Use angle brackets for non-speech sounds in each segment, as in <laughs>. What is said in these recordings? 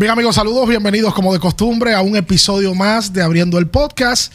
Bien amigos, saludos, bienvenidos como de costumbre a un episodio más de Abriendo el Podcast.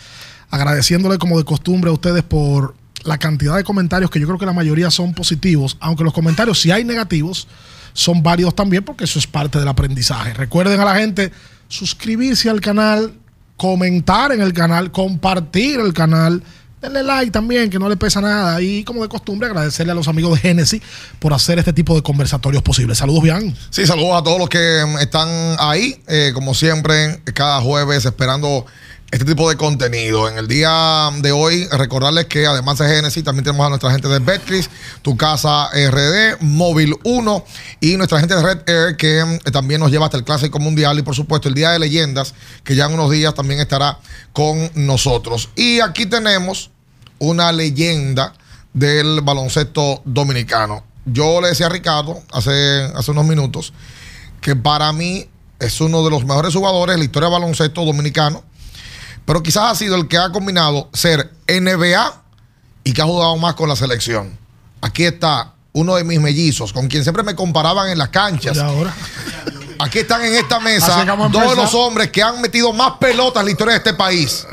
Agradeciéndole como de costumbre a ustedes por la cantidad de comentarios que yo creo que la mayoría son positivos, aunque los comentarios si hay negativos son válidos también porque eso es parte del aprendizaje. Recuerden a la gente suscribirse al canal, comentar en el canal, compartir el canal denle like también, que no le pesa nada. Y como de costumbre, agradecerle a los amigos de Genesis por hacer este tipo de conversatorios posibles. Saludos, bien. Sí, saludos a todos los que están ahí, eh, como siempre, cada jueves esperando este tipo de contenido. En el día de hoy, recordarles que además de Genesis, también tenemos a nuestra gente de Betcris, Tu Casa RD, Móvil 1 y nuestra gente de Red Air, que eh, también nos lleva hasta el Clásico Mundial y por supuesto el Día de Leyendas, que ya en unos días también estará con nosotros. Y aquí tenemos una leyenda del baloncesto dominicano. Yo le decía a Ricardo hace, hace unos minutos que para mí es uno de los mejores jugadores de la historia del baloncesto dominicano, pero quizás ha sido el que ha combinado ser NBA y que ha jugado más con la selección. Aquí está uno de mis mellizos, con quien siempre me comparaban en las canchas. Aquí están en esta mesa dos de los hombres que han metido más pelotas en la historia de este país.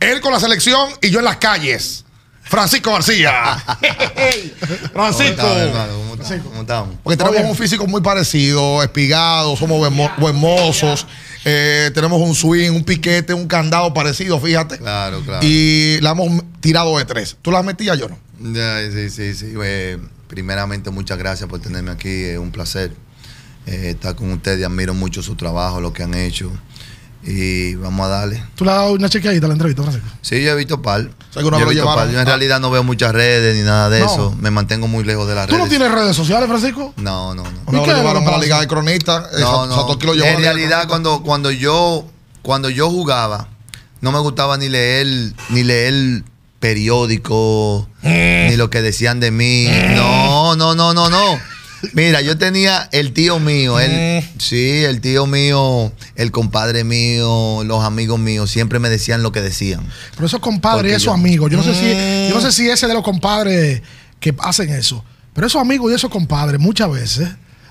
Él con la selección y yo en las calles. Francisco García. <laughs> Francisco. ¿Cómo estamos? Porque tenemos un físico muy parecido, espigado, somos buen, mozos. Eh, tenemos un swing, un piquete, un candado parecido, fíjate. Claro, claro. Y la hemos tirado de tres. ¿Tú las metías, yo no? sí, sí, sí. Eh, primeramente, muchas gracias por tenerme aquí. Es un placer eh, estar con ustedes. Admiro mucho su trabajo, lo que han hecho. Y vamos a darle. ¿Tú le has dado una chequeadita a la entrevista, Francisco? Sí, yo he visto par. Yo, he visto par. yo en realidad no veo muchas redes ni nada de eso. Me mantengo muy lejos de las redes. ¿Tú no tienes redes sociales, Francisco? No, no, no. No, lo llevaron para la Liga de Cronistas. No, no. en realidad, cuando, cuando, yo, cuando yo jugaba, no me gustaba ni leer, ni leer periódico, ni lo que decían de mí. No, no, no, no, no. Mira, yo tenía el tío mío, él, mm. sí, el tío mío, el compadre mío, los amigos míos, siempre me decían lo que decían. Pero esos compadres y esos amigos, yo no sé si, yo no sé si ese de los compadres que hacen eso, pero esos amigos y esos compadres muchas veces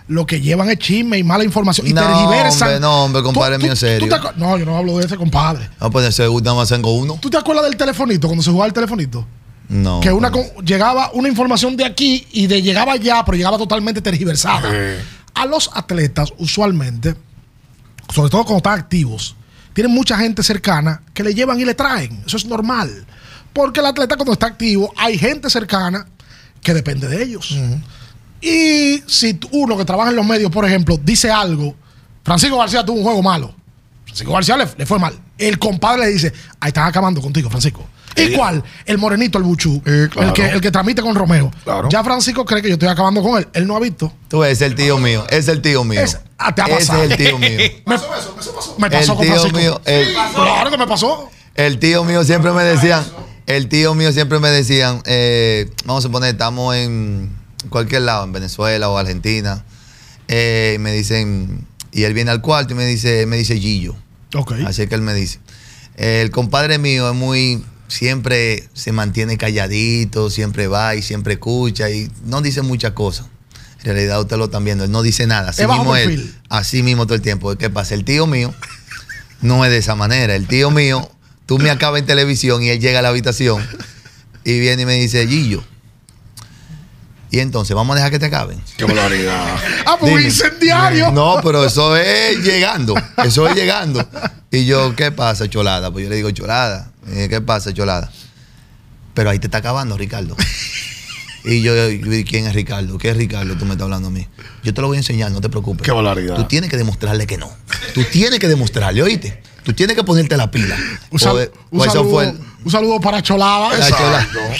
lo que llevan es chisme y mala información y no, tergiversan. Hombre, no, hombre, compadre mío serio. no, yo no hablo de ese compadre. No, pues ese gusta más tengo uno. ¿Tú te acuerdas del telefonito cuando se jugaba el telefonito? No. Que una llegaba una información de aquí y de llegaba allá, pero llegaba totalmente tergiversada. A los atletas, usualmente, sobre todo cuando están activos, tienen mucha gente cercana que le llevan y le traen. Eso es normal. Porque el atleta cuando está activo, hay gente cercana que depende de ellos. Y si uno que trabaja en los medios, por ejemplo, dice algo, Francisco García tuvo un juego malo. Francisco García le, le fue mal. El compadre le dice, ahí están acabando contigo, Francisco. ¿Y cuál? El morenito, el buchú. el, que, el que tramite con Romeo. Ya Francisco cree que yo estoy acabando con él. Él no ha visto. Tú es el tío mío. Es el tío mío. Ah, te ha pasado. Ese es el tío <laughs> mío. me, pasó eso? Me pasó el con tío Mío, claro que me pasó. El tío mío siempre me decían. El tío mío siempre me decían. Eh, vamos a poner, estamos en cualquier lado, en Venezuela o Argentina. Eh, y me dicen. Y él viene al cuarto y me dice, me dice Gillo. Okay. Así que él me dice. El compadre mío es muy siempre se mantiene calladito, siempre va y siempre escucha y no dice muchas cosas. En realidad usted lo está viendo, él no dice nada. Así mismo él, así mismo todo el tiempo. ¿Qué pasa? El tío mío no es de esa manera. El tío mío, tú me acabas en televisión y él llega a la habitación y viene y me dice, Gillo. Y entonces, vamos a dejar que te acaben. Qué barbaridad. <laughs> ah, pues incendiario. <laughs> No, pero eso es llegando. Eso es llegando. Y yo, ¿qué pasa, Cholada? Pues yo le digo, Cholada, eh, ¿qué pasa, Cholada? Pero ahí te está acabando, Ricardo. Y yo, ¿quién es Ricardo? ¿Qué es Ricardo? Tú me estás hablando a mí. Yo te lo voy a enseñar, no te preocupes. Qué barbaridad. Tú tienes que demostrarle que no. Tú tienes que demostrarle, oíste. Tú tienes que ponerte la pila. Un, saludo, para Cholada.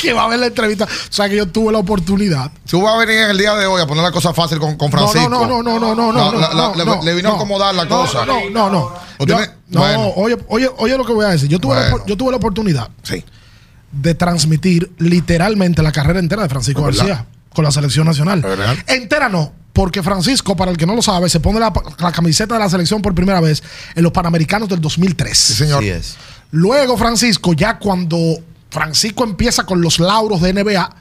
Que va a ver la entrevista. O sea que yo tuve la oportunidad. Tú vas a venir en el día de hoy a poner la cosa fácil con, con Francisco. No, no, no, no, no, no. le, vino a acomodar la cosa. No, no, no. No, oye, oye, oye lo que voy a decir. Yo tuve, la, yo tuve la oportunidad sí. de transmitir literalmente la carrera entera de Francisco García con la selección nacional. Entera no, porque Francisco, para el que no lo sabe, se pone la, camiseta de la selección por primera vez en los Panamericanos del 2003. Sí, señor. Luego, Francisco, ya cuando Francisco empieza con los lauros de NBA,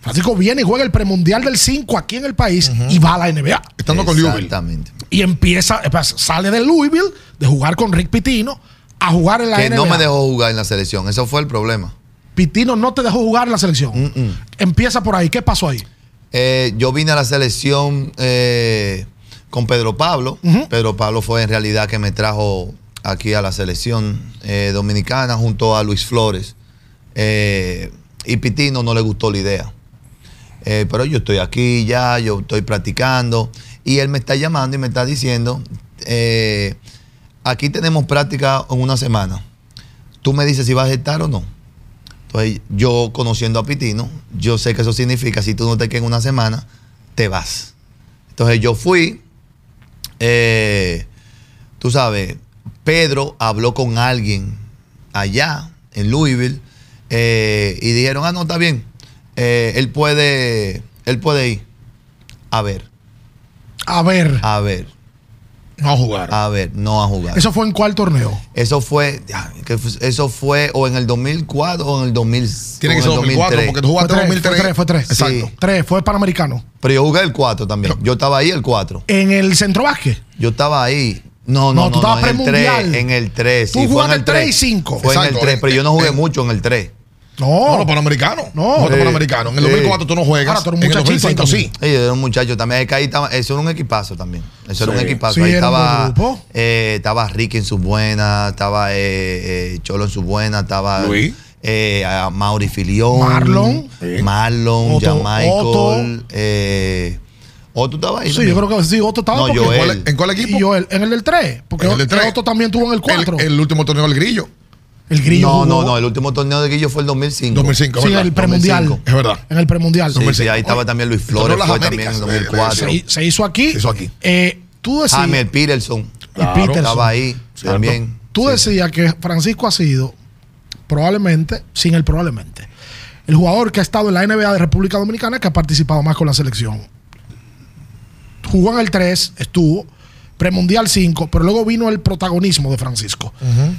Francisco viene y juega el premundial del 5 aquí en el país y va a la NBA. Estando con Louisville. Exactamente. Y empieza, sale de Louisville, de jugar con Rick Pitino, a jugar en la Que NBA. no me dejó jugar en la selección. Eso fue el problema. Pitino no te dejó jugar en la selección. Mm-mm. Empieza por ahí. ¿Qué pasó ahí? Eh, yo vine a la selección eh, con Pedro Pablo. Pedro Pablo fue en realidad que me trajo aquí a la selección eh, dominicana junto a Luis Flores. Eh, y Pitino no le gustó la idea. Eh, pero yo estoy aquí ya, yo estoy practicando. Y él me está llamando y me está diciendo, aquí tenemos práctica en una semana. Tú me dices si vas a estar o no. Entonces, yo conociendo a Pitino, yo sé que eso significa si tú no te quedas en una semana, te vas. Entonces yo fui, tú sabes, Pedro habló con alguien allá en Louisville eh, y dijeron, ah, no, está bien, Eh, él puede, él puede ir. A ver, A ver, a ver, No a jugar. a ver, no a jugar. ¿eso fue en cuál torneo? Eso fue, ya, que fue- eso fue o en el 2004 o en el 2000. Tiene que ser en el 2004 porque tú jugaste en tres, 2003. fue tres, fue tres. Exacto. Sí. Tres, fue panamericano. Pero yo jugué el 4 también. Yo estaba ahí el 4. En el centro básquet. Yo estaba ahí. No, No, no, tú no, estabas en el premundial. 3. En el 3. Tú Sí, en jugaste el 3 y 3 cinco. Fue en Exacto, el 3, pero yo no jugué en- mucho en el 3. No. No, los panamericanos. No. Los Sí. panamericanos. En el Sí. 2004 tú no juegas. Ahora tú eres un en el muchachito 2005 ahí sí. también. Yo era un muchacho también. Es que ahí estaba, eso era un equipazo también. Eso era Sí. un equipazo. Sí, ahí era estaba, eh, estaba Ricky en sus buenas, estaba eh, eh, Cholo en sus buenas, estaba Luis. eh, a Mauri Filión, Marlon. Sí. Marlon, Otto- Otto. eh, Otto estaba ahí. Sí, yo creo que sí, Otto estaba No, porque- Joel. ¿En cuál, en cuál equipo? Y Joel, en el del 3, porque En el del tres. Otto también tuvo en el 4. El, El, el último torneo del Grillo. grillo. No, no, jugó no. El último torneo de Guillo fue el 2005. 2005. Sí, ¿verdad? el premundial. 2005. Es verdad. En el premundial. Sí, sí, ahí estaba también Luis Flores, fue también en Américas, 2004. de- Se, se hizo aquí. Se hizo aquí. Eh, tú decías, Jaime Peterson. Claro. Peterson. Estaba ahí Cierto. también. tú Sí. decías que Francisco ha sido, probablemente, sin el probablemente, el jugador que ha estado en la NBA de República Dominicana que ha participado más con la selección. Jugó en el 3, estuvo, premundial 5, pero luego vino el protagonismo de Francisco.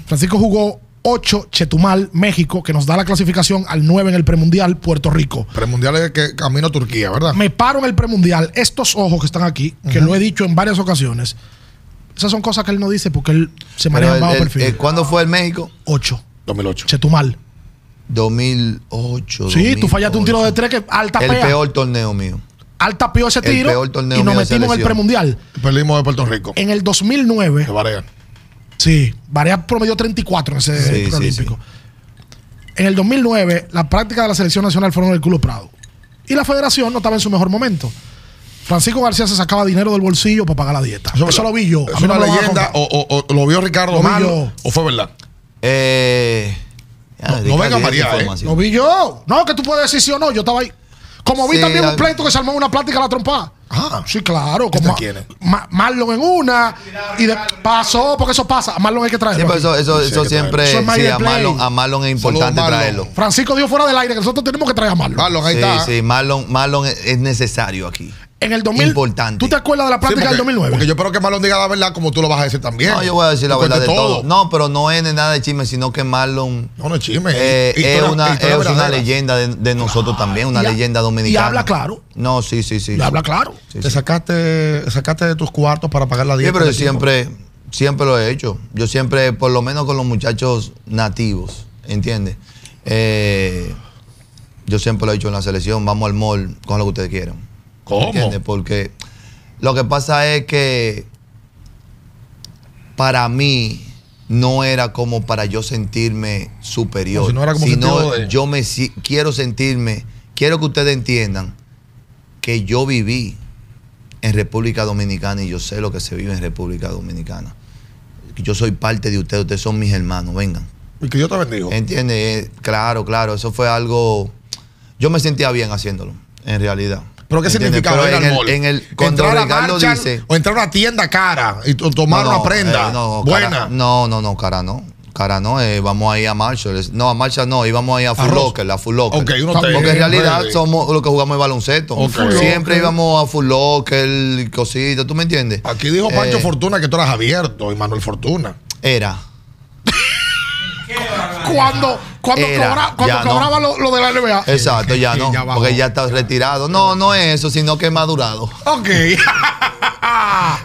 Francisco jugó 8, Chetumal, México, que nos da la clasificación al 9 en el premundial, Puerto Rico. Premundial es que camino a Turquía, ¿verdad? Me paro en el premundial. Estos ojos que están aquí, que lo he dicho en varias ocasiones, esas son cosas que él no dice porque él se maneja el- bajo el- perfil. eh, ¿Cuándo fue el México? 8, 2008. Chetumal. 2008. Sí, tú fallaste un tiro de 2008. tres que alta El pea. peor torneo mío. Alta peó ese el tiro peor torneo y nos metimos en el premundial. Perdimos de Puerto Rico. En el 2009, De Barea. sí, Barea promedió 34 en ese Sí. En el 2009, la práctica de la selección nacional fueron en el Club Prado. Y la federación no estaba en su mejor momento. Francisco García se sacaba dinero del bolsillo para pagar la dieta. Eso, lo vi yo. ¿Es no una leyenda o, o- o lo vio Ricardo Lo vi mal yo. o fue verdad? Eh, ya, No- no venga María, ¿eh? Lo vi yo. No, que tú puedes decir sí o no. Yo estaba ahí. Como vi Sí, también un pleito que se armó una plática a la trompa. Ah. Sí, claro. ¿Este Como quién es? Ma- Marlon en una. Y de- pasó, porque eso pasa. A Marlon hay que traerlo. eso, Sí, siempre, traerlo. Eso es sí, a. Marlon, a Marlon es importante Marlon. traerlo. Francisco dijo fuera del aire que nosotros tenemos que traer a Marlon. Marlon, ahí Sí, está. sí, Marlon, Marlon es necesario aquí. En el 2000. Importante. ¿Tú te acuerdas de la Sí, práctica porque, del 2009? porque yo espero que Marlon diga la verdad como tú lo vas a decir también. No, yo voy a decir la verdad de todo. No, pero no es de nada de chisme, sino que Marlon No, no es chisme. eh, es, Historia- una, es una leyenda de, de nosotros también, una Y leyenda y dominicana. habla claro. No, sí, sí, sí. Y habla claro. Sí, Te sí. sacaste, sacaste de tus cuartos para pagar la Sí, dieta. pero del yo siempre, siempre lo he hecho. Yo siempre, por lo menos con los muchachos nativos, ¿entiendes? Eh, yo siempre lo he hecho en la selección, vamos al mall con lo que ustedes quieran. ¿Cómo? ¿Entiendes? Porque lo que pasa es que para mí no era como para yo sentirme superior. No, si no era como sino de- yo me quiero sentirme, quiero que ustedes entiendan que yo viví en República Dominicana y yo sé lo que se vive en República Dominicana. Yo soy parte de ustedes, ustedes son mis hermanos, vengan. Y que Dios te bendiga. ¿Entiendes? Eh, Claro, claro, eso fue algo... Yo me sentía bien haciéndolo, en realidad. ¿Pero qué ¿Entiendes? Pero ir en el- mall? en el- cuando entrar a Ricardo Marshall dice... O entrar a una tienda cara y to- tomar No, no, una prenda eh, no, buena. cara- no, no, no, cara no. Cara no, eh, vamos a ir a Marshall. No, a Marshall no, íbamos a ir a Full. Locker, a Full Locker. Uno Porque te- en realidad ready. somos los que jugamos el baloncesto. Siempre íbamos a Full Locker, cositas, ¿tú me entiendes? Aquí dijo Pancho Eh, Fortuna que tú eras abierto y Manuel Fortuna. Era. Cuando, cuando, Era, cobra- cuando ya no. cobraba lo, lo de la NBA. Exacto, ya no, ya bajó. porque ya está retirado. No, no es eso, sino que es madurado. Ok. <laughs>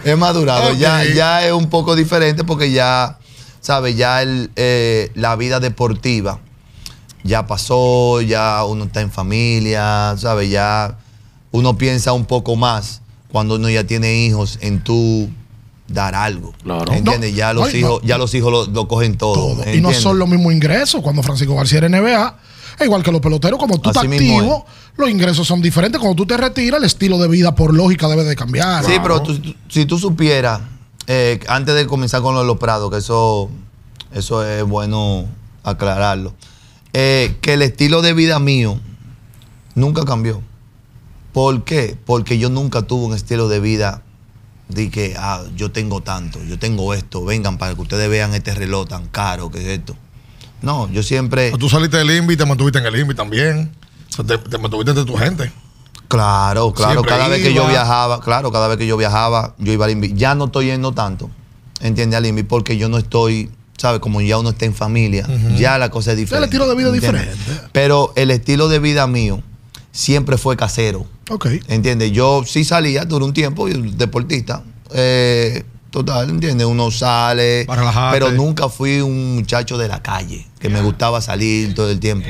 Es madurado, Ok. ya, ya es un poco diferente porque ya, ¿sabes? Ya el, eh, la vida deportiva ya pasó, ya uno está en familia, ¿sabes? Ya uno piensa un poco más cuando uno ya tiene hijos en tú dar algo. Claro. ¿Entiendes? No, ya, los hijos, no- ya los hijos lo, lo cogen todo. todo. Y no son los mismos ingresos. Cuando Francisco García era NBA, es igual que los peloteros, como tú Así estás activo, los ingresos son diferentes. Cuando tú te retiras, el estilo de vida, por lógica, debe de cambiar. Sí, pero tú- tú- si tú supieras, eh, antes de comenzar con lo de los prados, que eso, eso es bueno aclararlo, eh, que el estilo de vida mío nunca cambió. ¿Por qué? Porque yo nunca tuve un estilo de vida de que ah, yo tengo tanto, yo tengo esto, vengan para que ustedes vean este reloj tan caro que es esto. No, yo siempre... Tú saliste del INVI y te mantuviste en el INVI también. O sea, te, te mantuviste de tu gente. Claro, claro. Siempre cada vez que yo viajaba, claro, cada vez que yo viajaba, yo iba al INVI. Ya no estoy yendo tanto, ¿entiendes? Al INVI porque yo no estoy, ¿sabes? Como ya uno está en familia, ya la cosa es diferente. estilo de vida es diferente. Pero el estilo de vida mío siempre fue casero, Ok. ¿entiendes? Yo sí salía, durante un tiempo, yo, deportista, eh, total, ¿entiendes? Uno sale, Para relajarte. pero nunca fui un muchacho de la calle, que me gustaba salir todo el tiempo.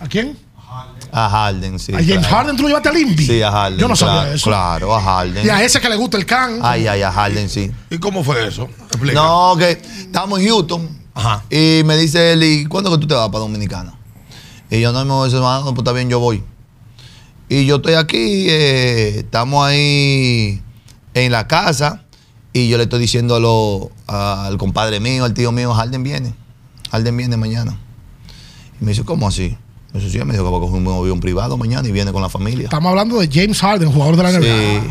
¿A quién? A Harden, sí. ¿A James claro. Harden tú lo llevaste al Indy? Sí, a Harden. Yo no sabía claro, eso. Claro, a Harden. Y a ese que le gusta el can. Ay, ay, a Harden, sí. ¿Y cómo fue eso? Explica. No, que estamos en Houston. Ajá. Y me dice él, ¿y cuándo que tú te vas para Dominicana? Y yo no me voy a decir, "Ah, no, pues está bien, yo voy. Y yo estoy aquí, eh, estamos ahí en la casa. Y yo le estoy diciendo a lo- al compadre mío, al tío mío, Harden viene. Harden viene mañana. Y me dice, ¿cómo así? Me dice, sí, me dijo que va a coger un avión privado mañana y viene con la familia. Estamos hablando de James Harden, jugador de la NBA. Sí.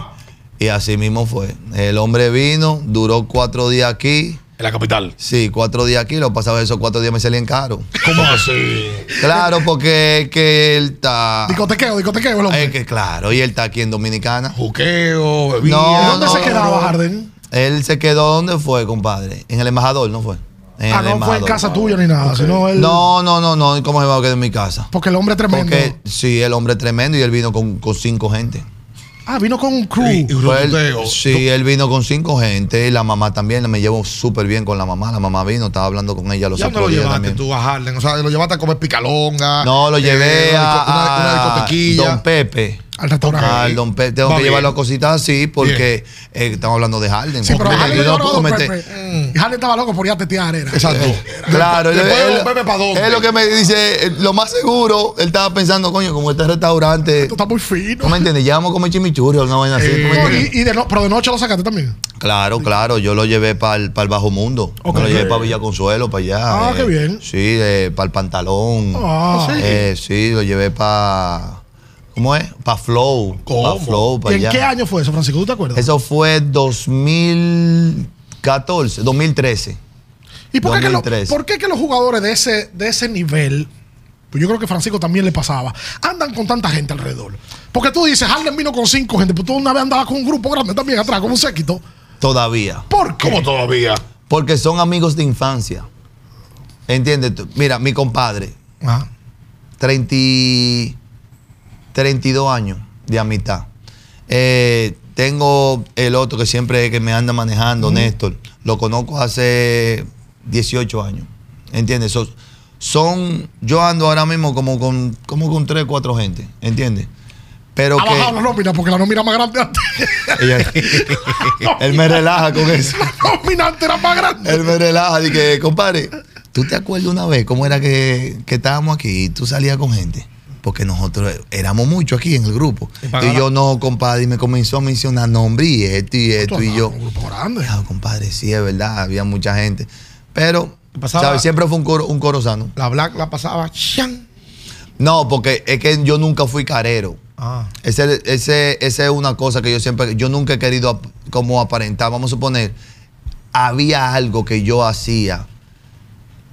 Y así mismo fue. El hombre vino, duró cuatro días aquí. En la capital. Sí, cuatro días aquí. Lo pasaba esos cuatro días me salían caros. ¿Cómo <laughs> así? Claro, porque es que él está. Discotequeo, discotequeo, el hombre. Es que claro, y él está aquí en Dominicana. Juqueo, bebida. No, ¿Y dónde no, se quedaba no. Harden? Él se quedó, ¿dónde fue, compadre? En el embajador, ¿no fue? En Ah, el no fue en casa tuya ni nada, sino él. No, no, no, no. ¿Cómo se va a quedar en mi casa? Porque el hombre es tremendo. Porque sí, el hombre es tremendo y él vino con, con cinco gente. Ah, vino con un crew. Y- y Fue él- sí, él vino con cinco gente la mamá también. Me llevo súper bien con la mamá. La mamá vino, estaba hablando con ella los ¿Y a dónde otros lo días llevaste también. tú a Harden? O sea, lo llevaste a comer picalonga. No, lo llevé eh, una, a, una- una a discotequilla. Don Pepe. Al restaurante. Al Don Pepe. Tengo Va que llevarlo a cositas así porque eh, estamos hablando de Harden. Sí, pero Harden no meter- Pepe. Y Harden estaba loco por ir a tetear arena. Exacto. Claro, él, ¿pa' él lo que me dice, eh, lo más seguro, él estaba pensando, coño, como este restaurante, Esto está muy fino. ¿tú me entiendes? Ya vamos a comer chimichurri o una vaina así, ¿tú me No, entiendes? y, y de no- pero de noche lo sacaste también. Claro, claro, yo lo llevé para el, bajo mundo. Ok. Me lo llevé para Villa Consuelo, para allá. Ah, qué bien. Sí, para el pantalón. Ah, sí. Eh, sí, lo llevé para. ¿Cómo es? Para Flow. ¿Cómo? Para Flow, ¿Y para en allá. qué año fue eso, Francisco? ¿Tú te acuerdas? Eso fue 2014, 2013. ¿Y por qué, que, lo- 2013. por qué que los jugadores de ese, de ese nivel, pues yo creo que Francisco también le pasaba, andan con tanta gente alrededor? Porque tú dices, Harden vino con cinco gente, pero tú una vez andabas con un grupo grande también atrás, con un séquito. Todavía. ¿Por qué? ¿Cómo todavía? Porque son amigos de infancia. ¿Entiendes? Mira, mi compadre, Ah. 30, y- 32 años de amistad. Eh, tengo el otro que siempre que me anda manejando, Néstor. Lo conozco hace 18 años. ¿Entiendes? So- son, yo ando ahora mismo como con, como con 3, 4 gente. ¿Entiendes? Pero Ha bajado la que nómina porque la nómina más grande antes. <laughs> ella- <laughs> él me relaja con eso. la nómina antes era más grande. Él me relaja. Dije, compadre, ¿tú te acuerdas una vez cómo era que, que estábamos aquí y tú salías con gente? Porque nosotros éramos muchos aquí en el grupo. Y yo no, compadre, y me comenzó a mencionar nombres y esto y esto. Y yo, Un grupo grande. "Ah, compadre, sí, es verdad, había mucha gente. Pero, Pasaba- ¿sabes? Siempre fue un coro, un coro sano. La Black la pasaba. ¡chan! No, porque es que yo nunca fui carero. Ah. Ese, ese, ese es una cosa que yo siempre, yo nunca he querido como aparentar. Vamos a suponer, había algo que yo hacía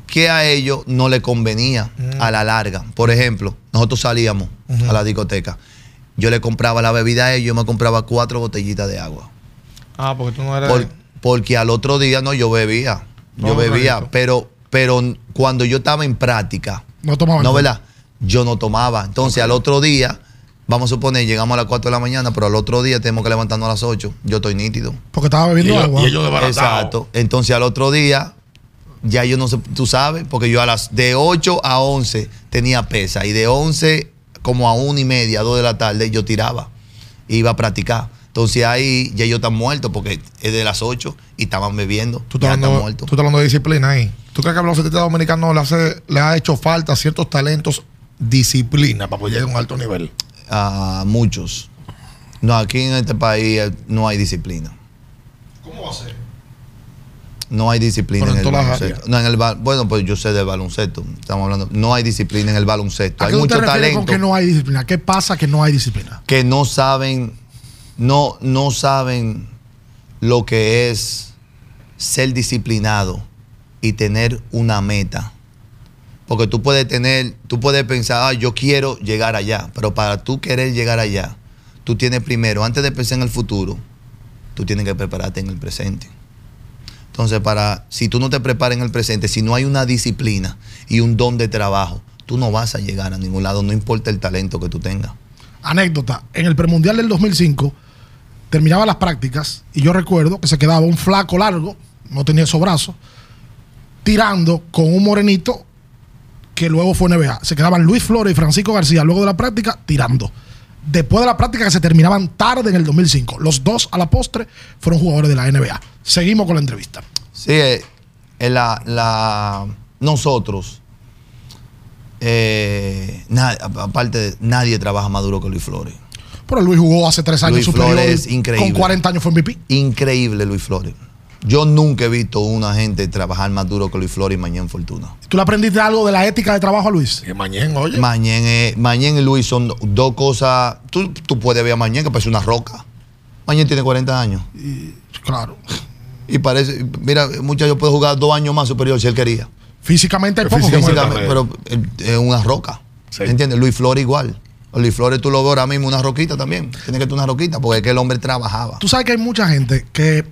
que a ellos no le convenía a la larga. Por ejemplo, nosotros salíamos a la discoteca. Yo le compraba la bebida a ellos, yo me compraba cuatro botellitas de agua. Ah, porque tú no eres. Por- porque al otro día no, yo bebía. Yo No, bebía, pero, pero cuando yo estaba en práctica, No tomaba. no. ¿verdad? Yo no tomaba. Entonces, al otro día, vamos a suponer, llegamos a las 4 de la mañana, pero al otro día tenemos que levantarnos a las 8. Yo estoy nítido. Porque estaba bebiendo agua. y ellos. Exacto. Entonces, al otro día, ya yo no sé, tú sabes, porque yo a las de 8 a 11 tenía pesa y de 11 como a 1 y media, 2 de la tarde, yo tiraba. Iba a practicar. Entonces ahí ya ellos están muertos porque es de las 8 y estaban bebiendo. Tú estás, hablando, muertos. tú estás hablando de disciplina ahí. ¿Tú crees que a los atletas dominicanos le, hace, le ha hecho falta ciertos talentos disciplina para poder llegar a un alto nivel? a muchos. No, aquí en este país eh, no hay disciplina. ¿Cómo va a ser? No hay disciplina en en el baloncesto. No, en el bueno, pues yo sé del baloncesto. Estamos hablando. No hay disciplina en el baloncesto. ¿A Hay qué mucho refieres con talento que no hay disciplina? ¿Qué pasa que no hay disciplina? que no saben, no, no saben lo que es ser disciplinado y tener una meta. Porque tú puedes tener, tú puedes pensar, ah, yo quiero llegar allá, pero para tú querer llegar allá, tú tienes primero, antes de pensar en el futuro, tú tienes que prepararte en el presente. Entonces, para, si tú no te preparas en el presente, si no hay una disciplina y un don de trabajo, tú no vas a llegar a ningún lado, no importa el talento que tú tengas. Anécdota, en el premundial del 2005 terminaba las prácticas y yo recuerdo que se quedaba un flaco largo, no tenía esos brazos, tirando con un morenito que luego fue NBA. Se quedaban Luis Flores y Francisco García luego de la práctica tirando. Después de la práctica que se terminaban tarde en el 2005. Los dos a la postre fueron jugadores de la NBA. Seguimos con la entrevista. Sí, eh, eh, la, la- nosotros, eh, na- aparte, de- nadie trabaja más duro que Luis Flores. Pero Luis jugó hace tres años Luis superior. Flores, increíble. Con 40 años fue MVP. Increíble Luis Flores. Yo nunca he visto una gente trabajar más duro que Luis Flores y Mañén Fortuna. ¿Tú le aprendiste algo de la ética de trabajo a Luis? Que mañana, oye. Mañén, eh, Mañén y Luis son do- dos cosas. Tú, tú puedes ver a Mañén que parece una roca. Mañén tiene 40 años. Claro. Y parece, mira, muchacho puede jugar dos años más superior si él quería. Físicamente poco Físicamente. pero eh, es una roca. Sí. ¿Entiendes? Luis Flores igual. Luis Flores tú lo ves ahora mismo una roquita también. Tiene que ser una roquita porque es que el hombre trabajaba. Tú sabes que hay mucha gente que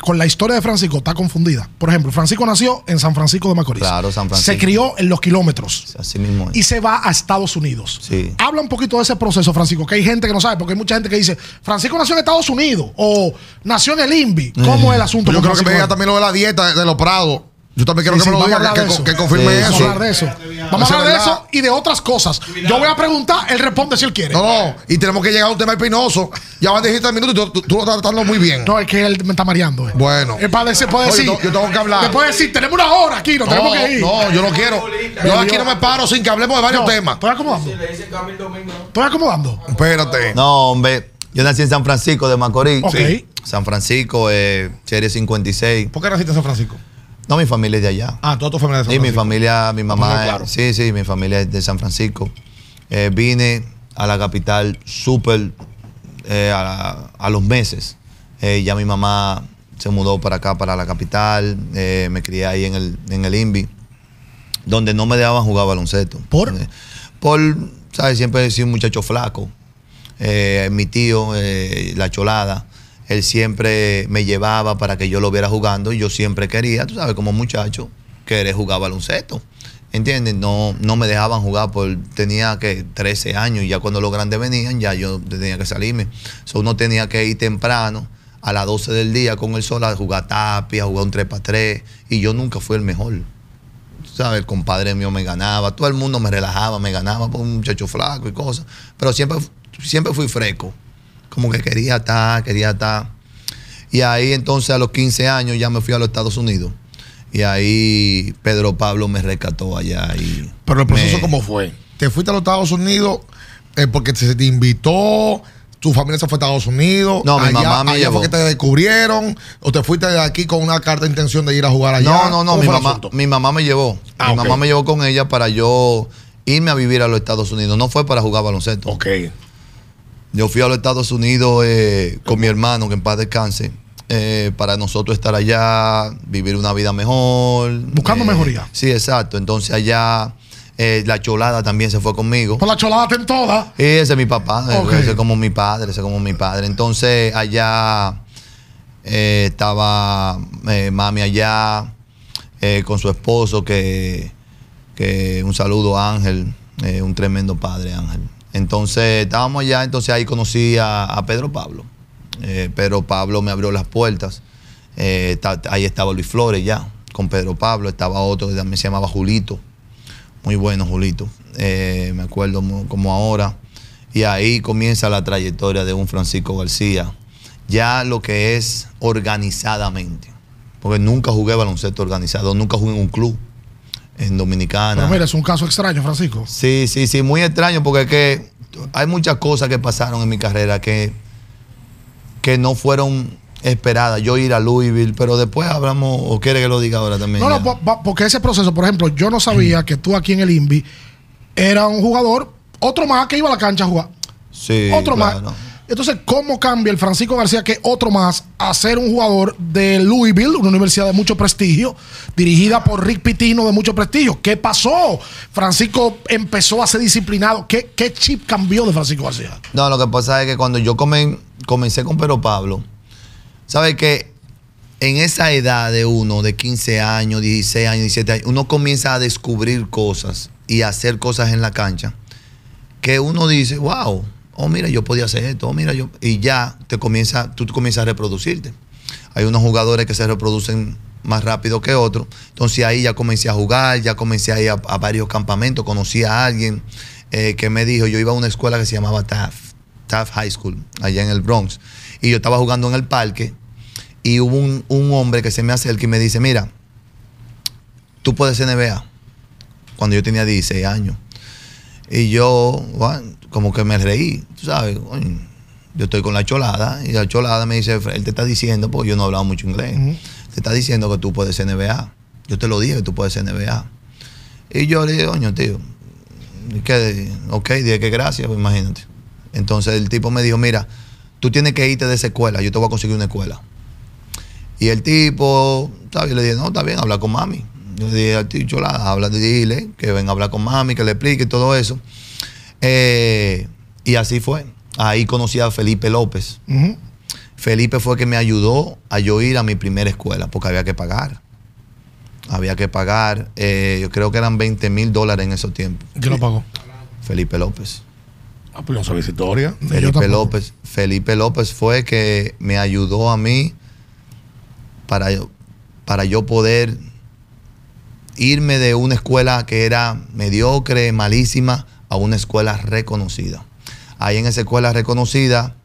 con la historia de Francisco está confundida. Por ejemplo, Francisco nació en San Francisco de Macorís. Claro, San Francisco. Se crió en los kilómetros Así mismo es. y se va a Estados Unidos. Sí. Habla un poquito de ese proceso, Francisco, que hay gente que no sabe, porque hay mucha gente que dice, Francisco nació en Estados Unidos o nació en el INVI. ¿Cómo es el asunto? Yo creo que me diga también lo de la dieta de, de los prados. Yo también quiero Sí, que me lo diga, que, que, eso. que confirme Sí, Vamos eso. a hablar de eso. Vamos Eso a hablar de es eso y de otras cosas. Yo voy a preguntar, él responde si él quiere. No, no, y tenemos que llegar a un tema espinoso. Ya van 17 minutos y tú, tú- tú lo estás tratando muy bien. No, es que él me está mareando. eh. Bueno. Es para decir, puede yo decir. tengo- yo tengo que hablar. Puede decir, tenemos una hora aquí, nos no, tenemos que ir. no, yo no quiero. Yo aquí no me paro sin que hablemos de varios No, temas. Estoy acomodando. Estoy acomodando. Espérate. No, hombre. Yo nací en San Francisco de Macorís. Ok. Sí. San Francisco, eh, Serie 56. ¿Por qué naciste en San Francisco? No, mi familia es de allá. Ah, toda tu familia de San Sí, mi Francisco. familia, mi mamá. es- claro. Sí, sí, mi familia es de San Francisco. Eh, vine a la capital súper eh, a, a los meses. Eh, ya mi mamá se mudó para acá, para la capital. Me crié ahí en el, en el INVI, donde no me dejaban jugar baloncesto. ¿Por? Por, ¿sabes? Siempre he sido un muchacho flaco. Mi tío, la cholada, él siempre me llevaba para que yo lo viera jugando y yo siempre quería, tú sabes, como muchacho, querer jugar baloncesto. ¿Entiendes? No, no me dejaban jugar por, tenía que 13 años y ya cuando los grandes venían ya yo tenía que salirme. So, uno tenía que ir temprano a las 12 del día con el sol a jugar tapia, a jugar un 3 para 3 y yo nunca fui el mejor. ¿sabes? El compadre mío me ganaba, todo el mundo me relajaba, me ganaba por un muchacho flaco y cosas. Pero siempre, siempre fui fresco. Como que quería estar, quería estar. Y ahí entonces a los 15 años ya me fui a los Estados Unidos. Y ahí Pedro Pablo me rescató allá. Y Pero el proceso, me- ¿cómo fue? ¿Te fuiste a los Estados Unidos eh, porque se te invitó? ¿Tu familia se fue a Estados Unidos? No, mi mamá me allá llevó. fue que te descubrieron? ¿O te fuiste de aquí con una carta de intención de ir a jugar allá? No, no, no, ¿Cómo mi mamá, mi mamá me llevó. Ah, mi mamá me llevó con ella para yo irme a vivir a los Estados Unidos. No fue para jugar baloncesto. Ok. Yo fui a los Estados Unidos eh, con mi hermano, que en paz descanse, eh, para nosotros estar allá, vivir una vida mejor. Buscando eh, mejoría. Sí, exacto. Entonces allá eh, la cholada también se fue conmigo. Por la cholada ten toda. Y ese es mi papá, ese es como mi padre, ese es como mi padre. Entonces allá eh, estaba eh, mami allá, con su esposo, que, que un saludo a Ángel, un tremendo padre Ángel. Entonces estábamos allá, entonces ahí conocí a, Pedro Pablo. Eh, Pedro Pablo me abrió las puertas. ahí estaba Luis Flores ya, con Pedro Pablo. Estaba otro que también se llamaba Julito. Muy bueno, Julito. me acuerdo como ahora. Y ahí comienza la trayectoria de un Francisco García. Ya lo que es organizadamente. Porque nunca jugué baloncesto organizado, nunca jugué en un club en Dominicana. Pero mira, es un caso extraño, Francisco. Sí, sí, sí, muy extraño porque que hay muchas cosas que pasaron en mi carrera que, que no fueron esperadas. Yo ir a Louisville, pero después hablamos, o quiere que lo diga ahora también. No, no, porque ese proceso, por ejemplo, yo no sabía que tú aquí en el INVI era un jugador, otro más que iba a la cancha a jugar. Sí. Otro más. Entonces, ¿cómo cambia el Francisco García, que otro más, a ser un jugador de Louisville, una universidad de mucho prestigio, dirigida por Rick Pitino de mucho prestigio? ¿Qué pasó? Francisco empezó a ser disciplinado. ¿Qué, chip cambió de Francisco García? No, lo que pasa es que cuando yo comencé con Pedro Pablo, ¿sabes que En esa edad de uno, de 15 años, 16 años, 17 años, uno comienza a descubrir cosas y a hacer cosas en la cancha que uno dice, wow, oh, mira, yo podía hacer esto, oh, mira, yo. Y ya te comienza, tú comienzas a reproducirte. Hay unos jugadores que se reproducen más rápido que otros. Entonces ahí ya comencé a jugar, ya comencé a ir a, varios campamentos, conocí a alguien eh, que me dijo, yo iba a una escuela que se llamaba Taft, Taft High School, allá en el Bronx. Y yo estaba jugando en el parque y hubo un, un hombre que se me acerca y me dice, mira, tú puedes ser NBA. Cuando yo tenía 16 años. Y yo, como que me reí, tú sabes, yo estoy con la cholada y la cholada me dice, él te está diciendo, porque yo no hablaba mucho inglés, te está diciendo que tú puedes ser NBA. Yo te lo dije que tú puedes ser NBA. Y yo le dije, coño, tío, que, ok, dije que gracias, pues imagínate. Entonces el tipo me dijo, mira, tú tienes que irte de esa escuela, yo te voy a conseguir una escuela. Y el tipo, ¿sabes? Yo le dije, no, está bien, habla con mami. Yo le dije al tío Cholada, habla dile, que venga a hablar con mami, que le explique todo eso. Eh, y así fue. Ahí conocí a Felipe López. Felipe fue que me ayudó a yo ir a mi primera escuela, porque había que pagar. Había que pagar, eh, yo creo que eran 20 mil dólares en esos tiempos. ¿Quién lo pagó? Felipe López. Ah, pues no sabes historia. Felipe López. Felipe López fue que me ayudó a mí para, para yo poder irme de una escuela que era mediocre, malísima, a una escuela reconocida. Ahí en esa escuela reconocida,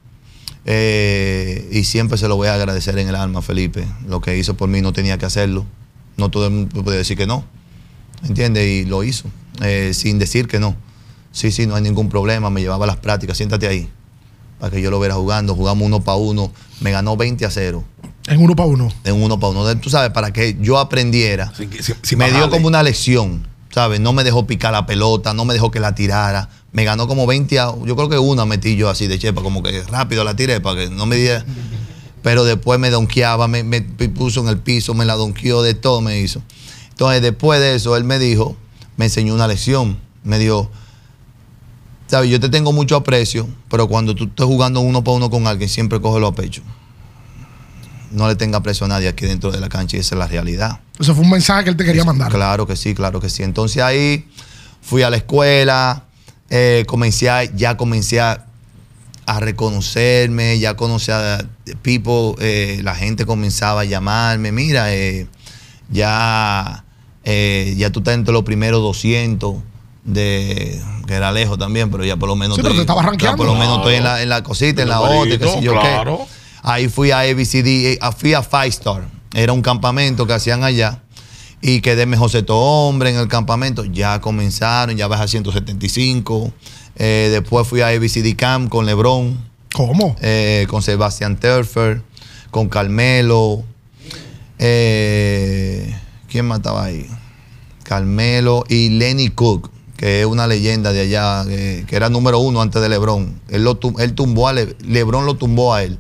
eh, y siempre se lo voy a agradecer en el alma, Felipe, lo que hizo por mí no tenía que hacerlo. No todo el mundo puede decir que no. ¿Entiendes? Y lo hizo, eh, sin decir que no. Sí, sí, no hay ningún problema, me llevaba a las prácticas, siéntate ahí, para que yo lo viera jugando. Jugamos uno para uno, me ganó 20 a 0. En uno para uno. En uno para uno. Tú sabes, para que yo aprendiera. me dio como una lección, ¿sabes? No me dejó picar la pelota, no me dejó que la tirara. Me ganó como 20, yo creo que una metí yo así de chepa, como que rápido la tiré para que no me diera. Pero después me donkeaba, me, puso en el piso, me la donkeó, de todo me hizo. Entonces, después de eso, él me dijo, me enseñó una lección. Me dijo, ¿sabes? Yo te tengo mucho aprecio, pero cuando tú estés jugando uno para uno con alguien, siempre cógelo a pecho no le tenga preso a nadie aquí dentro de la cancha y esa es la realidad. Eso fue un mensaje que él te quería mandar. Claro que sí, claro que sí. Entonces ahí fui a la escuela, eh, comencé ya comencé a, reconocerme, ya conocí a people, eh, la gente comenzaba a llamarme, mira, eh, ya, ya tú estás entre los primeros 200 de que era lejos también, pero ya por lo menos sí, pero te estaba por lo menos estoy en la, en la cosita, en la otra, qué sé yo claro. Ahí fui a ABCD, eh, fui a Five Star. Era un campamento que hacían allá. Y quedé mejor seto hombre en el campamento. Ya comenzaron, ya bajé a 175. Eh, después fui a ABCD Camp con LeBron. ¿Cómo? Eh, con Sebastian Terfer, con Carmelo. ¿Quién mataba ahí? Carmelo y Lenny Cook, que es una leyenda de allá, que era número uno antes de LeBron. Él, lo, él tumbó a LeBron lo tumbó a él.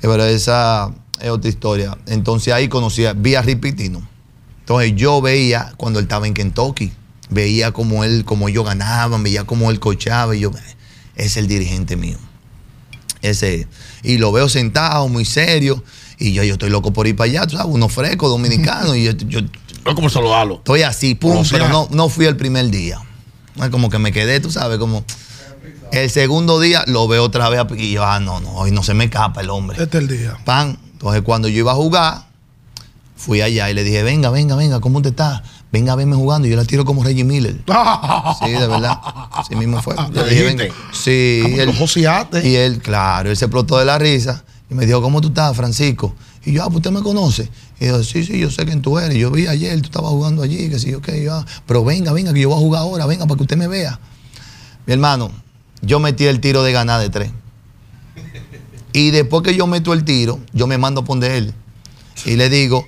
Pero esa es otra historia. Entonces ahí conocía, vi a Ripitino. Entonces yo veía cuando él estaba en Kentucky, veía cómo él, como ellos ganaban, veía cómo él cochaba y yo, es el dirigente mío. Ese. Y lo veo sentado, muy serio. Y yo, yo estoy loco por ir para allá, tú sabes, uno fresco, dominicano. y yo, No como saludarlo. Estoy así, pum, pero no, no fui el primer día. Como que me quedé, tú sabes, como. El segundo día lo veo otra vez y yo, ah, no, no, hoy no se me escapa el hombre. Este es el día. Pan. Entonces, cuando yo iba a jugar, fui allá y le dije, venga, venga, venga, ¿cómo te estás? Venga, venme jugando. Y yo la tiro como Reggie Miller. <laughs> sí, de verdad. Así mismo fue. Yo le dije, venga. Sí. Y él, y él, claro, él se explotó de la risa y me dijo, ¿cómo tú estás, Francisco? Y yo, ah, pues usted me conoce. Y yo, sí, sí, yo sé quién tú eres. Yo vi ayer, tú estabas jugando allí, que sí, ok, yo, ah, pero venga, venga, que yo voy a jugar ahora, venga, para que usted me vea. Mi hermano, yo metí el tiro de ganar de tres. Y después que yo meto el tiro, yo me mando a poner él. Y le digo,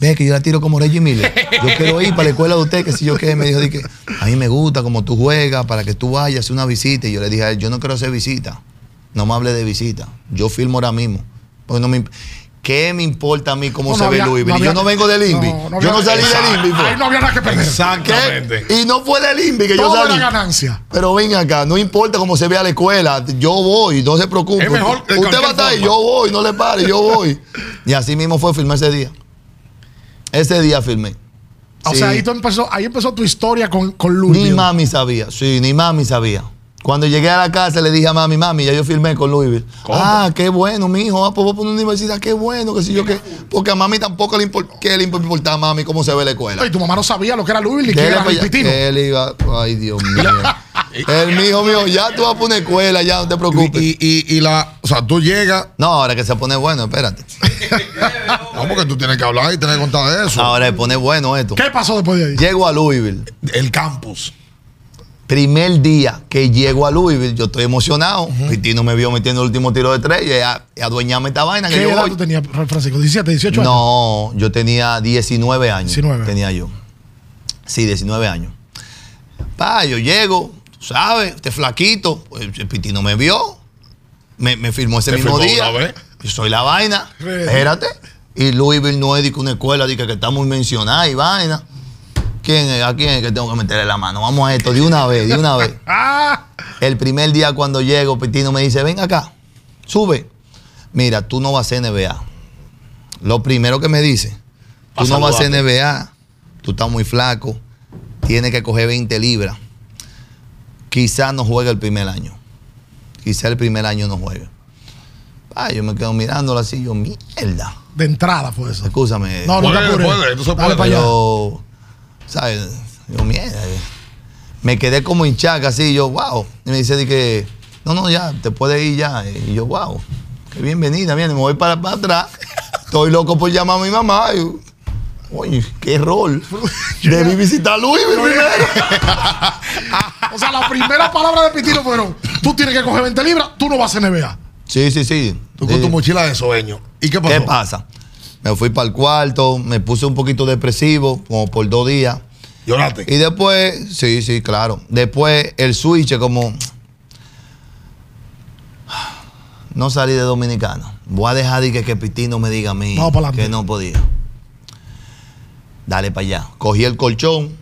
ve que yo la tiro como Reggie Miller. Yo quiero ir para la escuela de usted, que si yo qué. Me dijo, que a mí me gusta como tú juegas, para que tú vayas una visita. Y yo le dije a él, yo no quiero hacer visita. No me hable de visita. Yo filmo ahora mismo. Porque no me, ¿Qué me importa a mí cómo se ve Louisville? yo no vengo del INVI. yo no salí del INVI. Ahí no había nada que perder. Exactamente. Y no fue del INVI que yo salí. ganancia. Pero ven acá, no importa cómo se vea la escuela. Yo voy, no se preocupe. Usted va a estar ahí, yo voy, no le pare, yo voy. <laughs> y así mismo fue filmar ese día. Ese día filmé. O sea, ahí, empezó, ahí empezó tu historia con, con Louisville. Ni mami sabía, sí, ni mami sabía. Cuando llegué a la casa le dije a mami, mami, ya yo firmé con Louisville. Ah, qué bueno, mi hijo, ah, pues voy a una universidad, qué bueno, que si yo qué. Porque a mami tampoco le, importa le importaba a mami cómo se ve la escuela. Y tu mamá no sabía lo que era Louisville y que era Pitino. Él iba, ay Dios <laughs> mío. El hijo mío, ya tú vas a poner escuela, ya no te preocupes. Y, y, y, la, o sea, tú llegas. No, ahora que se pone bueno, espérate. <laughs> no, porque tú tienes que hablar y tener que contar de eso. Ahora se pone bueno esto. ¿Qué pasó después de ahí? Llego a Louisville. El campus primer día que llego a Louisville, yo estoy emocionado. Uh me vio metiendo el último tiro de tres y adueñame esta vaina. ¿Qué edad tú tenías, Francisco? ¿17, 18 años? No, yo tenía 19 años. 19. Tenía yo. Sí, 19 años. Pa, yo llego, tú sabes, este flaquito. Pues, el Pitino me vio. Me, me firmó ese mismo día. Yo soy la vaina. Espérate. Y Louisville no es una escuela que, que está muy mencionada y vaina. ¿Quién ¿A quién es que tengo que meterle la mano? Vamos a esto, de una vez, de una vez. <laughs> El primer día cuando llego, Pitino me dice, ven acá, sube. Mira, tú no vas a NBA. Lo primero que me dice, tú no vas a NBA, tú estás muy flaco, tienes que coger 20 libras. Quizás no juegue el primer año. Quizás el primer año no juegue. Ah, yo me quedo mirándolo así, yo, mierda. De entrada fue eso. Escúchame. No, no te puede, ¿sabes? Yo, mierda. Me quedé como hinchaca así, yo, wow. Y me dice que, no, no, ya, te puedes ir ya. Y yo, wow, qué bienvenida, bien, me voy para, atrás. <laughs> Estoy loco por llamar a mi mamá. Y, Oye, qué rol. <laughs> Debí visitar a Luis primero. <laughs> o sea, la primera palabra de Pitino fueron: tú tienes que coger 20 libras, tú no vas a NBA. Sí, sí, sí. Tú con tu mochila de sueño. ¿Y qué pasó? ¿Qué pasa? Me fui para el cuarto, me puse un poquito depresivo, como por dos días. ¿Lloraste? Y después, sí, sí, claro. Después el switch, como. No salí de dominicano. Voy a dejar de que, que Pitino me diga a mí que no podía. Dale para allá. Cogí el colchón,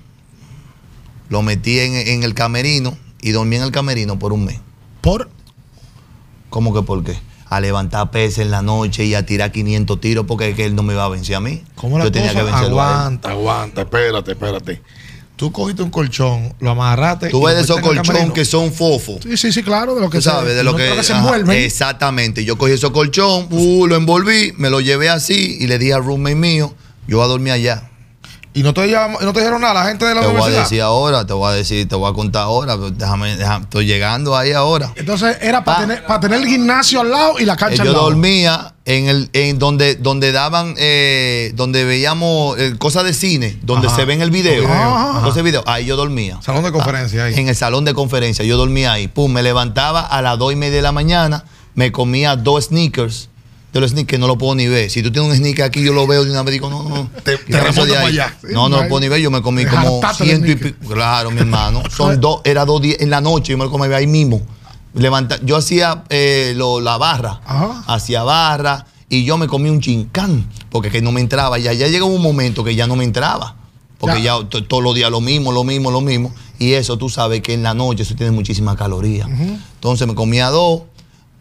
lo metí en, en el camerino y dormí en el camerino por un mes. ¿Por? ¿Cómo que por qué? A levantar peces en la noche y a tirar 500 tiros porque es que él no me iba a vencer a mí. ¿Cómo la Yo tenía que vencerlo Aguanta, aguanta, espérate, espérate. Tú cogiste un colchón, lo amarraste. Tú ves de esos colchones que son fofos. Sí, sí, sí, claro, de lo que sabes, de lo que, se envuelven. Exactamente. Yo cogí ese colchón, uh, lo envolví, me lo llevé así y le dije al roommate mío, yo voy a dormir allá. Y no te, no te dijeron nada la gente de la universidad. Te voy a decir ahora, te voy a decir, te voy a contar ahora, déjame, estoy llegando ahí ahora. Entonces era para tener, para tener el gimnasio al lado y la cancha al lado. Yo dormía en el, en donde, donde daban, eh, donde veíamos eh, cosas de cine, donde se ven el video. Entonces video, ahí yo dormía. Salón de conferencia ahí. En el salón de conferencia, yo dormía ahí. Pum, me levantaba a las dos y media de la mañana, me comía dos sneakers de los sneakers no lo puedo ni ver. Si tú tienes un sneaker aquí, yo lo veo de una vez digo, no, no. <laughs> Te, te de allá. No, no lo puedo ni ver. Yo me comí como ciento y pico. Claro, mi hermano. <laughs> Son dos, era dos días en la noche, yo me lo comí ahí mismo. Levanta, yo hacía eh, lo, la barra, hacía barra y yo me comí un chincán porque que no me entraba. Ya, ya llegó un momento que ya no me entraba. Porque ya, todos los días lo mismo, lo mismo, lo mismo. Y eso tú sabes que en la noche eso tiene muchísimas calorías. Entonces me comía dos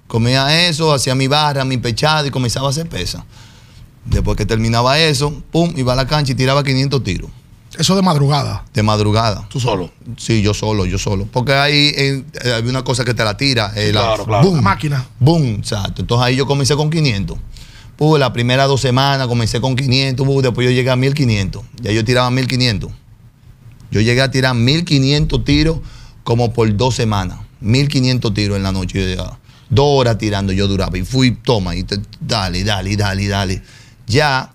Comía eso, hacía mi barra, mi pechada y comenzaba a hacer pesa. Después que terminaba eso, pum, iba a la cancha y tiraba 500 tiros. Eso de madrugada. De madrugada. ¿Tú solo? Sí, yo solo, yo solo. Porque ahí eh, hay una cosa que te la tira. eh, la- claro, claro. La máquina. Boom, exacto. Entonces ahí yo comencé con 500. Pues las primeras dos semanas comencé con 500, bu, después yo llegué a 1500. Ya yo tiraba 1500. Yo llegué a tirar 1500 tiros como por dos semanas. 1500 tiros en la noche. Yo llegaba. Dos horas tirando yo duraba. Y fui, toma, y te- dale, dale, dale, dale. Ya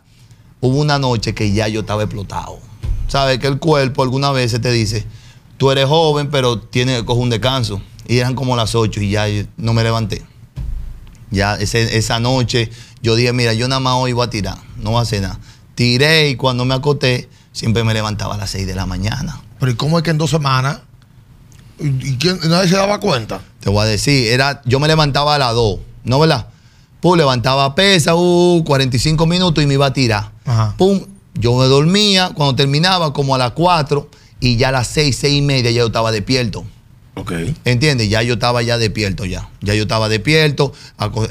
hubo una noche que ya yo estaba explotado. ¿Sabes? Que el cuerpo algunas veces te dice, tú eres joven, pero tienes que coger un descanso. Y eran como las 8 y ya no me levanté. Ya esa noche yo dije, mira, yo nada más hoy voy a tirar, no voy a hacer nada. Tiré y cuando me acosté, siempre me levantaba a las 6 de la mañana. Pero ¿y cómo es que en dos semanas? ¿Y, nadie se daba cuenta? Te voy a decir, era, yo me levantaba a las 2, ¿no verdad? Pum, levantaba pesa, uh, 45 minutos y me iba a tirar. Ajá. Pum, yo me dormía, cuando terminaba como a las 4 y ya a las 6, 6 y media ya yo estaba despierto. Ok. ¿Entiendes? Ya yo estaba ya despierto ya. Ya yo estaba despierto,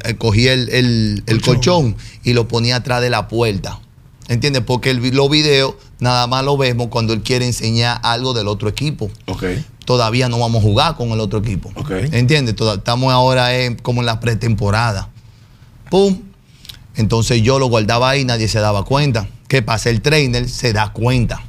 eh, cogí el, el- el colchón y lo ponía atrás de la puerta. ¿Entiendes? Porque el los videos nada más lo vemos cuando él quiere enseñar algo del otro equipo. Ok. Todavía no vamos a jugar con el otro equipo. Ok. ¿Entiendes? Toda- estamos ahora en- como en la pretemporada. ¡Pum! Entonces yo lo guardaba ahí, nadie se daba cuenta. ¿Qué pasa? El trainer se da cuenta.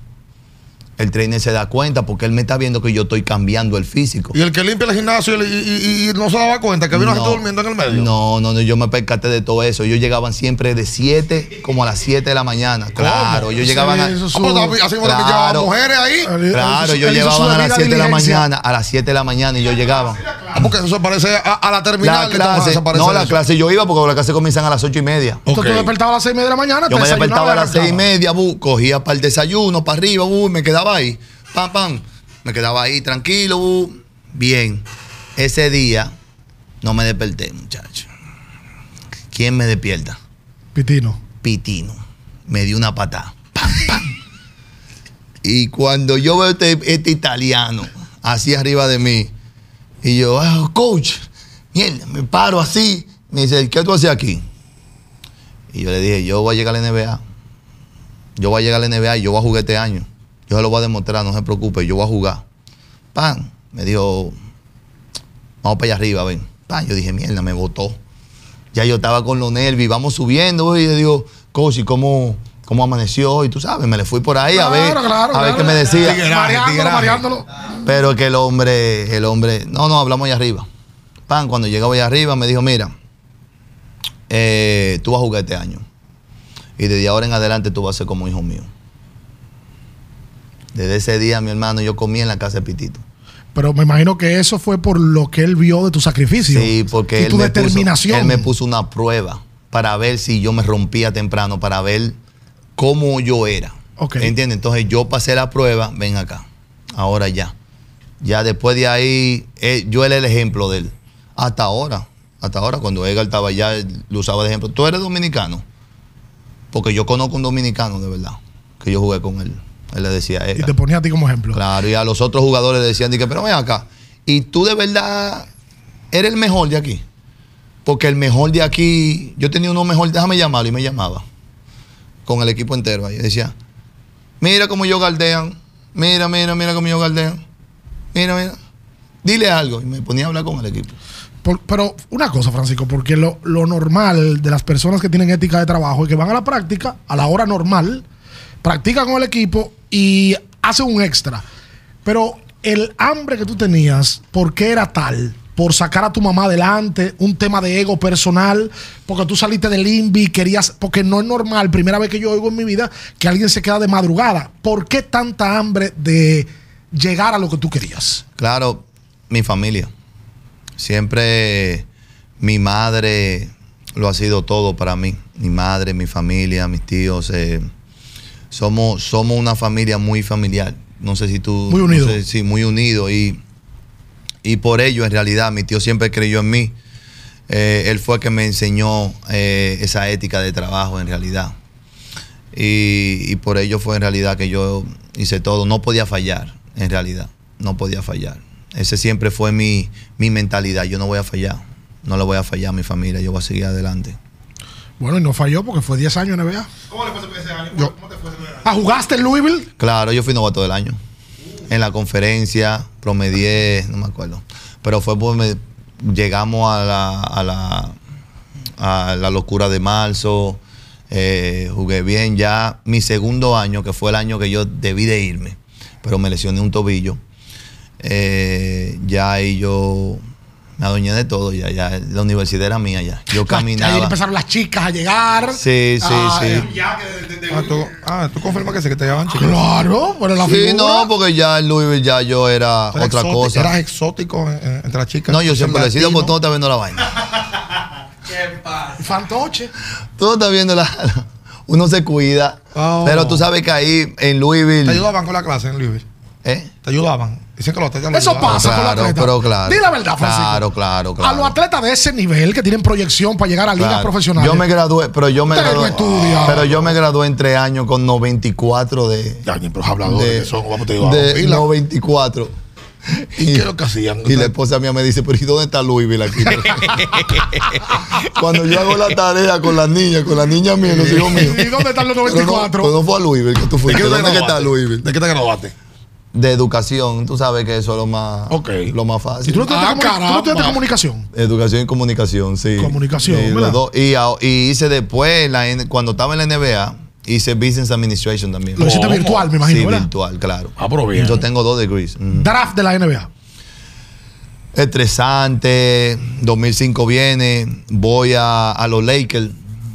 El trainer se da cuenta porque él me está viendo que yo estoy cambiando el físico. Y el que limpia el gimnasio y, y- y- y no se daba cuenta que había No. gente durmiendo en el medio. No, no, no, yo me percaté de todo eso. Ellos llegaban siempre de 7 como a las 7 de la mañana. Claro, ellos llegaban a, Ah, también así que Claro. llevaban mujeres ahí. Claro, ellos llegaban a las debida 7 de la mañana, a las 7 de la mañana y yo llegaba. Ah, porque eso se parece a, a la La terminal. Tomás, clase, no, a la eso. clase yo iba porque las clases comienzan a las 8 y media. Entonces Ok. tú despertabas a las 6 y media de la mañana. Yo te me despertaba a las desayunabas y 6 y media, bu, cogía para el desayuno, para arriba, bu, me quedaba ahí. Pam, pam. Me quedaba ahí tranquilo, bu. Bien. Ese día no me desperté, muchacho. ¿Quién me despierta? Pitino. Pitino. Me dio una patada. Pam, pam. Y cuando yo veo este, este italiano así arriba de mí, y yo, "Ah, coach, mierda, me paro así. Me dice, ¿qué tú haces aquí? Y yo le dije, yo voy a llegar a la NBA. Yo voy a llegar a la NBA y yo voy a jugar este año. Yo se lo voy a demostrar, no se preocupe, yo voy a jugar. Pan, me dijo, vamos para allá arriba, ven. Pan, yo dije, mierda, me botó. Ya yo estaba con los nervios, vamos subiendo, y le digo, coach, ¿y cómo, cómo amaneció hoy? Tú sabes, me le fui por ahí a ver, Claro, a ver claro. qué me decía. Tigre. Mareándolo. Pero que el hombre, el hombre, no, no, hablamos allá arriba. Pan, cuando llegaba allá arriba me dijo, mira, eh, tú vas a jugar este año. Y desde ahora en adelante tú vas a ser como hijo mío. Desde ese día, mi hermano, yo comí en la casa de Pitito. Pero me imagino que eso fue por lo que él vio de tu sacrificio. Sí, porque y él tu me, determinación. Puso, él me puso una prueba para ver si yo me rompía temprano, para ver cómo yo era. ¿Entiendes? Entonces yo pasé la prueba, ven acá, ahora ya. Ya después de ahí, eh, yo era el ejemplo de él. Hasta ahora, hasta ahora, cuando Edgar estaba allá, él lo usaba de ejemplo. Tú eres dominicano. Porque yo conozco un dominicano de verdad, que yo jugué con él. Él le decía a Y te ponía a ti como ejemplo. Claro, y a los otros jugadores le decían, dije, pero ven acá, y tú de verdad eres el mejor de aquí. Porque el mejor de aquí, yo tenía uno mejor, déjame llamarlo, y me llamaba. Con el equipo entero ahí. Decía, mira cómo ellos galdean, mira, mira, mira cómo ellos galdean. Mira, mira. Dile algo. Y me ponía a hablar con el equipo. Pero una cosa, Francisco, porque lo, lo normal de las personas que tienen ética de trabajo es que van a la práctica, a la hora normal, practican con el equipo y hacen un extra. Pero el hambre que tú tenías, ¿por qué era tal? Por sacar a tu mamá adelante, un tema de ego personal, porque tú saliste del INVI, querías, porque no es normal, primera vez que yo oigo en mi vida, que alguien se queda de madrugada. ¿Por qué tanta hambre de llegar a lo que tú querías? Claro, mi familia. Siempre mi madre lo ha sido todo para mí. Mi madre, mi familia, mis tíos. eh, somos, somos una familia muy familiar. No sé si tú... Muy no unido. sé, sí, muy unido. Y, y por ello, en realidad, mi tío siempre creyó en mí. Eh, él fue el que me enseñó eh, esa ética de trabajo, en realidad. Y, y por ello fue en realidad que yo hice todo. No podía fallar, en realidad. No podía fallar. Ese siempre fue mi, mi mentalidad. Yo no voy a fallar. No le voy a fallar a mi familia. Yo voy a seguir adelante. Bueno, y no falló porque fue 10 años en NBA. ¿Cómo le fue ese año? ¿Cómo te fue ese año? ¿Ah, jugaste en Louisville? Claro, yo fui novato del año. En la conferencia, promedié, no me acuerdo. Pero fue por llegamos a la, a la, a la locura de marzo. Eh, jugué bien ya mi segundo año, que fue el año que yo debí de irme, pero me lesioné un tobillo. Eh, ya ahí yo me adueñé de todo, ya, ya la universidad era mía ya. Yo caminaba. Ahí empezaron las chicas a llegar. Sí, sí, Ah, sí. eh. Ah, tú, ah, tú confirmas que sí, que te llaman chicas. Claro, pero la Sí, figura. no, porque ya en Louisville ya yo era otra exótico- cosa. Eras exótico en- en- entre las chicas. No, yo siempre he sido latino. porque tú no estás viendo la vaina. <laughs> Fantoche. Tú no estás viendo la. Uno se cuida. Oh. Pero tú sabes que ahí en ¿Te Louisville. ayudaban con la clase en Louisville? ¿Eh? ¿Te ayudaban? Dicen que los atletas lo Eso pasa con los Claro, atletas. pero claro. Di la verdad, Francisco. Claro, claro, A claro. los atletas de ese nivel que tienen proyección para llegar a ligas Claro. profesionales. Yo me gradué, pero yo me no gradué. estudia. Pero yo me gradué en tres años con 94 de. Ya, ni los habladores de, que son, ¿cómo te digo? de Pila. 94. ¿Y qué es lo que hacían? Y la esposa mía me dice, pero ¿y dónde está Louisville aquí? <laughs> Cuando yo hago la tarea con las niñas, con las niñas mías, los hijos míos. ¿Y dónde están los Pero no, 94? pues no fue a Louisville que tú ¿De fuiste. qué te ¿Dónde que está graduaste? Louisville? ¿De qué te graduaste? De educación, tú sabes que eso es lo más, Ok. lo más fácil. ¿Y tú no Ah, tú no comunicación? Educación y comunicación, sí. Comunicación, Sí, dos. Y, hice después, la N- cuando estaba en la NBA, hice Business Administration también. Lo hiciste ¿Cómo? virtual, me imagino, sí, ¿verdad? virtual, claro. Ah, pero bien. Yo tengo dos degrees. Mm. Draft de la NBA. Estresante, 2005 viene, voy a, a los Lakers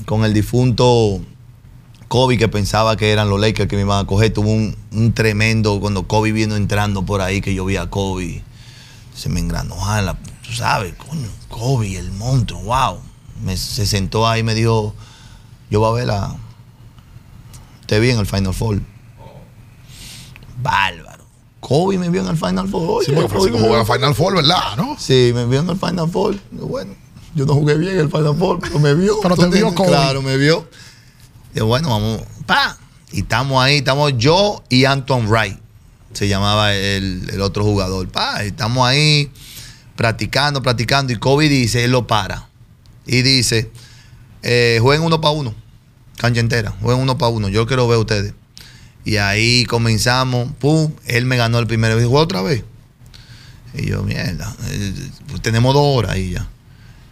con el difunto Kobe que pensaba que eran los Lakers que me iban a coger. Tuvo un, un tremendo, cuando Kobe vino entrando por ahí, que yo vi a Kobe, se me engranó, la- tú sabes, coño, Kobe, el monstruo, wow. Me- se sentó ahí y me dijo, yo voy a ver a... Te vi en el Final Four. Bárbaro. Kobe me vio en el Final Four. Sí, Oye, porque Francisco jugó vio. en Final Four, ¿verdad? ¿No? Sí, me vio en el Final Four. Bueno, yo no jugué bien el Final Four, pero me vio. Pero ¿Tú te vio? Kobe. Claro, me vio. Yo, bueno, vamos, pa. Y estamos ahí, estamos yo y Anton Wright, se llamaba el, el otro jugador. Pa, estamos ahí practicando, practicando. Y Kobe dice, él lo para. Y dice, eh, jueguen uno para uno, cancha entera, jueguen uno para uno. Yo quiero ver a ustedes. Y ahí comenzamos, pum, él me ganó el primero. Y dijo, otra vez. Y yo, mierda, pues tenemos dos horas ahí ya.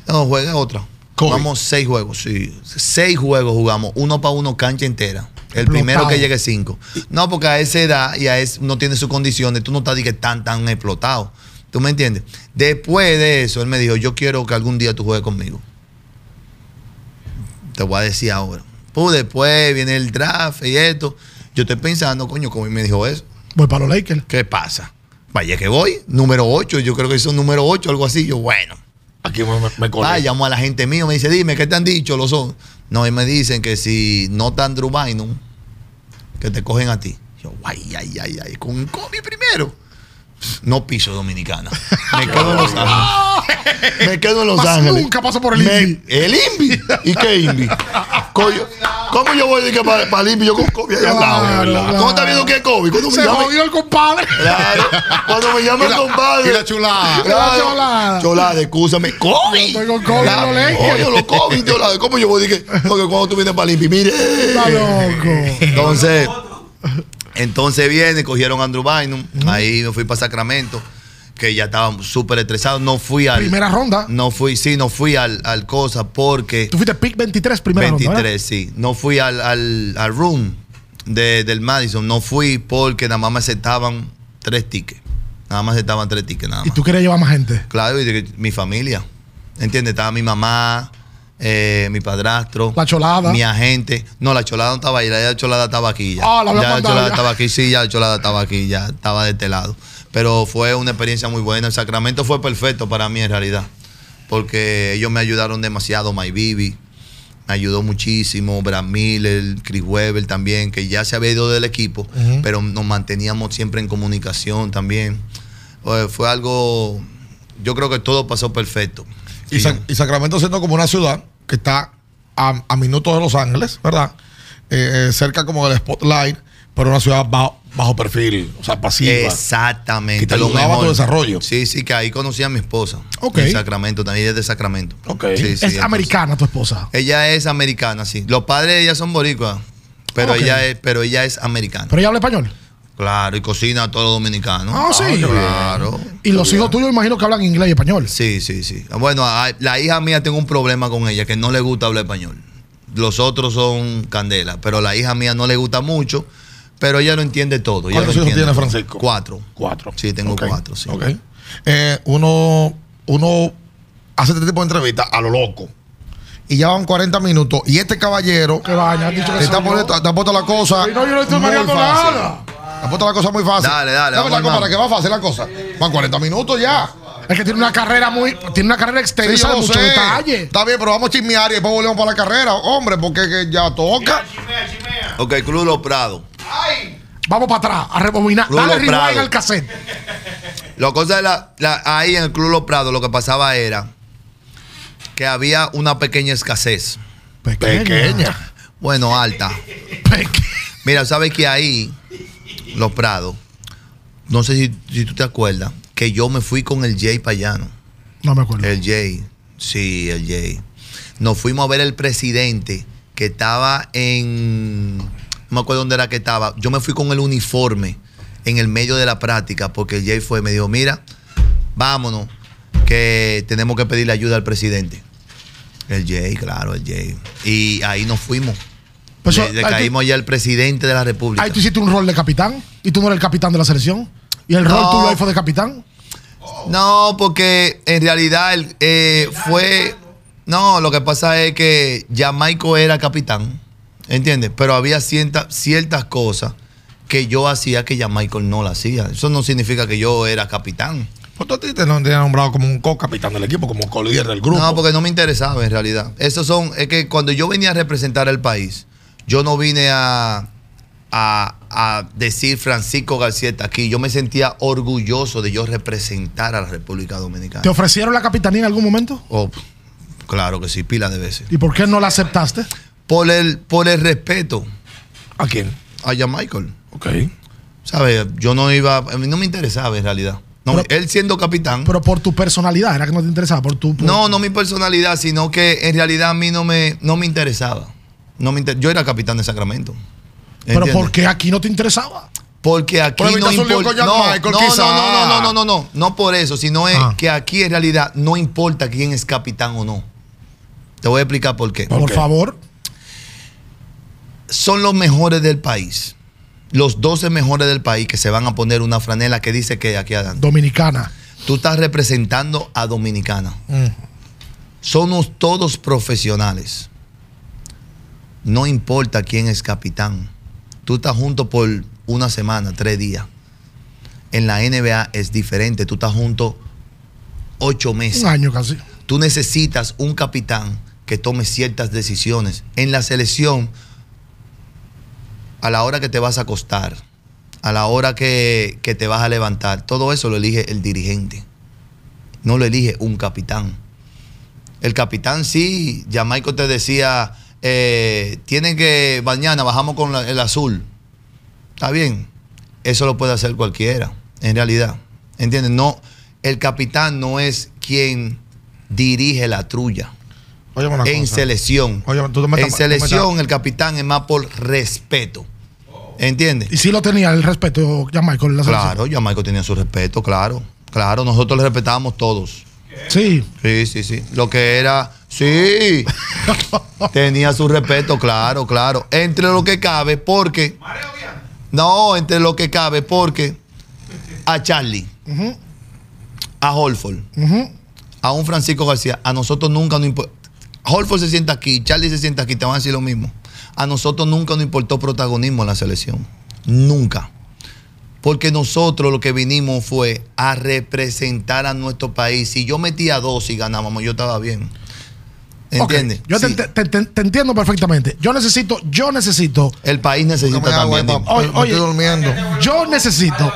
No, juega otra. Kobe. Jugamos seis juegos, sí. Seis juegos jugamos, uno para uno, cancha entera. El Explotado. primero que llegue cinco. No, porque a esa edad y a ese no tiene sus condiciones, tú no estás que tan, tan explotado. ¿Tú me entiendes? Después de eso, él me dijo, yo quiero que algún día tú juegues conmigo. Te voy a decir ahora. Pues después viene el draft y esto. Yo estoy pensando, coño, como me dijo eso. Voy para los Lakers. ¿Qué pasa? Vaya que voy, número 8, yo creo que son número 8, algo así. Yo, bueno. Aquí me, me, colé. Ah, a la gente mío, me dice, dime, ¿qué te han dicho los son? No, y me dicen que si no están Drew Bynum, que te cogen a ti. Yo, ay, ay, ay, ay, con Kobe primero. No piso dominicana. Me <laughs> quedo en Los Ángeles. Me quedo en Los Más Ángeles. nunca paso por el Me- INVI. ¿El INVI? ¿Y qué INVI? Coño, ¿Cómo yo voy a decir que para, el INVI yo con Kobe allá al lado? Claro, ¿verdad? claro. ¿Cómo está viendo que es Kobe? ¿Cuándo me Se llama? jodió el compadre. Claro. Cuando me llama Y el la- compadre. y la chulada. Claro. La. ¡Kobe! Yo estoy con en los Lakers. Oye, los chulada. ¿Cómo yo voy a decir que porque cuando tú vienes para Limpi, mire. Está loco. Entonces, entonces viene, cogieron a Andrew Bynum. Ahí me fui para Sacramento, que ya estaba súper estresado. No fui al. Primera ronda. No fui, sí, no fui al, al cosa porque. Tú fuiste pick 23, primera 23, ronda. ¿verdad? sí. No fui al, al, al room de- del Madison. No fui porque nada más me aceptaban tres tickets. Nada más aceptaban tres tickets, nada Y más. tú querías llevar más gente. Claro, y de mi familia. ¿Entiendes? Estaba mi mamá, eh, mi padrastro. La cholada. Mi agente. No, la cholada no estaba ahí. La cholada estaba aquí ya. Ah, la ya la cholada estaba aquí. Sí, ya la cholada estaba aquí. Ya estaba de este lado. Pero fue una experiencia muy buena. El Sacramento fue perfecto para mí en realidad. Porque ellos me ayudaron demasiado. My Bibi me ayudó muchísimo. Brad Miller, Chris Weber también, que ya se había ido del equipo, pero nos manteníamos siempre en comunicación también. Oye, fue algo. Yo creo que todo pasó perfecto. Y, Sacramento siendo como una ciudad que está a, a minutos de Los Ángeles, ¿verdad? Eh, eh, cerca como del spotlight, pero una ciudad ba- bajo perfil, o sea, pasiva. Exactamente. Que te ayudaba a tu desarrollo. Sí, sí, que ahí conocí a mi esposa. Ok. En Sacramento, también es de Sacramento. Ok. Sí, sí, es americana tu esposa. Ella es americana, sí. Los padres de ella son boricuas, pero, ella, es, pero ella es americana. Pero ella habla español. Claro, y cocina todo lo dominicano. Ah, sí. Claro. Y los hijos tuyos, imagino que hablan inglés y español. Sí, sí, sí. Bueno, a- la hija mía tengo un problema con ella, que no le gusta hablar español. Los otros son candela, pero la hija mía no le gusta mucho, pero ella lo entiende todo. ¿Cuántos hijos tiene todo. Francisco? Cuatro. Cuatro. Sí, tengo cuatro, sí. ok. Eh, uno, uno hace este tipo de entrevistas a lo loco. Y ya van 40 minutos. Y este caballero que te, está poniendo- te ha puesto la cosa. Sí, no, yo no estoy fácil. nada. Ha puesto la cosa muy fácil. Dale, dale, Dame la para que va fácil la cosa. Van 40 minutos ya. Es que tiene una carrera muy. Tiene una carrera Sí, extensa yo de mucho detalle. Está bien, pero vamos a chismear y después volvemos para la carrera. Hombre, porque que ya toca. Ok, Club Los Prados. Vamos para atrás, a rebobinar. Rulo Dale rewind Prado. al cassette. La cosa de la, la- ahí en el Club Los Prados lo que pasaba era que había una pequeña escasez. Pequeña. Bueno, alta. Pequeña. Mira, sabes que ahí, Los Prados, no sé si, si tú te acuerdas, que yo me fui con el Jay Payano. No me acuerdo. El Jay, sí, el Jay. Nos fuimos a ver el presidente que estaba en. No me acuerdo dónde era que estaba. Yo me fui con el uniforme en el medio de la práctica porque el Jay fue, me dijo, mira, vámonos, que tenemos que pedirle ayuda al presidente. El Jay, claro, el Jay. Y ahí nos fuimos. Pues le, eso- le tú- caímos ya al presidente de la República. Ahí tú hiciste un rol de capitán y tú no eres el capitán de la selección. Y el rol No. tuyo ahí fue de capitán. No, porque en realidad él, eh, fue. No, lo que pasa es que Jamaico era capitán, ¿entiendes? Pero había cierta- ciertas cosas que yo hacía que Jamaico no la hacía. Eso no significa que yo era capitán. Pues tú a ti te lo han nombrado como un co-capitán del equipo, como co-líder del grupo. No, porque no me interesaba en realidad. Esos son, es que cuando yo venía a representar al país, yo no vine a, a, a decir Francisco García está aquí. Yo me sentía orgulloso de yo representar a la República Dominicana. ¿Te ofrecieron la capitanía en algún momento? Oh, claro que sí, pila de veces. ¿Y por qué no la aceptaste? Por el, por el respeto ¿A quién? a Jan Michael. Ok. ¿Sabes? Yo no iba, a mí no me interesaba en realidad. No, Pero- él siendo capitán. Pero por tu personalidad, era que no te interesaba. Por tu. por- no, no mi personalidad, sino que en realidad a mí no me, no me interesaba. No me inter- yo era capitán de Sacramento. Pero. ¿por qué aquí no te interesaba? Porque aquí Por no Jan No, Michael, no, quizá. no, no, no, no, no, no, no por eso, sino es Ah. que aquí en realidad no importa quién es capitán o no. Te voy a explicar por qué. Por qué? favor. son los mejores del país. Los 12 mejores del país que se van a poner una franela que dice que aquí adelante. Dominicana. Tú estás representando a Dominicana. Mm. Somos todos profesionales. No importa quién es capitán. Tú estás junto por una semana, tres días. En la NBA es diferente. Tú estás junto ocho meses. Un año casi. Tú necesitas un capitán que tome ciertas decisiones. En la selección, a la hora que te vas a acostar, a la hora que, que te vas a levantar, todo eso lo elige el dirigente. No lo elige un capitán. El capitán sí, Jamaico te decía, eh, tienen que, mañana bajamos con la- el azul. Está bien, eso lo puede hacer cualquiera, en realidad. ¿Entiendes? No, el capitán no es quien dirige la trulla. Una En cosa. selección. Oye, tú en selección, el capitán es más por respeto. ¿Entiendes? Y sí lo tenía el respeto ya Michael la. Claro, Jamaico tenía su respeto, claro. Claro, nosotros le respetábamos todos. Sí. Sí, sí, sí. Lo que era, sí. <laughs> Tenía su respeto, claro, claro. Entre lo que cabe, porque. No, entre lo que cabe, porque a Charlie, a Holford, a un Francisco García, a nosotros nunca nos importa. Holford se sienta aquí, Charlie se sienta aquí, te van a decir lo mismo. A nosotros nunca nos importó protagonismo en la selección. Nunca. Porque nosotros lo que vinimos fue a representar a nuestro país. Si yo metía dos y ganábamos, yo estaba bien. ¿Entiendes? Yo te, Sí. te- te- te entiendo perfectamente. Yo necesito, yo necesito, El país necesita Búscame agua, también. Oye, Me oye. estoy durmiendo. yo necesito.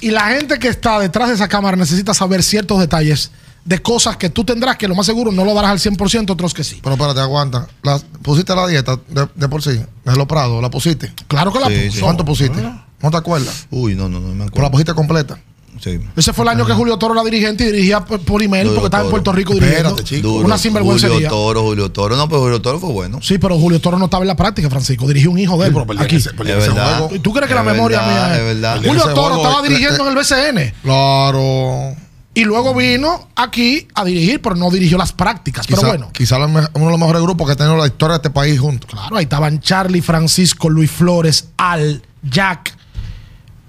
Y la gente que está detrás de esa cámara necesita saber ciertos detalles de cosas que tú tendrás que lo más seguro no lo darás al 100%, otros que sí. Pero espérate, aguanta. La- ¿Pusiste la dieta de, de por sí? De los prados, ¿la pusiste? Claro que la Sí. ¿Cuánto pusiste? ¿No te acuerdas? Uy, no, no, no me Con la acuerdo. pojita completa. Sí. Ese fue el año que Julio Toro era dirigente y dirigía por email Julio porque estaba en. Puerto Rico Espérate, dirigiendo. chico. Duro. Una sinvergüencería. Julio Toro, Julio Toro. No, pero Julio Toro fue bueno. Sí, pero Julio Toro no estaba en la práctica, Francisco. Dirigió un hijo de Sí, él. pero perdí aquí. ese- Es ese verdad. juego. ¿Y ¿Tú crees que la memoria verdad, mía es verdad. Julio Toro juego, estaba eh, dirigiendo eh, en el BCN Claro. y luego vino aquí a dirigir, pero no dirigió las prácticas. Quizá, pero bueno, quizá la me- uno de los mejores grupos que ha tenido la historia de este país juntos. claro, ahí estaban Charlie, Francisco, Luis Flores, Al, Jack.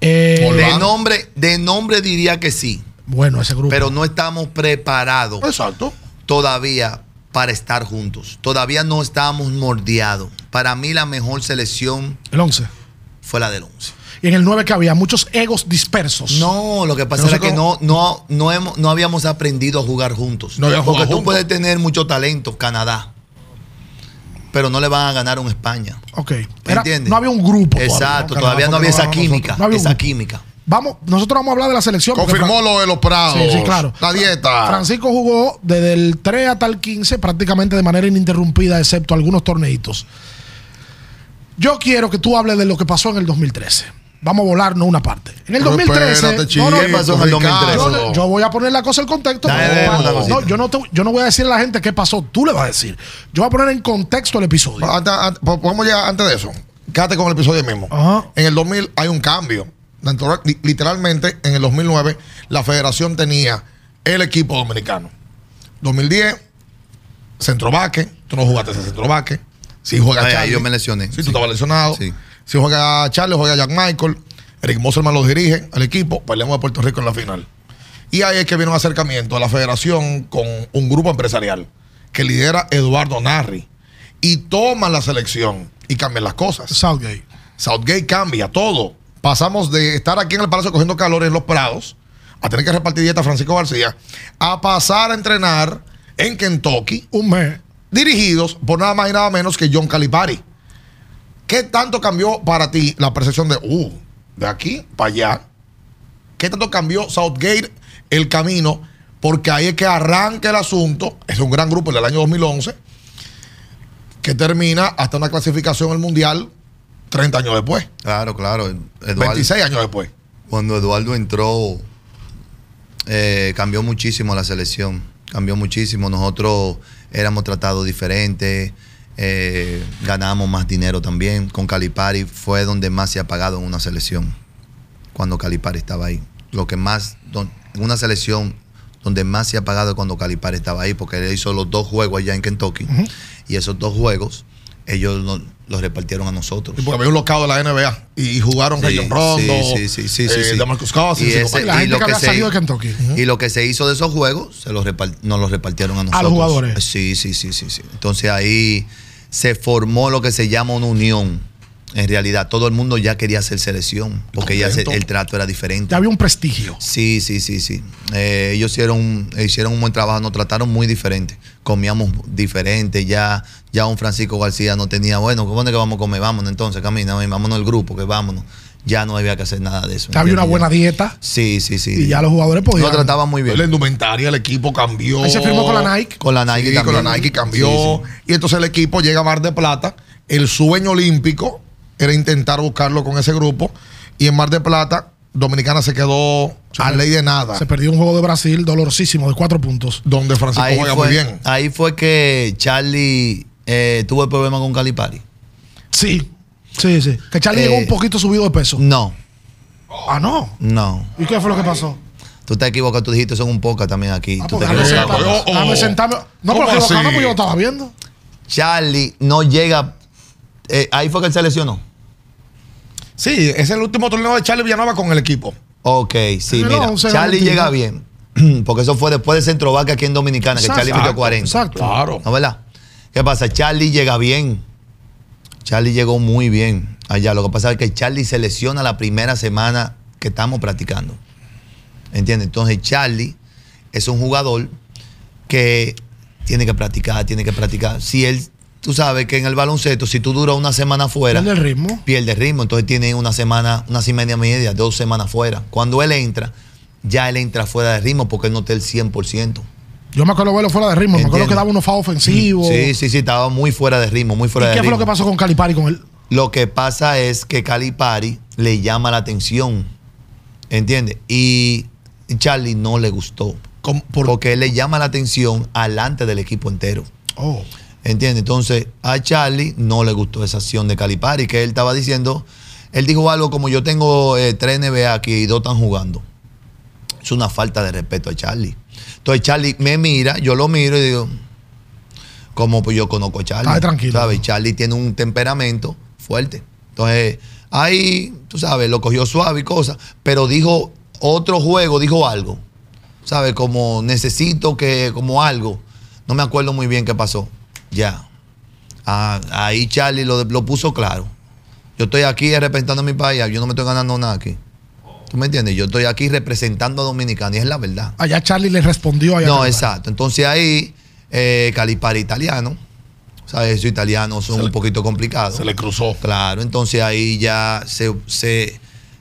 Eh, De nombre, de nombre diría que sí. bueno, ese grupo. Pero no estamos preparados Exacto. todavía para estar juntos. Todavía no estamos mordeados. Para mí la mejor selección el 11. fue la del 11. Y en el 9 que había muchos egos dispersos. No, lo que pasa No sé era que no, no, no, hemos- no habíamos aprendido a jugar juntos. No Porque tú juntos. puedes tener mucho talento, Canadá, pero no le van a ganar a un España. Ok. ¿Me Era- entiendes? no había un grupo. Exacto, todavía, todavía no había esa química. No había un esa grupo. química. Vamos, nosotros vamos a hablar de la selección. Confirmó lo de los prados. Sí, sí, claro. La dieta. Francisco jugó desde el 3 hasta el 15 prácticamente de manera ininterrumpida, excepto algunos torneitos. Yo quiero que tú hables de lo que pasó en el 2013. Vamos a volarnos una parte. En el Pero 2013. espérate, chico, ¿Qué pasó en el Ricardo. 2013? yo, voy a poner la cosa en contexto. Dale, dale, no, yo, no te- yo no voy a decirle a la gente qué pasó. Tú le vas a decir. Yo voy a poner en contexto el episodio. Antes, antes- po- podemos llegar antes de eso. Quédate con el episodio mismo. Ajá. En el 2000 hay un cambio. Literalmente, en el 2009, la federación tenía el equipo dominicano. 2010, centrovaque. Tú no jugaste ese centrovaque. Si juega Ay, yo me lesioné. Sí, tú Sí. estabas lesionado. Sí. Si juega Charlie, juega Jack Michael. Eric Moselman lo dirige al equipo. Peleamos a Puerto Rico en la final. Y ahí es que viene un acercamiento de la federación con un grupo empresarial que lidera Eduardo Narri. Y toman la selección y cambian las cosas. Southgate. Southgate cambia todo. Pasamos de estar aquí en el Palacio cogiendo calor en los Prados, a tener que repartir dieta a Francisco García, a pasar a entrenar en Kentucky, Un mes. dirigidos por nada más y nada menos que John Calipari. ¿Qué tanto cambió para ti la percepción de, uh, de aquí para allá? ¿Qué tanto cambió Southgate el camino? Porque ahí es que arranca el asunto. Es un gran grupo el año 2011 que termina hasta una clasificación al Mundial 30 años después, Claro, claro. Eduardo, 26 años después. Cuando Eduardo entró, eh, cambió muchísimo la selección. Cambió muchísimo. Nosotros éramos tratados diferentes. Eh, ganábamos más dinero también. Con Calipari fue donde más se ha pagado en una selección. Cuando Calipari estaba ahí. Lo que más, don- en una selección donde más se ha pagado es cuando Calipari estaba ahí, porque él hizo los dos juegos allá en Kentucky. Y esos dos juegos, ellos lo- los repartieron a nosotros. Y porque había un locado de la NBA y, jugaron Sí, Rayon Rondo, sí, sí, sí, eh, sí. DeMarcus Cousins Y ese-. La y lo que se- de Kentucky. Y lo que se hizo de esos juegos, se los repar- nos los repartieron a nosotros. jugadores. Sí, sí, sí, sí, sí. Entonces ahí se formó lo que se llama una unión. En realidad, todo el mundo ya quería hacer selección, porque ya se- el trato era diferente. Ya había un prestigio. Sí, sí, sí, sí. Eh, ellos hicieron, hicieron un buen trabajo, nos trataron muy diferente. Comíamos diferente, ya, ya un Francisco García no tenía, bueno, ¿cómo es que vamos a comer? Vámonos entonces, camina, vámonos al grupo, que vámonos. Ya no había que hacer nada de eso. Había una buena dieta Sí, sí, sí. y ya los jugadores podían. Nos trataban muy bien. La indumentaria, el equipo cambió. Ahí se firmó con la Nike. Con la Nike Sí, también. con la Nike cambió. Sí, Y entonces el equipo llega a Mar de Plata. El sueño olímpico era intentar buscarlo con ese grupo. Y en Mar de Plata, Dominicana se quedó a ley de nada. Se perdió un juego de Brasil dolorosísimo de cuatro puntos. Donde Francisco Ahí juega fue, muy bien. ahí fue que Charlie eh, tuvo el problema con Calipari. Sí, sí, sí. Que Charlie Eh, llegó un poquito subido de peso. No, Ah, no. no. ¿Y qué fue lo que pasó? Tú te equivocas, tú dijiste son un poco también aquí. Ah, Tú pues te déjame equivocas. sentarme. oh, oh. Déjame sentarme. No, ¿Cómo pero así? porque yo lo estaba viendo. Charlie no llega. eh, ahí fue que él se lesionó. Sí, es el último torneo de Charlie Villanueva con el equipo. Ok, sí, No, mira. Charlie llega bien. <clears throat> Porque eso fue después de Centrovaque aquí en Dominicana, que Exacto, Charlie metió 40. exacto. Claro. ¿No verdad? ¿Qué pasa? Charlie llega bien. Charlie llegó muy bien allá. Lo que pasa es que Charlie se lesiona la primera semana que estamos practicando. ¿Entiendes? Entonces Charlie es un jugador que tiene que practicar, tiene que practicar. Si él, tú sabes que en el baloncesto, si tú duras una semana fuera, Pierde el ritmo. pierde ritmo. Entonces tiene una semana, una semana y media, dos semanas fuera. Cuando él entra, ya él entra fuera de ritmo porque él no está el 100%. Yo me acuerdo verlo fuera de ritmo. Me acuerdo que daba unos FA ofensivos. Sí, sí, sí, estaba muy fuera de ritmo, muy ¿Y fuera de qué ritmo. fue lo que pasó con Calipari con él? Lo que pasa es que Calipari le llama la atención. ¿Entiendes? Y Charlie no le gustó. Porque él le llama la atención alante del equipo entero. Oh. ¿Entiendes? Entonces, a Charlie no le gustó esa acción de Calipari, que él estaba diciendo. Él dijo algo como: Yo tengo eh, tres NBA aquí y dos están jugando. Es una falta de respeto a Charlie. Entonces, Charlie me mira, yo lo miro y digo: como pues yo conozco a Charlie. tranquilo. ¿sabes? Charlie tiene un temperamento fuerte. Entonces, ahí, tú sabes, lo cogió suave y cosas, pero dijo otro juego, dijo algo. ¿Sabes? Como necesito que, como algo. No me acuerdo muy bien qué pasó. Ya. Ah, ahí Charlie lo, lo, puso claro. Yo estoy aquí representando a mi país, yo no me estoy ganando nada aquí. ¿Tú me entiendes? Yo estoy aquí representando a Dominicana y es la verdad. Allá Charlie le respondió allá. No, exacto. Entonces ahí eh, Calipari italiano. ¿Sabes? Esos italianos son un poquito complicados. Se le cruzó. Claro, entonces ahí ya se,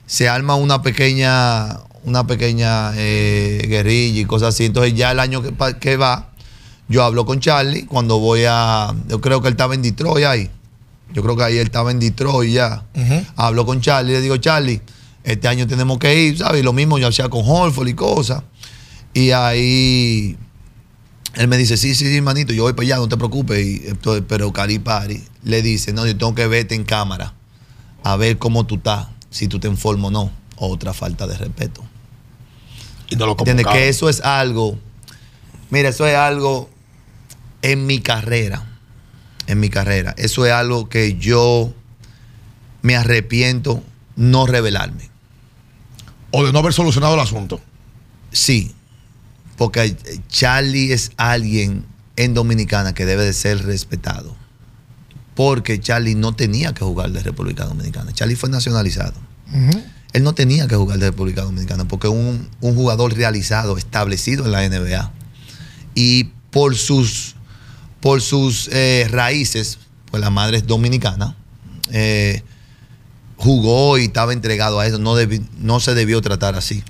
se, arma una pequeña, una pequeña eh, guerrilla y cosas así. Entonces ya el año que, que, va, yo hablo con Charlie cuando voy a, yo creo que él estaba en Detroit ahí. Yo creo que ahí él estaba en Detroit ya. Hablo con Charlie, le digo, Charlie, este año tenemos que ir, ¿sabes? Y lo mismo yo hacía con Holford y cosas. Y ahí él me dice, sí, sí, sí, manito, yo voy para allá, no te preocupes. Y, pero Calipari le dice, no, yo tengo que verte en cámara a ver cómo tú estás, si tú te informas o no. Otra falta de respeto. Y no lo ¿Entiendes? Que eso es algo, mira, eso es algo en mi carrera, en mi carrera. Eso es algo que yo me arrepiento no revelarme. O de no haber solucionado el asunto. Sí, porque Charlie es alguien en Dominicana que debe de ser respetado. Porque Charlie no tenía que jugar de República Dominicana. Charlie fue nacionalizado. Él no tenía que jugar de República Dominicana porque un, un jugador realizado, establecido en la NBA. Y por sus, por sus eh, raíces, pues la madre es dominicana, eh, jugó y estaba entregado a eso. No, no se debió tratar así.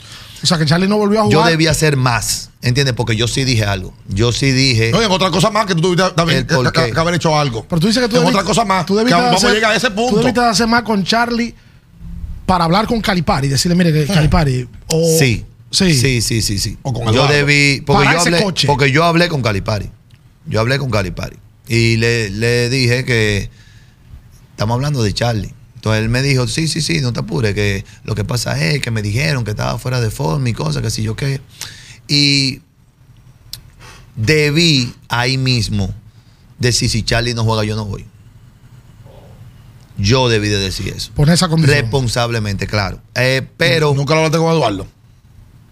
O sea, que Charlie no volvió a jugar. Yo debía hacer más, ¿entiendes? Porque yo sí dije algo. Yo sí dije. No, en otra cosa más que tú debiste que, haber hecho algo. Pero tú dices que tú. En otra cosa más. Tú debiste vamos a llegar a ese punto. Tú debiste hacer más con Charlie para hablar con Calipari. Decirle, mire, que eh. Calipari. O, sí. Sí. Sí, sí, sí. sí. O con yo debí. Porque yo, hablé, porque yo hablé con Calipari. Yo hablé con Calipari. Y le, le dije que. Estamos hablando de Charlie. Entonces él me dijo, sí, sí, sí, no te apures, que lo que pasa es que me dijeron que estaba fuera de forma y cosas, que si yo qué. Y debí ahí mismo decir, si Charlie no juega, yo no voy. Yo debí de decir eso. Por esa condición. Responsablemente, claro. Eh, pero. ¿Nunca lo hablaste con Eduardo?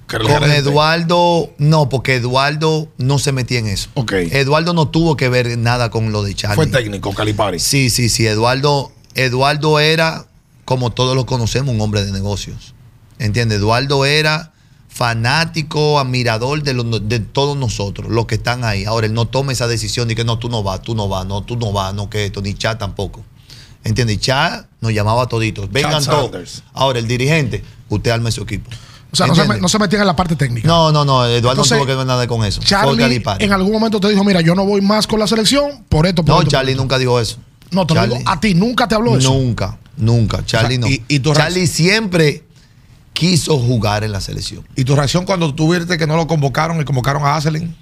Con Eduardo, no, porque Eduardo no se metía en eso. Okay. Eduardo no tuvo que ver nada con lo de Charlie. Fue técnico, Calipari. Sí, sí, sí. Eduardo Eduardo era, como todos lo conocemos, un hombre de negocios. ¿Entiendes? Eduardo era fanático, admirador de, de, todos nosotros, los que están ahí. Ahora, él no toma esa decisión de que no, tú no vas, tú no vas, no, tú no vas, no que esto, ni Chá tampoco. ¿Entiendes? Chá nos llamaba a toditos. Vengan todos. Ahora, el dirigente, usted arme su equipo. O sea, no se, no se, metía en la parte técnica. No, no, no. Eduardo no tuvo que ver nada con eso. Charlie en algún momento te dijo, mira, yo no voy más con la selección por esto, por No, Charlie nunca dijo eso. No, te lo digo a ti, nunca te habló eso. Nunca, nunca. Charlie no. Y, Charlie siempre quiso jugar en la selección. ¿Y tu reacción cuando tuviste que no lo convocaron y convocaron a Aselin?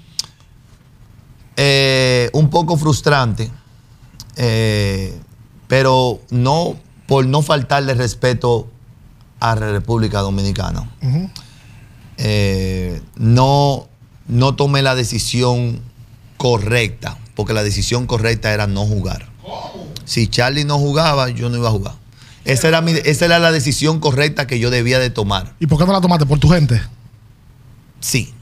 Eh, un poco frustrante, eh, pero no por no faltarle respeto a la República Dominicana. Eh, no, no tomé la decisión correcta, porque la decisión correcta era no jugar. Si Charlie no jugaba, yo no iba a jugar. Esa era, esa era la decisión correcta que yo debía de tomar. ¿Y por qué no la tomaste? ¿Por tu gente? Sí,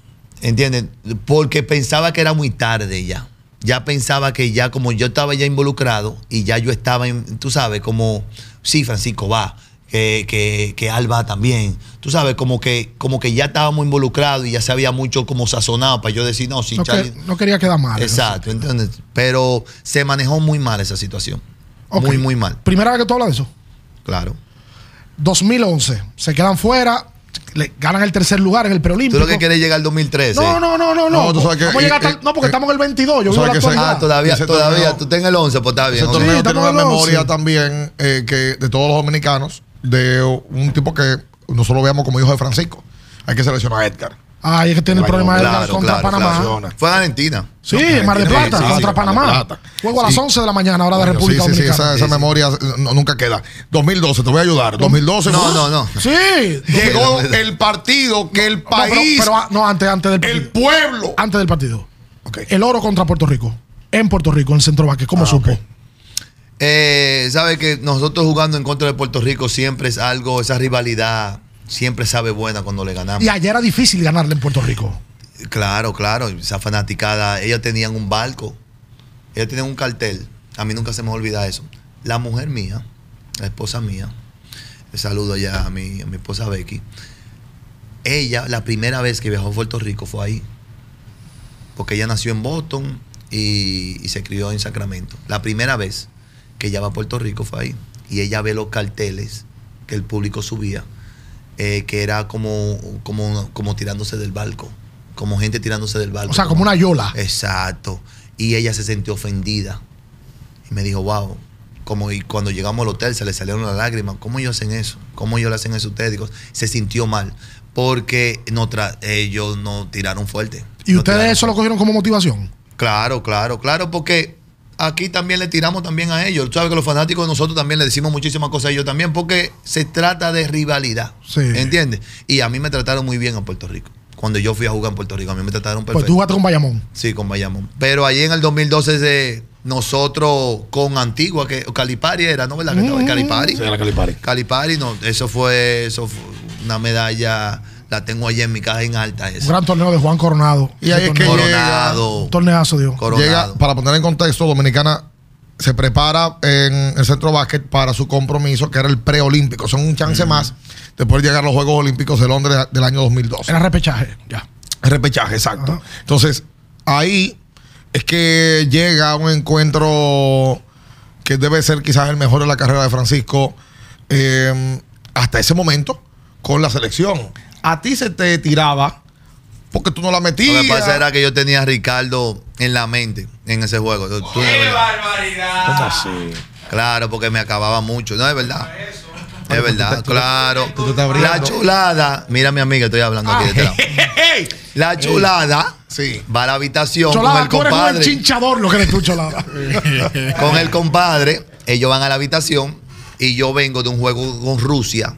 ¿entiendes? Porque pensaba que era muy tarde ya. Ya pensaba que ya como yo estaba ya involucrado y ya yo estaba, tú sabes, como, sí, Francisco, va que, que, Alba también. Tú sabes, como que, como que ya estábamos involucrados y ya se había mucho como sazonado para yo decir, no, si no, no quería quedar mal. Exacto, ¿entiendes? Pero se manejó muy mal esa situación. Muy, muy mal. ¿Primera vez que tú hablas de eso? Claro. 2011, se quedan fuera, le ganan el tercer lugar en el preolímpico. ¿Tú lo que quieres llegar al 2013? No, no, no, no. No, no porque estamos en el 22. Yo vivo la Ah, todavía, todavía. tú tenés el 11, pues está bien. Ese torneo tiene una memoria también eh, que de todos los dominicanos de un tipo que nosotros lo veamos como hijo de Francisco. Hay que seleccionar a Edgar. Ah, es que tiene el problema de Claro, contra claro, Panamá. claro. Fue en Argentina. Sí, en Mar de Sí, Plata, sí, sí, contra Panamá. Juego a las Sí. 11 de la mañana, hora de República sí, sí, sí, Dominicana. esa, esa memoria no- nunca queda. 2012, te voy a ayudar. 2012. No, fue- no, no. Sí. Llegó el partido que el No, pero- país, pero, ah, no, antes, antes del el partido. pueblo. Antes del partido. El oro contra Puerto Rico. En Puerto Rico, en el centro Vázquez. ¿Cómo Ah, supo? ok. Eh, sabe que nosotros jugando en contra de Puerto Rico siempre es algo, esa rivalidad siempre sabe buena cuando le ganamos. Y ayer era difícil ganarle en Puerto Rico. Claro, claro, esa fanaticada, ellos tenían un barco, ellos tenían un cartel, a mí nunca se me olvida eso. La mujer mía, la esposa mía, le saludo ya a mi, a mi esposa Becky, ella la primera vez que viajó a Puerto Rico fue ahí, porque ella nació en Boston y, y se crió en Sacramento. La primera vez que ella va a Puerto Rico fue ahí, y ella ve los carteles que el público subía, eh, que era como, como, como tirándose del barco, como gente tirándose del barco. O sea, como una yola. Exacto. Y ella se sintió ofendida. Y me dijo, wow. Como y cuando llegamos al hotel se le salieron las lágrimas. ¿Cómo ellos hacen eso? ¿Cómo ellos le hacen eso a ustedes? Digo, se sintió mal. Porque no tra- ellos no tiraron fuerte. ¿Y No ustedes eso lo cogieron como motivación? Claro, claro, claro, porque aquí también le tiramos también a ellos. Tú sabes que los fanáticos de nosotros también le decimos muchísimas cosas a ellos también, porque se trata de rivalidad. Sí. ¿Entiendes? Y a mí me trataron muy bien en Puerto Rico. Cuando yo fui a jugar en Puerto Rico, a mí me trataron Pues perfecto. tú jugaste con Bayamón. Sí, con Bayamón. Pero allí en el 2012 de nosotros con Antigua, que Calipari era, ¿no? ¿Verdad? Que estaba en Calipari. Sí, la Calipari. Calipari, no, eso fue, eso fue una medalla, la tengo allá en mi caja en alta Un esa. gran torneo de Juan Coronado. Y ahí es que. Coronado. Un torneazo, Dios. Coronado. Llega, para poner en contexto, Dominicana se prepara en el centro básquet para su compromiso, que era el preolímpico. Son un chance más de poder llegar a los Juegos Olímpicos de Londres del año 2012. Era repechaje, ya. El repechaje, exacto. Ajá. Entonces, ahí es que llega un encuentro que debe ser quizás el mejor de la carrera de Francisco eh, hasta ese momento con la selección. A ti se te tiraba porque tú no la Lo metías. que pasa era que yo tenía a Ricardo en la mente en ese juego. ¡Qué barbaridad! ¿Cómo así? Claro, porque me acababa mucho. No, es verdad. Es verdad, claro. tú te. La chulada, mira mi amiga, estoy hablando aquí de este lado. <laughs> La chulada Sí. va a la habitación con Cholada, el tú eres un compadre. chinchador lo que eres tú, Cholada. <laughs> Con el compadre, ellos van a la habitación y yo vengo de un juego con Rusia.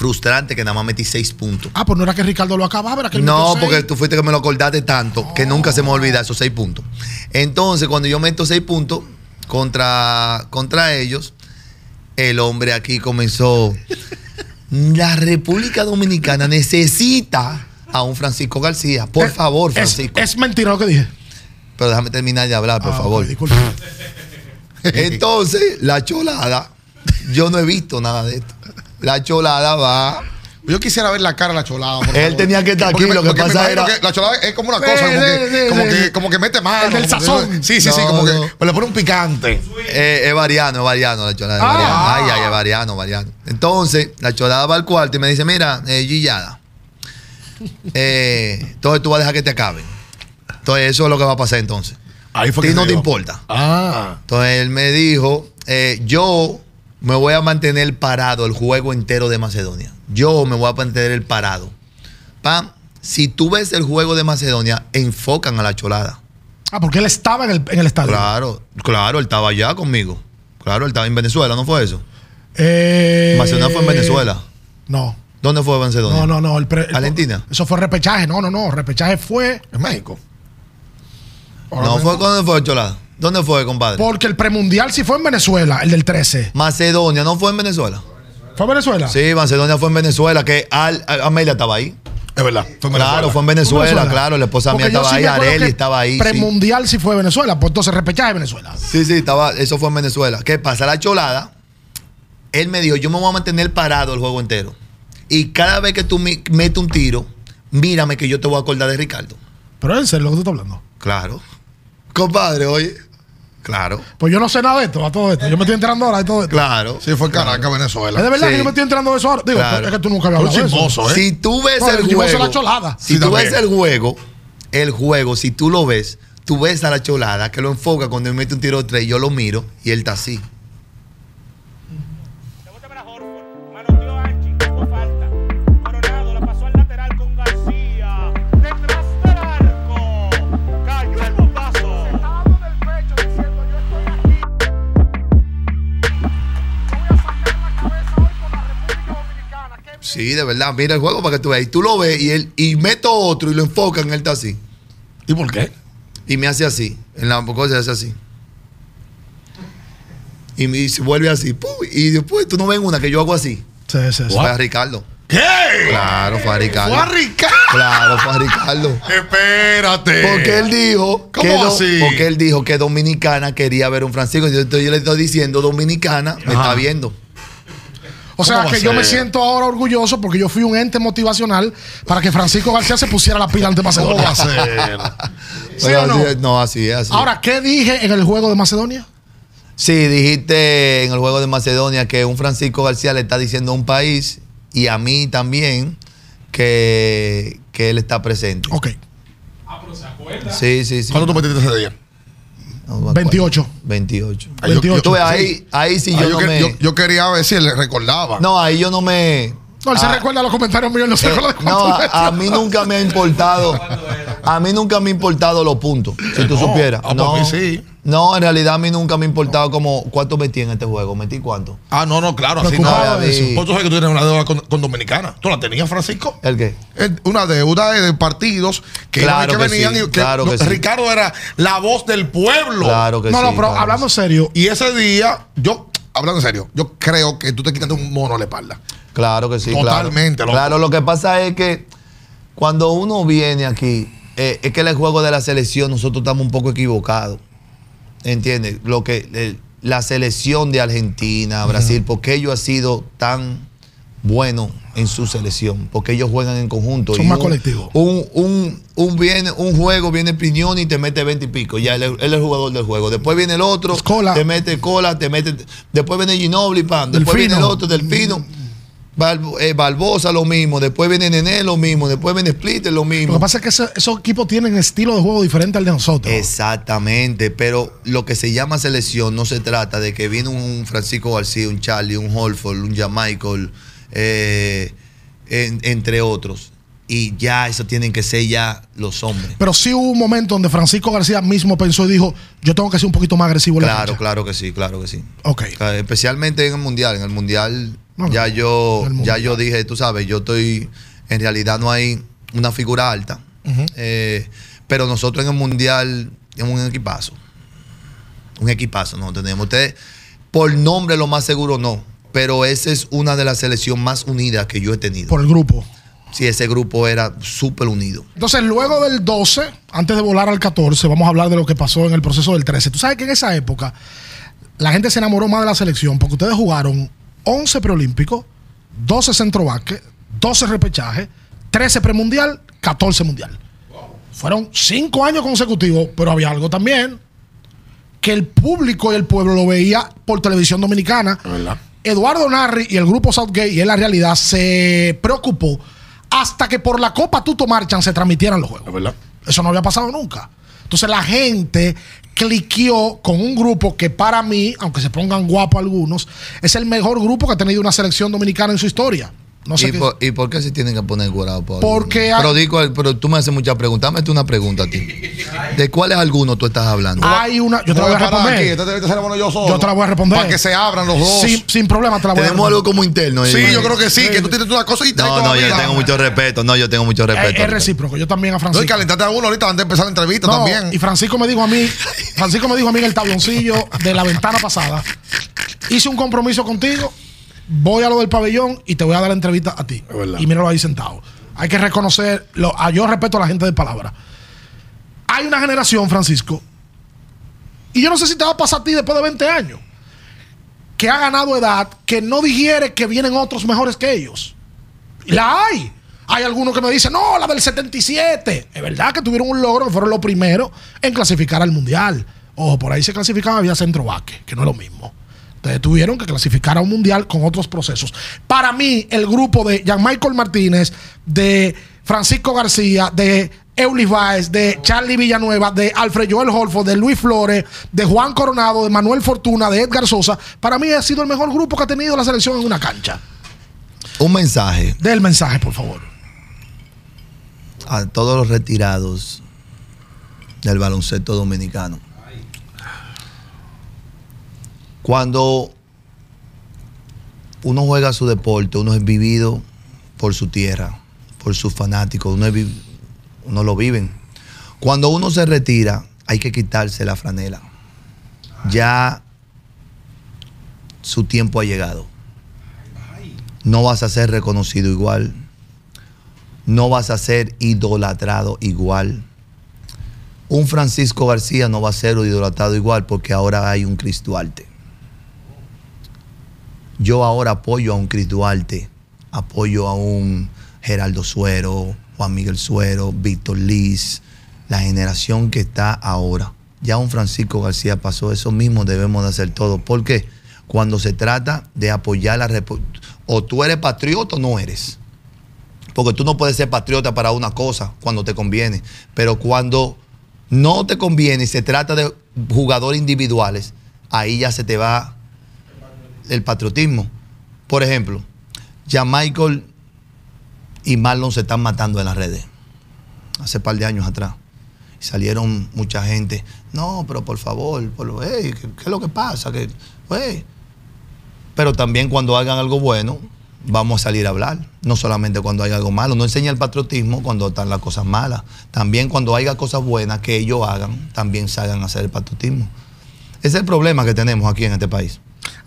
Frustrante que nada más metí seis puntos. ah, pues no era que Ricardo lo acababa, era que él No, metió seis. porque tú fuiste que me lo acordaste tanto que nunca se me olvida esos seis puntos. Entonces, cuando yo meto seis puntos contra, contra ellos, el hombre aquí comenzó. La República Dominicana necesita a un Francisco García. Por Es- favor, es- Francisco. Es, mentira lo que dije. Pero déjame terminar de hablar, por Ah, favor. ok, disculpe. <laughs> Entonces, la cholada, yo no he visto nada de esto. La cholada va. Yo quisiera ver la cara de la cholada. por Él tenía que estar Porque aquí, me- lo que me pasa era- que la cholada es como una Sí, cosa, como, sí, que, sí, como, sí. que, como que mete mano. El del sazón. Sí, sí, sí, como no. que le pone un picante. Eh, es variano, es variano la cholada. Ah. variano. Ay, ay, es variano, variano. Entonces, la cholada va al cuarto y me dice: Mira, eh, Gillada, eh, entonces tú vas a dejar que te acaben. Entonces, eso es lo que va a pasar entonces. Ahí fue A ti que no te importa. Ah. Entonces, él me dijo: eh, Yo me voy a mantener parado el juego entero de Macedonia. Yo me voy a mantener el parado. Pam, si tú ves el juego de Macedonia, enfocan a la cholada. Ah, porque él estaba en el, en el estadio. Claro, claro, él estaba allá conmigo. Claro, él estaba en Venezuela, ¿no fue eso? Eh, Macedonia fue en Venezuela. No. ¿Dónde fue Macedonia? No, no, no. el pre- ¿Argentina? Eso fue repechaje. No, no, no. Repechaje fue En México. Ahora No, fue ¿dónde fue Cholada? ¿Dónde fue, compadre? porque el premundial sí fue en Venezuela, el del 13. Macedonia, ¿no fue en Venezuela? ¿Fue en Venezuela? Sí, Macedonia fue en Venezuela, que Al, Al- Amelia estaba ahí. Es verdad. Fue en Claro, Venezuela. fue en Venezuela, claro, la esposa mía Porque yo estaba sí ahí, me acuerdo Areli que estaba ahí. Sí. Premundial sí fue Venezuela, pues entonces repechaje Venezuela. sí, sí, estaba, eso fue en Venezuela. ¿Qué pasa? La Cholada, él me dijo, yo me voy a mantener parado el juego entero. Y cada vez que tú me- metes un tiro, mírame que yo te voy a acordar de Ricardo. Pero en serio lo que tú estás hablando. Claro. Compadre, oye. Claro, Pues yo no sé nada de esto, a todo esto. Yo me estoy enterando ahora de todo esto. claro. Sí, fue en Caracas, ¿Es Venezuela. de verdad Sí. que yo me estoy enterando de eso ahora? Digo, Claro. es que tú nunca habías Un hablado de eso. chismoso, ¿eh? Si tú ves No, el el chismoso juego. es la cholada. Si Sí, tú también. ves el juego, el juego, si tú lo ves, tú ves a la cholada que lo enfoca cuando él mete un tiro de tres, yo lo miro y él está así. Sí, de verdad. Mira el juego para que tú veas. Y tú lo ves y, él, y meto otro y lo enfocan, él está así. ¿Y por qué? Y me hace así. En la cosa se hace así. Y me vuelve así. ¡pum! Y después tú no ves una que yo hago así. Sí, sí, sí. Fue a Ricardo. ¿Qué? Claro, fue a Ricardo. Fue a Ricardo. Claro, fue a Ricardo. Espérate. Porque él dijo ¿Cómo que así? porque él dijo que Dominicana quería ver un Francisco. Yo, yo le estoy diciendo Dominicana me Ajá. está viendo. O sea ¿Cómo que yo me siento ahora orgulloso porque yo fui un ente motivacional para que Francisco García se pusiera la pila ante ¿Cómo Macedonia. va a ser? ¿Sí Pero o no? así es- no, así es. Así. Ahora, ¿qué dije en el juego de Macedonia? Sí, dijiste en el juego de Macedonia que un Francisco García le está diciendo a un país y a mí también que, que él está presente. Ok, Sí, sí, sí. ¿Cuándo tú metiste ese día? No me acuerdo. 28. 28. Ah, yo- 28. Tú ves, ahí, ahí sí Ah, yo yo, no que- me. yo- yo quería ver si él recordaba. No, ahí yo no me. No, él se Ah, recuerda los comentarios míos, no se eh, recuerda no, a, a mí nunca me ha importado. A mí nunca me ha importado los puntos, si tú No, supieras. ah, no, a mí sí. no, en realidad a mí nunca me ha importado como cuánto metí en este juego. ¿Metí cuánto? Ah, no, no, claro, así no. Preocupado de eso. Tú sabes que tú tienes una deuda con, con Dominicana. ¿Tú la tenías, Francisco? ¿El qué? Es Una deuda de partidos que, Claro que que venían sí, y que, claro que no, sí. Ricardo era la voz del pueblo. Claro que No, sí. no, pero claro hablando serio, Y ese día, yo, hablando en serio, yo creo que tú te quitaste un mono a la espalda. Claro que sí. Totalmente, Claro. claro, lo que pasa es que cuando uno viene aquí, eh, es que el juego de la selección nosotros estamos un poco equivocados. ¿Entiendes? Lo que la selección de Argentina, Brasil, porque ellos han sido tan buenos en su selección, porque ellos juegan en conjunto. Son Y más un- colectivos. Un, un, un, viene, un juego viene Piñón y te mete 20 y pico. Ya él, es- él es el jugador del juego. Después viene el otro, Escola. te mete cola, te mete. Después viene Ginobili, pan. Después viene el otro, Delfino. Eh, Barbosa, lo mismo. Después viene Nené, lo mismo. Después viene Splitter, lo lo mismo. que pasa es que ese- esos equipos tienen estilo de juego diferente al de nosotros. Exactamente, pero lo que se llama selección no se trata de que viene un Francisco García, un Charlie, un Holford, un Jamichael, eh, en- entre otros. Y ya eso tienen que ser ya los hombres. Pero sí hubo un momento donde Francisco García mismo pensó y dijo, yo tengo que ser un poquito más agresivo en la Claro, claro que sí, claro que sí. Ok. Especialmente en el mundial. En el mundial No, ya yo, ya yo dije, tú sabes, yo estoy, en realidad no hay una figura alta. Eh, pero nosotros en el mundial tenemos un equipazo. Un equipazo, no tenemos. Ustedes, por nombre lo más seguro no. Pero esa es una de las selecciones más unidas que yo he tenido. Por el grupo. Sí, ese grupo era súper unido. Entonces, luego del 12, antes de volar al 14, vamos a hablar de lo que pasó en el proceso del 13. Tú sabes que en esa época la gente se enamoró más de la selección porque ustedes jugaron 11 preolímpicos, 12 centro básquet, 12 repechajes, 13 premundial, 14 mundial. Fueron 5 años consecutivos, pero había algo también que el público y el pueblo lo veía por televisión dominicana. verdad. Eduardo Narri y el grupo Southgate y en la realidad se preocupó hasta que por la Copa Tuto Marchan se transmitieran los juegos. Es verdad. Eso no había pasado nunca. Entonces la gente cliqueó con un grupo que para mí, aunque se pongan guapos algunos, es el mejor grupo que ha tenido una selección dominicana en su historia. No sé ¿Y, por, y por qué se tienen que poner curados? por Porque hay- Pero, digo, pero tú me haces muchas preguntas. Dame una pregunta a ti. ¿De cuáles algunos tú estás hablando? hay una. Yo te la voy a aquí, responder. esta se la pongo yo solo. Yo te la voy a responder. Para que se abran los dos. Sin, sin problema, te la voy a Tenemos algo como interno. Sí, yo creo que sí, que tú tienes una cosa y No, no, yo tengo mucho respeto. No, yo tengo mucho Es, respeto. es ahorita. recíproco. Yo también a No, y Francisco. calentate a uno ahorita antes de empezar la entrevista No, también. Y Francisco me dijo a mí, Francisco me dijo a mí en el tabloncillo de la ventana pasada, hice un compromiso contigo, voy a lo del pabellón y te voy a dar la entrevista a ti. Y míralo ahí sentado. Hay que reconocer, lo, a- yo respeto a la gente de palabra. Hay una generación, Francisco, y yo no sé si te va a pasar a ti después de 20 años, que ha ganado edad, que no digiere que vienen otros mejores que ellos. Y la hay. Hay algunos que me dicen, no, la del 77. Es verdad que tuvieron un logro, que fueron los primeros en clasificar al mundial. Ojo, por ahí se clasificaba vía centro vaque, que no es lo mismo. Entonces tuvieron que clasificar a un mundial con otros procesos. Para mí, el grupo de Jean-Michael Martínez, de Francisco García, de Eulis Baez, de Charlie Villanueva, de Alfred Joel Holford, de Luis Flores, de Juan Coronado, de Manuel Fortuna, de Edgar Sosa, para mí ha sido el mejor grupo que ha tenido la selección en una cancha. Un mensaje Del mensaje, por favor. a todos los retirados del baloncesto dominicano. Cuando uno juega su deporte, uno es vivido por su tierra, por sus fanáticos. Uno, uno lo viven. Cuando uno se retira, hay que quitarse la franela. Ya su tiempo ha llegado. No vas a ser reconocido igual. No vas a ser idolatrado igual. Un Francisco García no va a ser idolatrado igual porque ahora hay un Cristo Duarte. Yo ahora apoyo a un Cristo Duarte, apoyo a un Geraldo Suero, Juan Miguel Suero, Víctor Liz, la generación que está ahora. Ya un Francisco García pasó, eso mismo debemos de hacer todo. Porque cuando se trata de apoyar la o tú eres patriota o no eres. Porque tú no puedes ser patriota para una cosa cuando te conviene. Pero cuando no te conviene y se trata de jugadores individuales, ahí ya se te va el patriotismo. Por ejemplo, ya Michael y Marlon se están matando en las redes. Hace un par de años atrás. Salieron mucha gente. No, pero por favor, por, ¿qué, es lo que pasa? Que, Pero también cuando hagan algo bueno, vamos a salir a hablar. No solamente cuando hay algo malo. No enseña el patriotismo cuando están las cosas malas. También cuando haya cosas buenas que ellos hagan, también salgan a hacer el patriotismo. Ese es el problema que tenemos aquí en este país.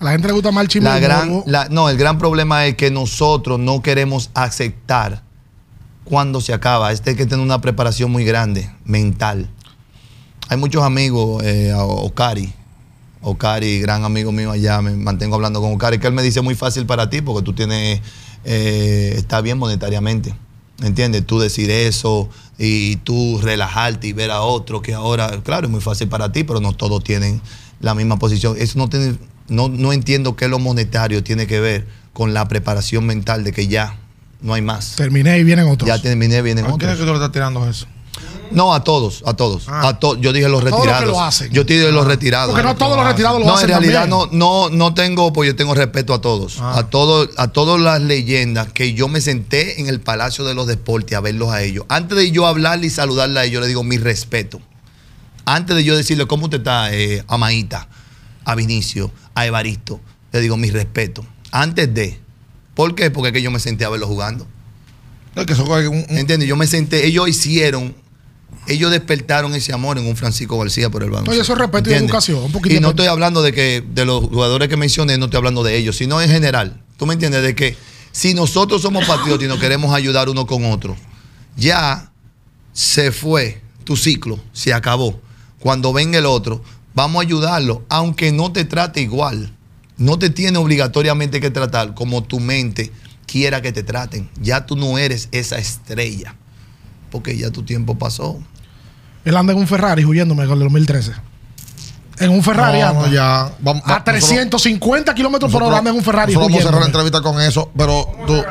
A la gente le gusta mal el la gran, No, el gran problema es que nosotros no queremos aceptar cuando se acaba. Este hay que tener una preparación muy grande, mental. Hay muchos amigos, eh, Ocari, Ocari, gran amigo mío allá, me mantengo hablando con Ocari, que él me dice muy fácil para ti porque tú tienes, eh, está bien monetariamente. ¿Entiendes? Tú decir eso y tú relajarte y ver a otro que ahora, claro, es muy fácil para ti, pero no todos tienen la misma posición. Eso no tiene no, no entiendo qué lo monetario tiene que ver con la preparación mental de que ya no hay más. Terminé y vienen otros. Ya terminé, y vienen otros. ¿Qué es que tú le estás tirando eso? No, a todos, a todos. Ah. A to yo dije los retirados. Lo hacen. Yo dije los ah. retirados. Porque no todos los retirados lo hacen. No, en realidad no, no, no tengo, pues yo tengo respeto a todos. Ah. A todos, a todas las leyendas que yo me senté en el Palacio de los Deportes a verlos a ellos. Antes de yo hablarle y saludarle a ellos, le digo mi respeto. Antes de yo decirle cómo usted está, eh, Amaíta, a Vinicio, a Evaristo, le digo mi respeto. Antes de. ¿Por qué? Porque es que yo me senté a verlo jugando. No, que eso un, ¿Entiendes? Yo me senté, ellos hicieron, ellos despertaron ese amor en un Francisco García por el banco. Oye, eso es respeto y educación. Un y no estoy hablando de que de los jugadores que mencioné, no estoy hablando de ellos, sino en general. ¿Tú me entiendes? De que si nosotros somos patriotas y nos queremos ayudar uno con otro, ya se fue tu ciclo, se acabó. Cuando venga el otro, vamos a ayudarlo, aunque no te trate igual. No te tiene obligatoriamente que tratar como tu mente quiera que te traten. Ya tú no eres esa estrella, porque ya tu tiempo pasó. Él anda en un Ferrari huyéndome con el 2013 en un Ferrari. No, ya. Vamos, a 350 kilómetros por hora en un Ferrari. Vamos a cerrar la entrevista con eso, pero tú.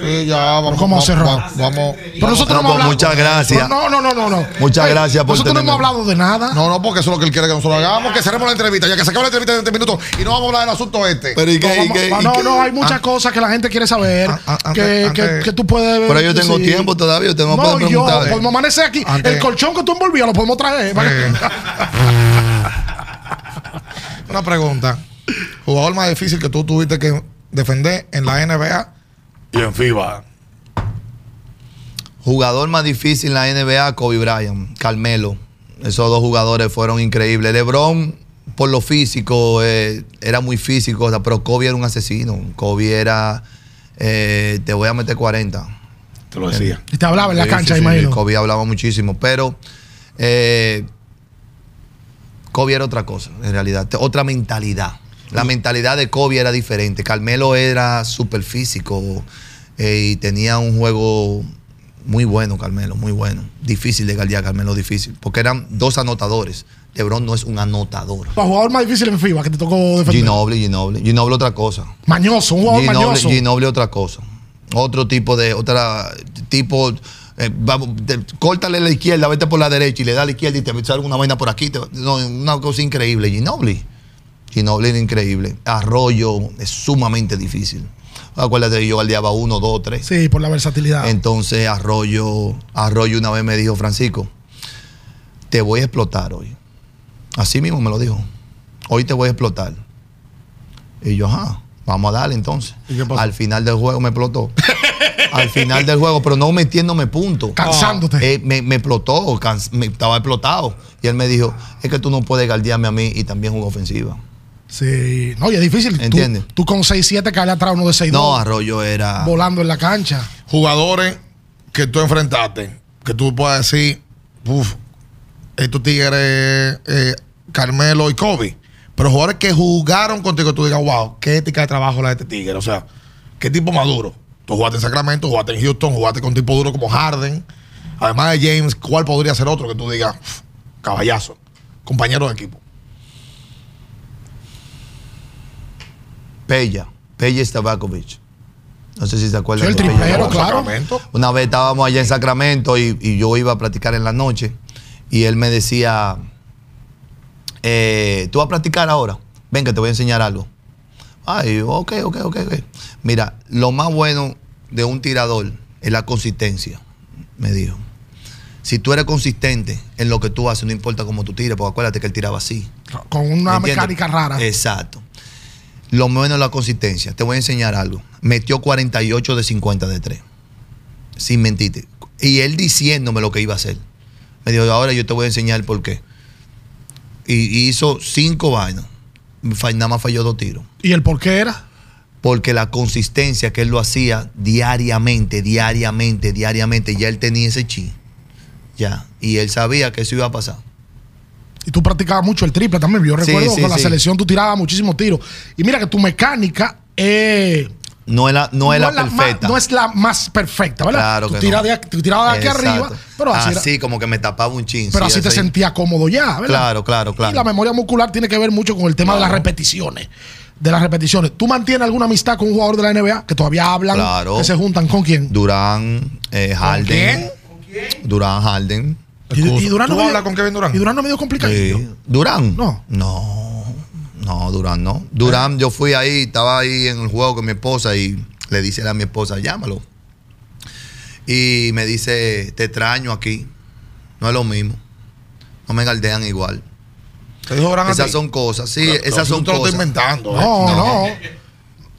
Sí, ya, vamos. ¿Cómo cerrar? Vamos. Pero nosotros no, hemos hablado. Muchas gracias. No, no, no, no. no. Muchas gracias por Nosotros no hemos hablado de nada. No, no, porque eso es lo que él quiere que nosotros hagamos, que cerremos la entrevista, ya que se acaba la entrevista en 20 minutos y no vamos a hablar del asunto este. Pero ¿y qué? No, qué, no, no, hay muchas ah. cosas que la gente quiere saber. Ah, ah, que, que, que, tú puedes. Pero yo tengo tiempo todavía, yo tengo no, yo, podemos amanecer aquí. El colchón que tú envolvías lo podemos traer. <laughs> Una pregunta. Jugador más difícil que tú tuviste que defender en la NBA y en FIBA. Jugador más difícil en la NBA, Kobe Bryant, Carmelo. Esos dos jugadores fueron increíbles. LeBron, por lo físico, eh, era muy físico, pero Kobe era un asesino. Kobe era, eh, te voy a meter 40. Te lo decía. Y te hablaba en la cancha, imagino. Kobe hablaba muchísimo, pero eh, Kobe era otra cosa, en realidad, otra mentalidad. La mentalidad de Kobe era diferente. Carmelo era súper físico eh, y tenía un juego muy bueno, Carmelo, muy bueno. Difícil de guardiar, Carmelo, difícil. Porque eran dos anotadores. LeBron no es un anotador. El jugador más difícil en FIBA que te tocó defender. Ginobili, Ginobili. Ginobili otra cosa. Mañoso, un jugador Ginobili, mañoso. Ginobili otra cosa. Otro tipo de, otra tipo eh, vamos, córtale la izquierda, vete por la derecha y le da a la izquierda y te sale una vaina por aquí. una cosa increíble. Ginobili. Ginobili era increíble. Arroyo es sumamente difícil. Acuérdate que yo galdeaba uno, dos, tres. Sí, por la versatilidad. Entonces Arroyo, Arroyo una vez me dijo, Francisco, te voy a explotar hoy. Así mismo me lo dijo. Hoy te voy a explotar. Y yo, ajá, vamos a darle entonces. Al final del juego me explotó. <laughs> al final del juego, pero no metiéndome puntos. Cansándote. Eh, me, me explotó, cans- me- estaba explotado. Y él me dijo, es que tú no puedes guardiarme a mí y también jugar ofensiva. Sí. No, y es difícil. Tú- Entiende. Tú, con 6-7 caerle atrás uno de 6 No, Arroyo era... volando en la cancha. Jugadores que tú enfrentaste, que tú puedas decir, uff, estos tigres, eh, Carmelo y Kobe. Pero jugadores que jugaron contigo, tú digas, wow, qué ética de trabajo la de este tigre. O sea, qué tipo maduro. Tú jugaste en Sacramento, jugaste en Houston, jugaste con tipo duro como Harden. Además de James, ¿cuál podría ser otro que tú digas, "Uf, caballazo, compañero de equipo? Pella, Pella Stavakovic. No sé si se acuerdan. Sí, el Con claro. Sacramento. Una vez estábamos allá en Sacramento y, y yo iba a practicar en la noche y él me decía, eh, ¿tú vas a practicar ahora? Ven que te voy a enseñar algo. Ay, yo, ok, ok, ok, ok. Mira, lo más bueno de un tirador es la consistencia, me dijo. Si tú eres consistente en lo que tú haces, no importa cómo tú tires, porque acuérdate que él tiraba así. Con una mecánica rara. Exacto. Lo menos la consistencia. Te voy a enseñar algo. Metió 48 de 50 de 3. Sin mentirte. Y él diciéndome lo que iba a hacer. Me dijo, ahora yo te voy a enseñar por qué. Y, y hizo cinco vainas. Nada más falló dos tiros. ¿Y el por qué era? Porque la consistencia que él lo hacía diariamente, diariamente, diariamente, ya él tenía ese chi. Ya. Y él sabía que eso iba a pasar. Y tú practicabas mucho el triple también. Yo recuerdo sí, con la selección tú tirabas muchísimos tiros. Y mira que tu mecánica es. No es la, no es la más- perfecta. no es la más perfecta, ¿verdad? Claro tú que tiras no. de, tú tirabas de aquí Exacto. arriba, pero así, era- Así como que me tapaba un chin. pero sí, así te sentías cómodo ya, ¿verdad? Claro, claro, claro. Y la memoria muscular tiene que ver mucho con el tema de las repeticiones. De las repeticiones. ¿Tú mantienes alguna amistad con un jugador de la NBA que todavía hablan, Claro. que se juntan con quién? Durán, eh, Harden. Durán, Harden. Y, y Durán ¿Tú no hablas con Kevin Durant? Y Durán no medio complicadillo. Sí. Durán. No. No. No, Durán no. Durán, yo fui ahí, estaba ahí en el juego con mi esposa y le dice a mi esposa, llámalo. Y me dice, te extraño aquí. No es lo mismo. No me galdean igual. Te dijo Durant a Esas ti? son cosas, sí, esas tú son cosas. estás inventando. ¿eh? No, no.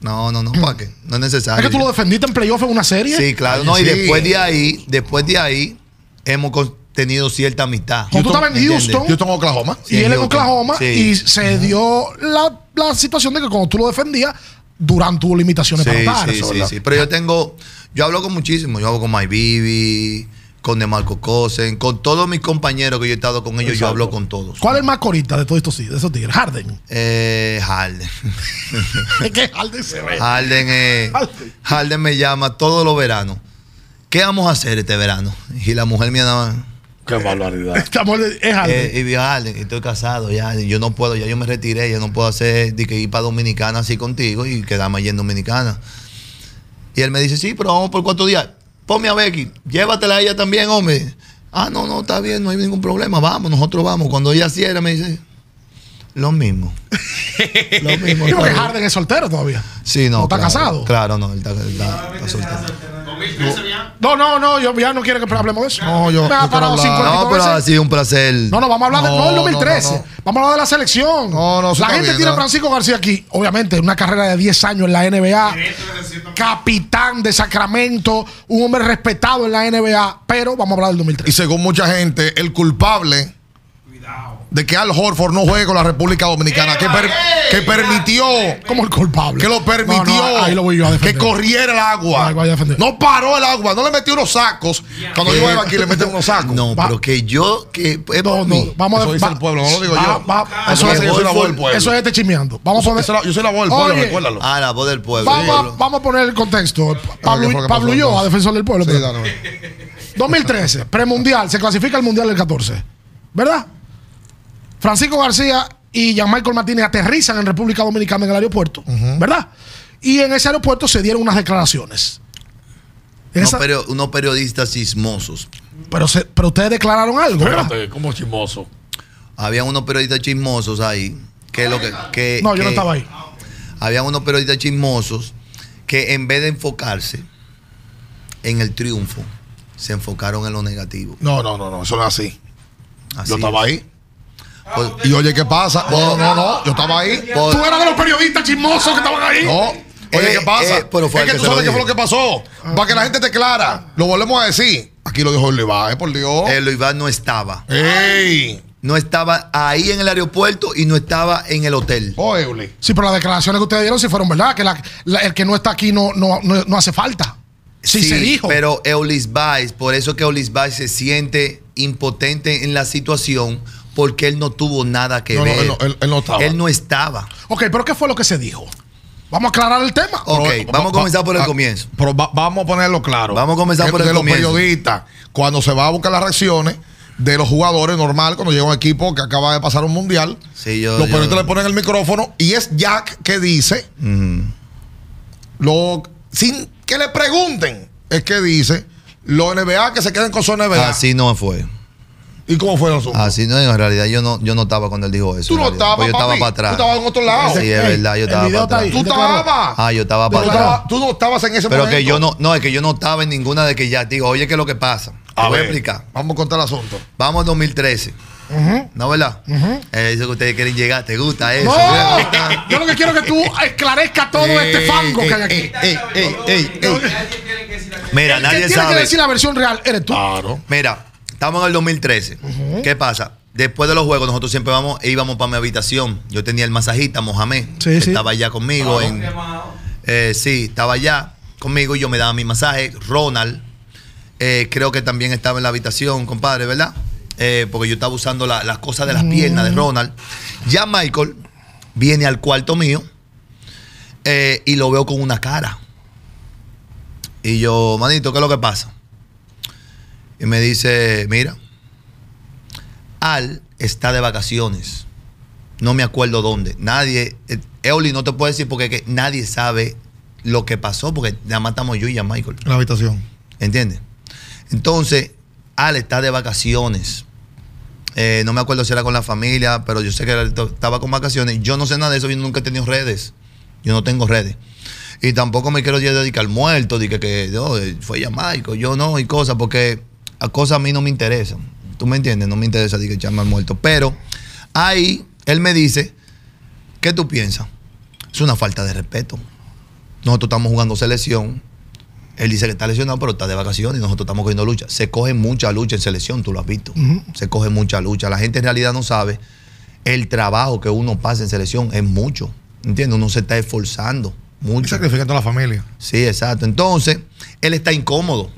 No, no, no, ¿para qué? No es necesario. Es que tú lo defendiste en playoff en una serie. Sí, claro. No, y sí. después de ahí, después de ahí, hemos tenido cierta amistad. Cuando tú estabas en. Houston, Yo tengo Oklahoma. Sí, y él en Houston. Oklahoma Sí. y se dio la, la situación de que cuando tú lo defendías, Durán tuvo limitaciones Sí, para dar. sí, eso, sí, sí. Pero yo tengo, yo hablo con muchísimos. Yo hablo con My Bibi, con DeMarco Cosen, con todos mis compañeros que yo he estado con ellos, yo hablo con todos. ¿Cuál es el más corita de todos estos de esos tigres? Harden. Eh, Harden. <laughs> Es que Harden se ve. Harden, eh, Harden. Harden me llama todos los veranos. ¿Qué vamos a hacer este verano? Y la mujer mía nada más. Qué barbaridad. <laughs> Este es Harden. Eh, y vi a Harden, estoy casado ya, yo no puedo, ya yo me retiré, ya no puedo hacer de que ir para Dominicana así contigo y quedarme allí en Dominicana. Y él me dice, sí, pero vamos por cuatro días. Ponme a Becky, llévatela a ella también, hombre. Ah, no, no, está bien, no hay ningún problema, vamos, nosotros vamos. Cuando ella cierra, me dice, lo mismo. <laughs> lo mismo. Está bien. Harden es soltero todavía. Sí, no. ¿No está claro, casado? Claro, no, él está, está- está soltero. No, no, no, yo ya no quiero que hablemos de eso. No, yo- Me ha parado hablar- 50 No, pero ha sido un placer. No, no, vamos a hablar de, No, no, 2013. no, no. Vamos a hablar de la selección. No, no, la gente bien, tiene a. Francisco García aquí. Obviamente, una carrera de 10 años en la NBA. Capitán de Sacramento. Un hombre respetado en la NBA. Pero vamos a hablar del Y 2013. según mucha gente, el culpable de que Al Horford no juegue con la República Dominicana, que, per- que permitió, Como el culpable. que lo permitió, No, no, ahí lo voy yo a defender. que corriera el agua. Ahí voy a defender. No paró el agua, no le metió unos sacos. Cuando yo iba aquí le metió unos sacos. No, Va- pero que yo, que es No, no, vamos a Eso dice va- el pueblo, no lo digo va- yo. va- Eso eso, es, yo soy la voz del pueblo. eso es este chismeando. Vamos a poner. Yo soy la- yo soy la voz del pueblo, Oye, recuérdalo. Ah, la voz del pueblo. Vamos, a- Yo- vamos a poner el contexto. ¿qué Pablo, Pablo Ulloa, entonces? defensor del pueblo. Sí, pero- dale. 2013, premundial, se clasifica el mundial del 14. ¿Verdad? Francisco García y Jean-Michael Martínez aterrizan en República Dominicana en el aeropuerto. ¿Verdad? Y en ese aeropuerto se dieron unas declaraciones. unos, Esa- unos periodistas chismosos. pero, se- pero ustedes declararon algo, ¿verdad? Espérate, como chismoso. Habían unos periodistas chismosos ahí. Que lo que, que- No, yo no que- estaba ahí. Habían unos periodistas chismosos que en vez de enfocarse en el triunfo, se enfocaron en lo negativo. No, no, no, no, eso no es así. Así yo estaba es. ahí. Pues- Y oye, ¿qué pasa? No, no, no, yo estaba ahí. Por- Tú eras de los periodistas chismosos que estaban ahí. No, Oye, Eh, ¿qué pasa? eh, pero fue es que que tú sabes qué fue lo que pasó. Para que la gente te clara, lo volvemos a decir. Aquí lo dijo el Levi, por Dios. El Iván no estaba. ¡Ey! No estaba ahí en el aeropuerto y no estaba en el hotel. Oh, Euli. Sí, pero las declaraciones que ustedes dieron sí fueron verdad, que la- la- el que no está aquí no, no, no, no hace falta. Sí, se dijo. Pero Eulis Baez, por eso que Eulis Baez se siente impotente en la situación, porque él no tuvo nada que No, no, ver. él no- él- él no estaba. Él no estaba. Ok, pero ¿qué fue lo que se dijo? Vamos a aclarar el tema. Ok, Pero, vamos a comenzar por el va- comienzo. Pero va- vamos a ponerlo claro. Vamos a comenzar por el que comienzo. los periodistas, cuando se va a buscar las reacciones de los jugadores, normal, cuando llega un equipo que acaba de pasar un mundial, Sí, yo- los yo- periodistas le ponen el micrófono y es Jack que dice, lo, sin que le pregunten, es que dice, los NBA que se queden con su NBA. Así no fue. ¿Y cómo fue el asunto? Así no, en realidad yo no, yo no estaba cuando él dijo eso. Tú no estabas, Pues yo estaba para atrás. Tú estabas en otro lado. Sí, es verdad, yo estaba para atrás. Tú estabas. Ah, yo estaba Tú para no atrás. estabas- Tú no estabas en ese Pero momento. que yo no, no, es que yo no estaba en ninguna de que ya digo, oye, ¿qué es lo que pasa? Te A voy a ver, explicar. Vamos a contar el asunto. Vamos 2013. ¿No, verdad? Eh, eso que ustedes quieren llegar, ¿te gusta eso? No, yo lo que quiero es que tú esclarezcas todo este fango que hay aquí. Ey. Mira, nadie que tiene que sabe. decir la versión real eres tú. Claro. Mira, estamos en el 2013. ¿Qué pasa? Después de los juegos, nosotros siempre vamos e íbamos para mi habitación. Yo tenía el masajista, Mohamed. Sí, que sí. Estaba allá conmigo. en, eh, sí, estaba allá conmigo y yo me daba mi masaje. Ronald, eh, creo que también estaba en la habitación, compadre, ¿verdad? Eh, porque yo estaba usando la- las cosas de las piernas de Ronald. Ya Michael viene al cuarto mío eh, y lo veo con una cara. Y yo, manito, ¿qué es lo que pasa? Y me dice, mira, Al está de vacaciones. No me acuerdo dónde. Nadie, eh, Eoli no te puede decir porque que nadie sabe lo que pasó, porque nada más estamos yo y ya Michael. En la habitación. ¿Entiendes? Entonces, Al está de vacaciones. Eh, no me acuerdo si era con la familia, pero yo sé que estaba con vacaciones. Yo no sé nada de eso, yo nunca he tenido redes. Yo no tengo redes. Y tampoco me quiero dedicar al muerto, de que, que no, fue ya Michael, yo no, y cosas, porque a cosas a mí no me interesan. ¿Tú me entiendes? No me interesa de que llame al muerto. Pero ahí él me dice, ¿qué tú piensas? Es una falta de respeto. Nosotros estamos jugando selección. Él dice que está lesionado, pero está de vacaciones y nosotros estamos cogiendo lucha. Se coge mucha lucha en selección, tú lo has visto. Se coge mucha lucha. La gente en realidad no sabe el trabajo que uno pasa en selección es mucho. ¿Entiendes? Uno se está esforzando Y mucho. sacrificando a la familia. Sí, exacto. Entonces, él está incómodo.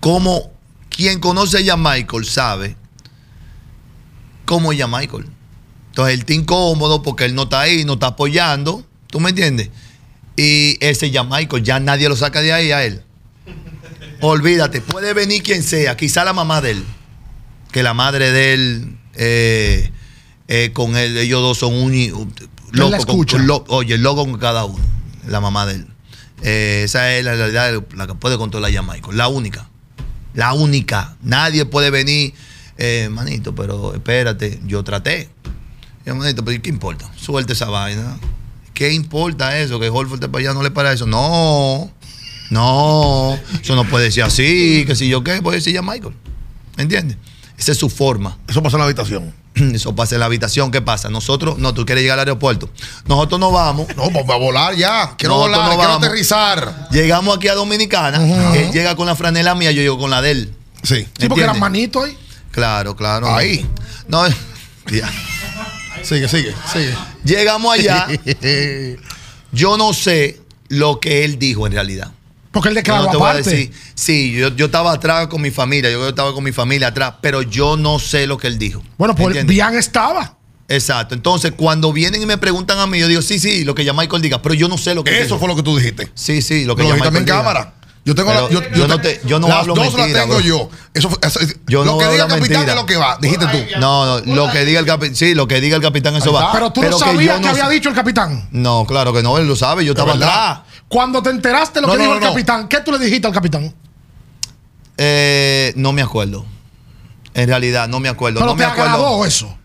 Como quien conoce a Michael sabe cómo es Michael. Entonces, él está incómodo porque él no está ahí, no está apoyando. ¿Tú me entiendes? Y ese ya Michael, ya nadie lo saca de ahí a él. Olvídate, puede venir quien sea, quizá la mamá de él, que la madre de él, eh, eh, con él, ellos dos son un la loco, escucha. con, lo- oye, loco con cada uno, la mamá de él. Eh, esa es la realidad, la que puede controlar ya Michael, la única, la única. Nadie puede venir, eh, manito, pero espérate, yo traté. Yo, manito, pero ¿y ¿qué importa? Suelte esa vaina. ¿Qué importa eso? Que Holford para allá no le para eso. No, no, eso no puede ser así, que si yo qué, puede decir ya Michael. ¿Entiendes? Esa es su forma. Eso pasa en la habitación. <clears throat> Eso pasa en la habitación. ¿Qué pasa? Nosotros, no, tú quieres llegar al aeropuerto. Nosotros nos vamos. No, pues va a volar ya. Quiero Nosotros volar, no quiero vamos. aterrizar. Llegamos aquí a Dominicana. Él llega con la franela mía, yo llego con la de él. Sí. Sí, porque eran manitos ahí. Claro, claro. Ahí. No, <laughs> ya. Sigue, sigue, sigue. Llegamos allá. <laughs> Yo no sé lo que él dijo en realidad. Porque él Yo declaró no te voy a aparte. decir. Sí, yo, yo estaba atrás con mi familia, yo estaba con mi familia atrás, pero yo no sé lo que él dijo. Bueno, pues ¿Entiendes? Bian estaba. Exacto. Entonces, cuando vienen y me preguntan a mí, yo digo, sí, sí, lo que ya Michael diga, pero yo no sé lo que Eso dijo. fue lo que tú dijiste. Sí, sí, lo que Lo ya Michael en diga. cámara. Yo tengo Pero la, yo, yo no te- yo no las hablo dos mentira, las tengo bro. yo. Eso, fue- eso- Yo lo no que diga el capitán mentira. es lo que va. Dijiste tú. No, no, lo que diga el capitán, sí, lo que diga el capitán, eso va. Pero tú no que sabías yo que no había dicho el capitán. No, claro que no, él lo sabe, yo estaba atrás. Cuando te enteraste lo No, que no, dijo no, el capitán, ¿qué tú le dijiste al capitán? Eh, no me acuerdo. En realidad, no me acuerdo. Pero no te me acuerdo. eso.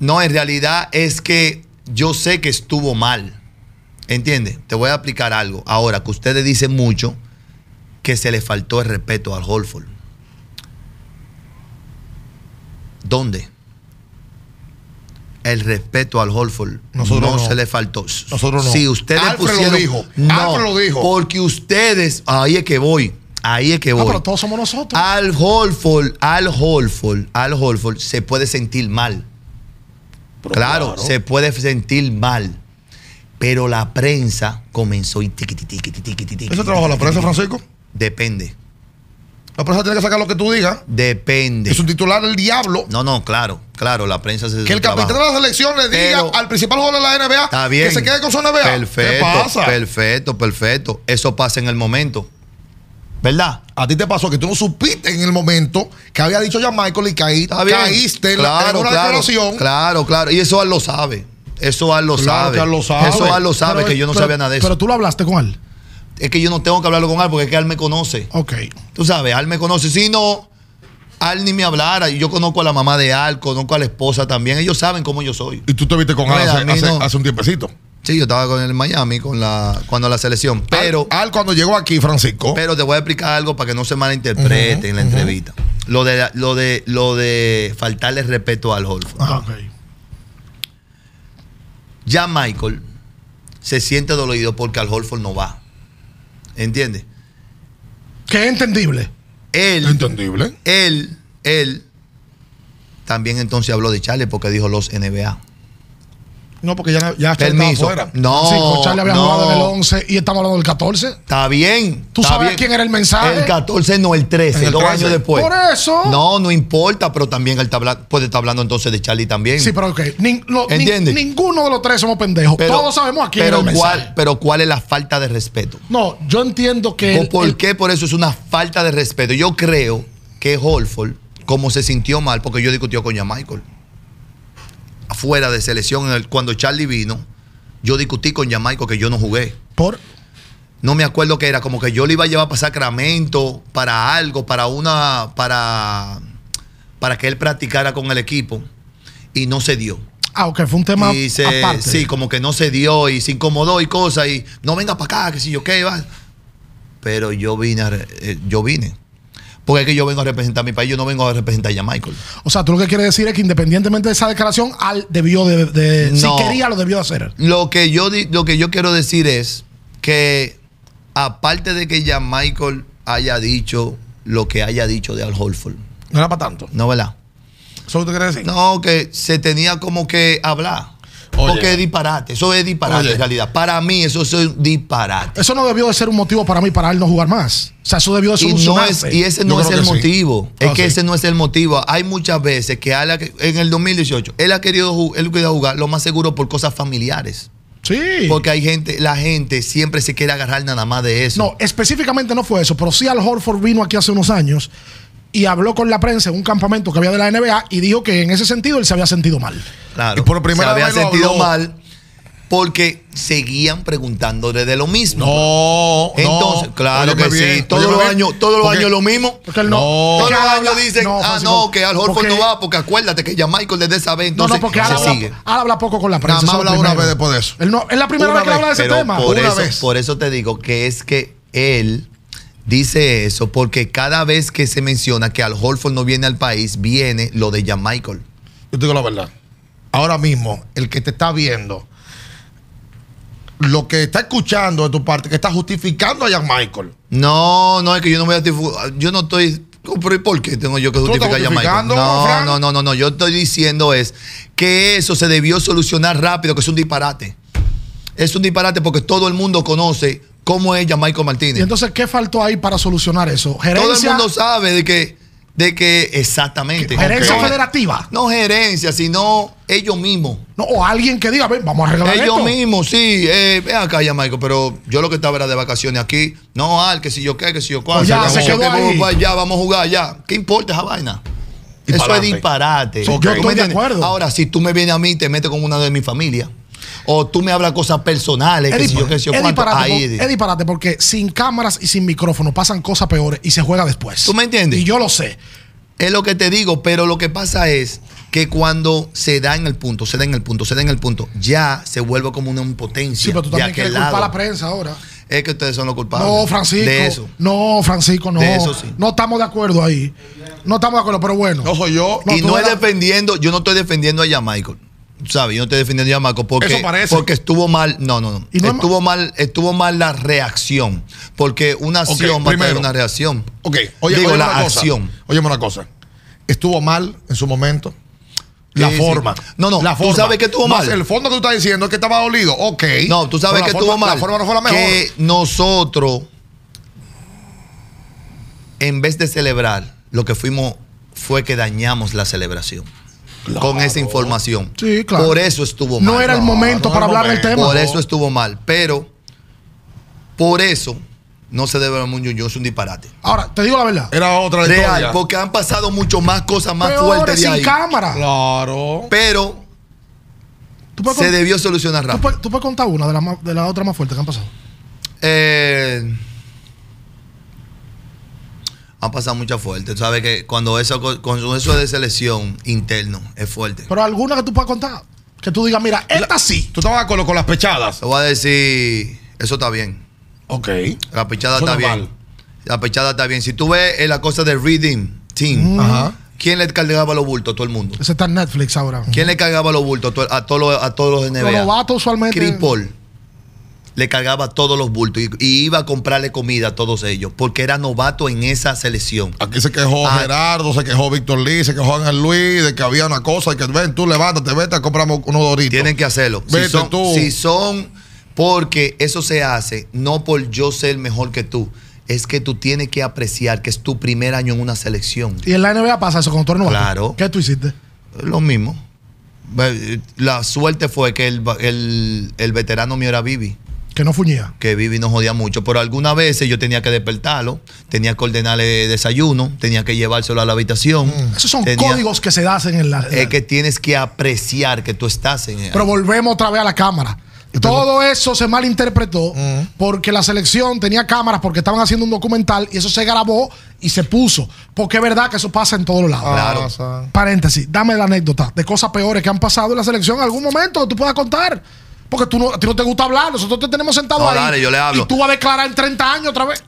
No, en realidad es que yo sé que estuvo mal. ¿Entiendes? Te voy a explicar algo. Ahora, que ustedes dicen mucho que se le faltó el respeto al Holford. ¿Dónde? El respeto al Holford Nosotros no, no. se le faltó. Nosotros no. Si ustedes Alfred lo pusieron, dijo. No, Alfred lo dijo. Porque ustedes, ahí es que voy. Ahí es que No, voy. pero todos somos nosotros. Al Holford, al Holford, al Holford se puede sentir mal. claro, se puede sentir mal. Pero la prensa comenzó y tiqui, tiqui, tiqui, tiqui, tiqui, ¿Ese trabajo la prensa, Francisco? Depende. La prensa tiene que sacar lo que tú digas. Depende. Es un titular del diablo. No, no, claro, claro, la prensa se Que el capitán de la selección le diga Pero- al principal jugador de la NBA Está bien. que se quede con su NBA. Perfecto, ¿Qué pasa? perfecto, perfecto. Eso pasa en el momento. ¿Verdad? A ti te pasó que tú no supiste en el momento que había dicho ya Michael y caí, caíste en, la- en una declaración. Claro, claro. Y eso Al lo sabe. Eso Al lo Claro sabe. que Al lo sabe. Eso Al lo sabe Pero- que yo no pero- sabía nada de eso. Pero tú lo hablaste con él. Es que yo no tengo que hablarlo con Al porque es que Al me conoce. Ok. Tú sabes, Al me conoce. Si no, Al ni me hablara. Yo conozco a la mamá de Al, conozco a la esposa también. Ellos saben cómo yo soy. Y tú te viste con Al a hace, mí hace- no. hace un tiempecito. Sí, yo estaba con él en Miami con la, cuando la selección. Pero, Al, Al cuando llegó aquí, Francisco. pero te voy a explicar algo para que no se malinterprete en la entrevista. Lo de, lo, de, lo de faltarle respeto al Holford. Ajá. Ok. Ya Michael se siente dolido porque al Holford no va. ¿Entiendes? Que es entendible. Él, Entendible. él, él también entonces habló de Charlie porque dijo los NBA. No, porque ya, ya Charlie estaba Permiso. afuera. No, sí, Charlie había no. jugado en el 11 y estamos hablando del 14. Está bien. ¿Tú está sabes bien. quién era el mensaje? El 14, no el 13, El dos 13. años después. Por eso. No, no importa, pero también él puede estar hablando entonces de Charlie también. Sí, pero ok. ¿Entiendes? ninguno de los tres somos pendejos. Pero- Todos sabemos a quién pero era el cuál, mensaje. pero ¿cuál es la falta de respeto? No, yo entiendo que. ¿O el- ¿Por el- qué por eso es una falta de respeto? Yo creo que Holford, como se sintió mal, porque yo discutió con ya Michael, afuera de selección, el- cuando Charlie vino, yo discutí con Michael que yo no jugué. Por, No me acuerdo qué era, como que yo le iba a llevar para Sacramento, para algo, para una, para, para que él practicara con el equipo, y no se dio. ah, ok, fue un tema Y se, aparte. sí, como que no se dio y se incomodó y cosas y no venga para acá, que si yo qué, va. Pero yo vine, eh, yo vine. Porque es que yo vengo a representar a mi país, yo no vengo a representar ya a Michael. O sea, tú lo que quieres decir es que independientemente de esa declaración, Al debió de. de- No. Si quería, lo debió de hacer. Lo que yo lo que yo quiero decir es que aparte de que ya Michael haya dicho lo que haya dicho de Al Holford, No era para tanto. ¿no verdad? ¿Eso es lo que quieres decir? No, que se tenía como que hablar. Oye. Porque es disparate, eso es disparate Oye. en realidad. Para mí eso es un disparate. Eso no debió de ser un motivo para mí para él no jugar más. O sea, eso debió de Y, no es, y ese Yo no es el sí. motivo. Ah, es que sí. ese no es el motivo. Hay muchas veces que en el 2018 él ha querido él quería jugar lo más seguro por cosas familiares. Sí. Porque hay gente, la gente siempre se quiere agarrar nada más de eso. No, específicamente no fue eso, pero sí Al Horford vino aquí hace unos años y habló con la prensa en un campamento que había de la NBA y dijo que en ese sentido él se había sentido mal. Claro. Y por primera se había vez lo sentido habló. mal porque seguían preguntándole de lo mismo. No, Entonces, no. claro que sí. Todos los años, todos los años lo mismo. Porque él no. No. Todos porque los Al años dicen, ah, Francisco, no, que Al Horford porque- no va, porque acuérdate que ya Michael desde esa vez, No, entonces no, porque Al se habla, habla poco con la prensa. Nada más habla una vez después de eso. Él no, es la primera Una vez que vez, habla de ese Pero tema. por Una eso, vez. por eso te digo que es que él dice eso, porque cada vez que se menciona que Al Horford no viene al país, viene lo de Jan Michael. Yo te digo la verdad. Ahora mismo, el que te está viendo, lo que está escuchando de tu parte, que está justificando a Jan Michael. No, no, es que yo no voy a Yo no estoy. ¿Pero y por qué tengo yo que ¿Tú estás justificar a Jan Michael? No, no, no, no, no. Yo estoy diciendo es que eso se debió solucionar rápido, que es un disparate. Es un disparate porque todo el mundo conoce cómo es Michael Martínez. Y entonces, ¿qué faltó ahí para solucionar eso? todo el mundo sabe de que, de que exactamente. gerencia federativa. No gerencia, sino ellos mismos. No, o alguien que diga, ven, vamos a arreglar Ellos esto. mismos, sí. Eh, ven acá ya, Michael, pero yo lo que estaba era de vacaciones aquí. No, al, que si yo qué, que si yo cuál. Pues ya, se quedó Que ahí. vamos a jugar ya. ¿Qué importa esa vaina? Eso es disparate. Yo ¿Tú me estoy de acuerdo. Ahora, si tú me vienes a mí y te metes con una de mi familia, o tú me hablas cosas personales, Es, que si yo qué, si yo es cuánto, disparate, ahí. por- es disparate porque sin cámaras y sin micrófono pasan cosas peores y se juega después. ¿Tú me entiendes? Y yo lo sé. Es lo que te digo, pero lo que pasa es que cuando se da en el punto, se da en el punto, se da en el punto, ya se vuelve como una impotencia Sí, pero tú también quieres culpar a la prensa ahora. Es que ustedes son los culpables. No, Francisco. De eso. No, Francisco, no. De eso sí. No estamos de acuerdo ahí. No estamos de acuerdo, pero bueno. No soy yo. No, y no es defendiendo, yo no estoy defendiendo a Jan Michael. ¿Sabes? Yo no estoy defendiendo a Marco porque, porque estuvo mal. No, no, no. estuvo, mal, estuvo mal la reacción. Porque una acción va a tener una reacción. Ok, oye, Digo, la acción. Óyeme una cosa. Estuvo mal en su momento. La forma. No, no. La forma. Tú sabes que estuvo mal. el fondo que tú estás diciendo es que estaba dolido. Ok. No, tú sabes que estuvo mal. La forma no fue la mejor. Que nosotros, en vez de celebrar, lo que fuimos fue que dañamos la celebración con esa información. Sí, claro. Por eso estuvo mal. No era el momento para hablar del tema. Por eso estuvo mal. Pero, por eso, no se debe a Muñoz, es un disparate. Ahora, te digo la verdad. Era otra Real, porque han pasado mucho más cosas más fuertes de sin cámara. Claro. Pero se debió solucionar rápido. ¿Tú puedes, contar una de las de la otras más fuertes que han pasado? Eh han pasado muchas fuertes. Tú sabes que cuando eso, cuando eso de selección interno es fuerte. Pero alguna que tú puedas contar. Que tú digas, mira, esta sí. ¿Tú estabas con, con las pechadas? Te voy a decir, eso está bien. Ok. La pechada está bien. La pechada está bien. Si tú ves la cosa de Reading Team, ¿quién le cargaba los bultos a todo el mundo? Ese está en Netflix ahora. ¿Quién le cargaba los bultos a todos los, a todos los NBA? Los novatos usualmente. Chris le cargaba todos los bultos y, iba a comprarle comida a todos ellos porque era novato en esa selección. Aquí se quejó ah. Gerardo, se quejó Víctor Lee, se quejó Ángel Luis de que había una cosa y que ven, tú levántate, vete, compramos unos doritos. Tienen que hacerlo. Vete si son, tú. Si son, porque eso se hace no por yo ser mejor que tú. Es que tú tienes que apreciar que es tu primer año en una selección. ¿Y en la NBA pasa eso con tu Claro. ¿Qué tú hiciste? Lo mismo. La suerte fue que el, el, el veterano mío era Vivi. Que no fuñía. Que Vivi no jodía mucho. Pero algunas veces yo tenía que despertarlo, tenía que ordenarle desayuno, tenía que llevárselo a la habitación. Mm. Esos son códigos que se hacen en la. Es que tienes que apreciar que tú estás en. Pero volvemos otra vez a la cámara. Todo eso se malinterpretó mm. porque la selección tenía cámaras porque estaban haciendo un documental y eso se grabó y se puso. Porque es verdad que eso pasa en todos lados. Claro. Paréntesis, dame la anécdota de cosas peores que han pasado en la selección en algún momento que tú puedas contar. Porque tú no, a ti no te gusta hablar. Nosotros te tenemos sentado ahí. Dale, yo le hablo. Y tú vas a declarar en 30 años otra vez.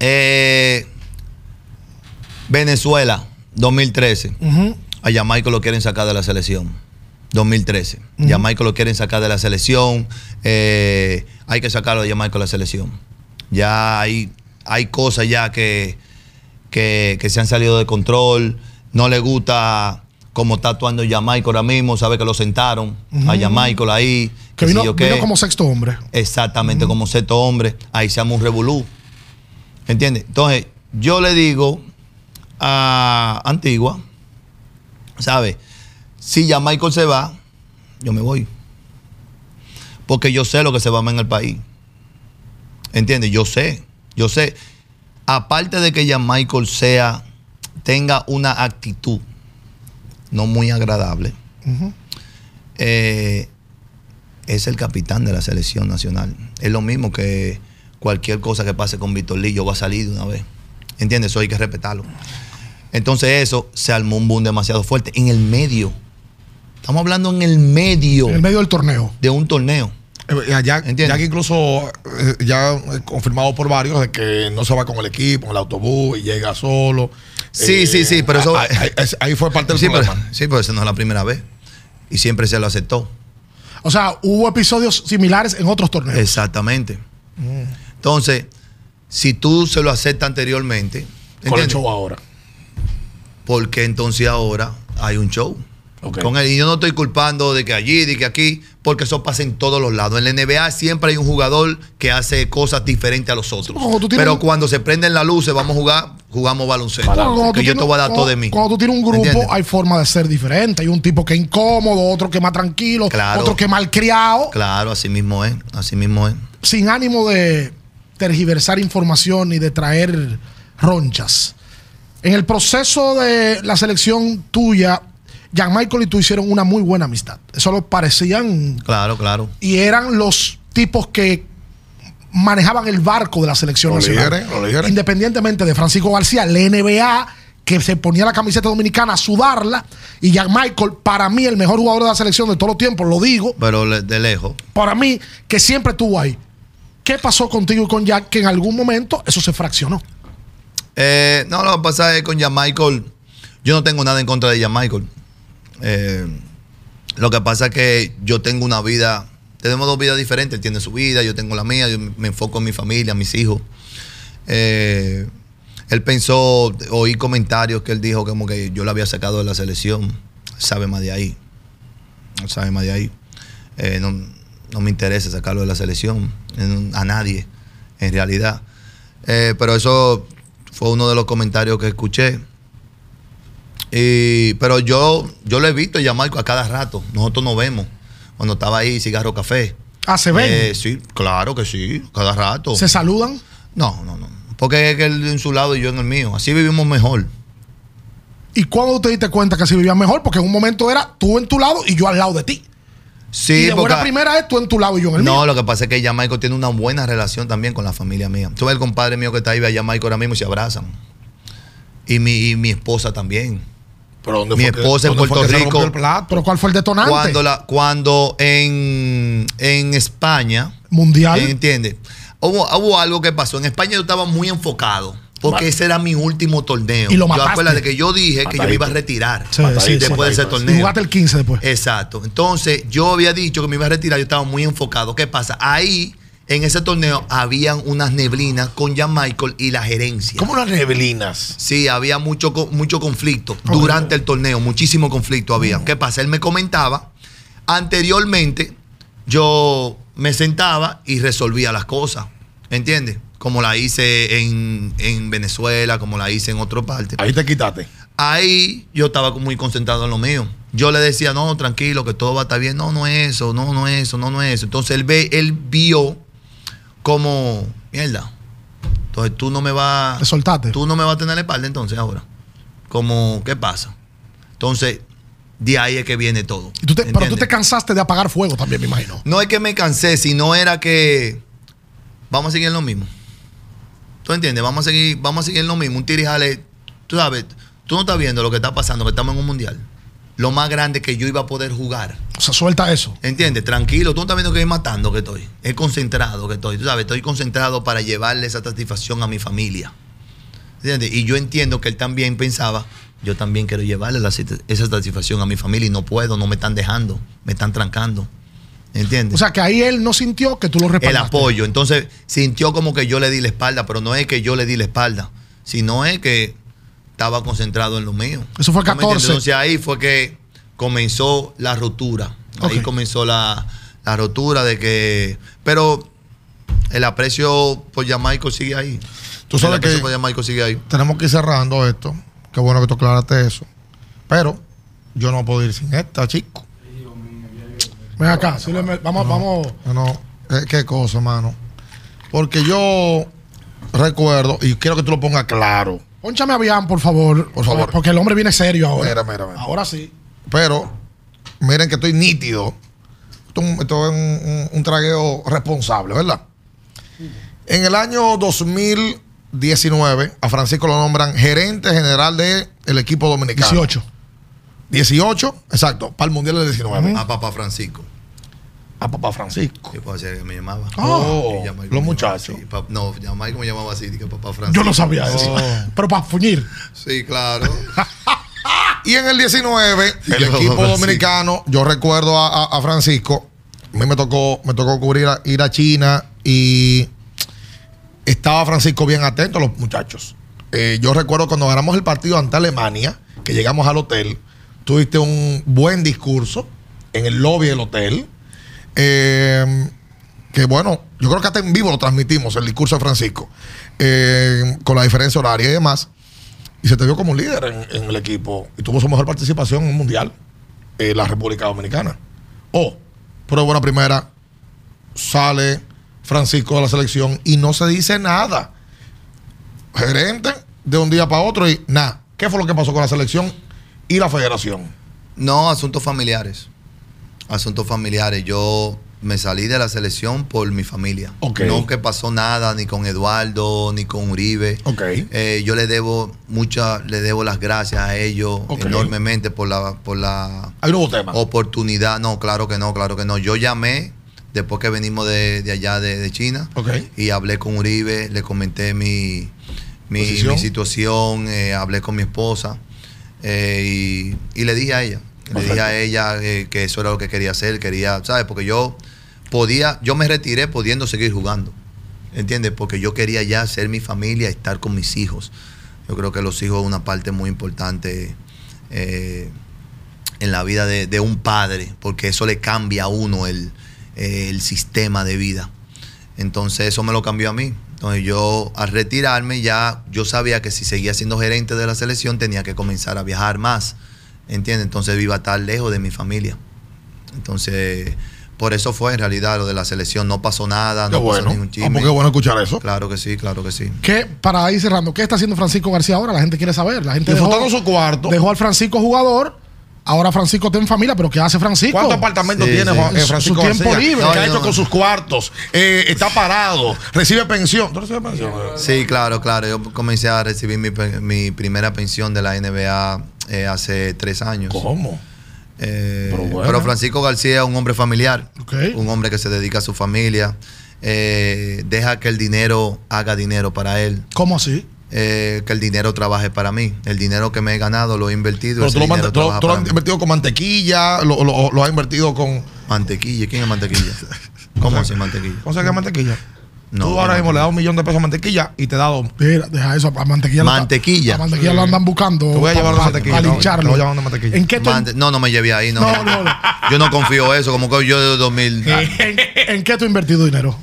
Eh, Venezuela, 2013. A Jamaica lo quieren sacar de la selección. 2013. Uh Jamaica lo quieren sacar de la selección. Eh, hay que sacarlo de Jamaica de la selección. Ya hay, hay cosas ya que, que, que se han salido de control. No le gusta como está actuando Jamaica ahora mismo, sabe que lo sentaron a Jamaica ahí. Que vino, como sexto hombre. Exactamente, como sexto hombre. Ahí se llama un revolú. ¿Entiendes? Entonces, yo le digo a Antigua, ¿sabe? Si Jamaica se va, yo me voy. Porque yo sé lo que se va a ver en el país. ¿Entiendes? Yo sé, yo sé. Aparte de que Jamaica sea, tenga una actitud no muy agradable, eh, es el capitán de la selección nacional. Es lo mismo que cualquier cosa que pase con Víctor Lillo va a salir de una vez. ¿Entiendes? Eso hay que respetarlo. Entonces eso se armó un boom demasiado fuerte en el medio. Estamos hablando en el medio. En el medio del torneo. De un torneo. Eh, ya, ya, que incluso eh, ya confirmado por varios de que no se va con el equipo, en el autobús y llega solo. Sí, sí, sí, pero eso. Ahí, fue parte del sí, problema. Pero, sí, pero eso no es la primera vez. Y siempre se lo aceptó. O sea, hubo episodios similares en otros torneos. Exactamente. Mm. Entonces, si tú se lo aceptas anteriormente. Con el show ahora. Porque entonces ahora hay un show. Con él. Y yo no estoy culpando de que allí, de que aquí, porque eso pasa en todos los lados. En la NBA siempre hay un jugador que hace cosas diferentes a los otros. Pero cuando se prenden las luces, vamos a jugar, jugamos baloncesto. que yo te voy a dar todo de mí. Cuando tú tienes un grupo, hay forma de ser diferente. Hay un tipo que es incómodo, otro que es más tranquilo, otro que es malcriado. Claro, así mismo es. Así mismo es. Sin ánimo de tergiversar información ni de traer ronchas. En el proceso de la selección tuya, Jan Michael y tú hicieron una muy buena amistad. Eso lo parecían. Claro, claro. Y eran los tipos que manejaban el barco de la selección nacional. Independientemente de Francisco García, la NBA, que se ponía la camiseta dominicana a sudarla. Y Jan Michael, para mí, el mejor jugador de la selección de todos los tiempos, lo digo. Pero de lejos. Para mí, que siempre estuvo ahí. ¿Qué pasó contigo y con Jack? Que en algún momento eso se fraccionó. Eh, no, lo que pasa es con Jan Michael. Yo no tengo nada en contra de Jan Michael. Eh, Lo que pasa es que yo tengo una vida, tenemos dos vidas diferentes. Él tiene su vida, yo tengo la mía, yo me enfoco en mi familia, mis hijos. Eh, él pensó, oí comentarios que él dijo como que yo lo había sacado de la selección. Sabe más de ahí. Sabe más de ahí. Eh, no, no, me interesa sacarlo de la selección. A nadie, en realidad. Pero eso fue uno de los comentarios que escuché. Y, pero yo, yo lo he visto llamar a cada rato. Nosotros nos vemos. Cuando estaba ahí, cigarro, café. Ah, ¿se ven? Eh, sí, claro que sí, cada rato. ¿Se saludan? No, no, no. Porque es que él en su lado y yo en el mío. Así vivimos mejor. ¿Y cuándo te diste cuenta que así vivían mejor? Porque en un momento era tú en tu lado y yo al lado de ti. Sí, y de buena primera es tú en tu lado y yo en el no, mío. No, lo que pasa es que Jamaico tiene una buena relación también con la familia mía. Tú ves el compadre mío que está ahí, ve a Jamaico ahora mismo y se abrazan. Y mi, y mi esposa también. ¿Pero dónde mi esposa que, en Puerto Rico. ¿Pero cuál fue el detonante? Cuando, la, cuando en, en España. Mundial. ¿Entiendes? Hubo, hubo algo que pasó. En España yo estaba muy enfocado. Porque ese era mi último torneo. Y lo mataste. Yo de que yo dije que yo me iba a retirar Sí, sí, después de ese torneo. Y jugaste el 15 después. Exacto. Entonces, yo había dicho que me iba a retirar, yo estaba muy enfocado. ¿Qué pasa? Ahí, en ese torneo, habían unas neblinas con Jan Michael y la gerencia. ¿Cómo unas neblinas? Sí, había mucho, mucho conflicto durante el torneo, muchísimo conflicto había. ¿Qué pasa? Él me comentaba, anteriormente, yo me sentaba y resolvía las cosas. ¿Entiendes? Como la hice en, en Venezuela, como la hice en otra parte. Ahí te quitaste. Ahí yo estaba muy concentrado en lo mío. Yo le decía, no, tranquilo, que todo va a estar bien. No, no es eso, no, no es eso, no, no es eso. Entonces él ve, él vio como, mierda. Entonces tú no me vas. Te soltaste. Tú no me vas a tener la espalda entonces ahora. Como, ¿qué pasa? Entonces, de ahí es que viene todo. Y tú te- pero tú te cansaste de apagar fuego también, me imagino. No es que me cansé, sino era que vamos a seguir en lo mismo. ¿Tú entiendes? Vamos a seguir, vamos a seguir en lo mismo. Un tirijale, tú sabes, tú no estás viendo lo que está pasando, que estamos en un mundial. Lo más grande que yo iba a poder jugar. O sea, suelta eso. ¿Entiendes? Tranquilo, tú no estás viendo que es matando que estoy. Es concentrado que estoy. Tú sabes, estoy concentrado para llevarle esa satisfacción a mi familia. ¿Entiendes? Y yo entiendo que él también pensaba, yo también quiero llevarle la esa satisfacción a mi familia y no puedo, no me están dejando, me están trancando. ¿Entiendes? O sea, que ahí él no sintió que tú lo el respaldaste. apoyo. Entonces sintió como que yo le di la espalda, pero no es que yo le di la espalda, sino es que estaba concentrado en lo mío. Eso fue ¿Tú me entiendes? 14. Entonces ahí fue que comenzó la rotura. Ahí comenzó la, la rotura de que. Pero el aprecio por Jamaico sigue ahí. Tú sabes el aprecio que- por Jamaico sigue ahí. Tenemos que ir cerrando esto. Qué bueno que tú aclaraste eso. Pero yo no puedo ir sin esta, chico. Ven acá, sí le- vamos, vamos. No, no, eh, qué cosa, mano. Porque yo recuerdo, y quiero que tú lo pongas claro, Pónchame a Bian, por favor. Por favor. Porque el hombre viene serio ahora. Mira, mira, mira. Ahora sí. pero miren que estoy nítido. Esto, es un- esto es un, un- un tragueo responsable, ¿verdad? En el año 2019, a Francisco lo nombran gerente general del equipo dominicano. 18. 18, exacto, para el Mundial del 19. A papá Francisco. A papá Francisco. ¿Qué puedo hacer que me llamaba? Oh, Y Jamaico los llamaba muchachos. así. No, Jamaico me llamaba así, que papá Francisco. Yo no sabía eso. Oh. <laughs> Pero para fuñir. Sí, claro. <laughs> Y en el 19, el Yo, equipo Francisco. dominicano, yo recuerdo a, a- a Francisco, a mí me tocó, me tocó cubrir a- ir a China y estaba Francisco bien atento a los muchachos. Eh, yo recuerdo cuando ganamos el partido ante Alemania, que llegamos al hotel, tuviste un buen discurso en el lobby del hotel. Eh, que bueno, yo creo que hasta en vivo lo transmitimos, el discurso de Francisco, eh, con la diferencia horaria y demás. Y se te vio como un líder en, el equipo. Y tuvo su mejor participación en un mundial en la República Dominicana. Oh, pero buena primera, sale Francisco de la selección y no se dice nada. Gerente de un día para otro y nada. ¿Qué fue lo que pasó con la selección y la federación? No, asuntos familiares. Asuntos familiares. Yo me salí de la selección por mi familia. Ok. No que pasó nada ni con Eduardo ni con Uribe. Ok. Eh, yo le debo mucha, le debo las gracias a ellos enormemente por la, por la tema. oportunidad. No, claro que no, claro que no. Yo llamé después que venimos de, de allá de, de China y hablé con Uribe, le comenté mi, mi, situación, eh, hablé con mi esposa eh, y, y le dije a ella, Le dije a ella eh, que eso era lo que quería hacer, quería, ¿sabes? Porque yo podía, yo me retiré pudiendo seguir jugando. ¿Entiendes? Porque yo quería ya ser mi familia, estar con mis hijos. Yo creo que los hijos es una parte muy importante eh, en la vida de, un padre, porque eso le cambia a uno el, el sistema de vida. Entonces eso me lo cambió a mí. Entonces yo al retirarme ya yo sabía que si seguía siendo gerente de la selección tenía que comenzar a viajar más. ¿Entiendes? Entonces iba a estar lejos de mi familia. Entonces, por eso fue en realidad lo de la selección. No pasó nada, no pasó ningún chisme. qué bueno escuchar eso. Claro que sí, claro que sí. ¿Qué, para ir cerrando, ¿qué está haciendo Francisco García ahora? La gente quiere saber. La gente dejó, su cuarto. Dejó al Francisco jugador Ahora Francisco está en familia, pero ¿qué hace Francisco? ¿Cuántos apartamentos tiene eh, Francisco? Su tiempo libre. ¿Qué ha hecho con sus cuartos? Eh, está parado, recibe pensión. ¿Tú recibes pensión? Sí, claro, claro. Yo comencé a recibir mi, primera pensión de la NBA eh, hace tres años. ¿Cómo? pero, Francisco García es un hombre familiar, un hombre que se dedica a su familia, deja que el dinero haga dinero para él. ¿Cómo así? Eh, que el dinero trabaje para mí. El dinero que me he ganado lo he invertido. Pero tú lo, has invertido con mantequilla, lo, lo, has invertido con. Mantequilla, ¿quién es mantequilla? <laughs> ¿Cómo así mantequilla? ¿Cómo se llama mantequilla? No, tú ahora mismo le das un millón de pesos a mantequilla y te da dos. Mira, deja eso, a mantequilla. Mantequilla. A mantequilla lo andan buscando. Te voy a llevar a mantequilla. Para lincharlo. No, mantequilla. ¿En qué no, no me llevé ahí, no. No, no, Yo no confío eso, como que yo de 2000. ¿En, ¿En qué tú has invertido dinero?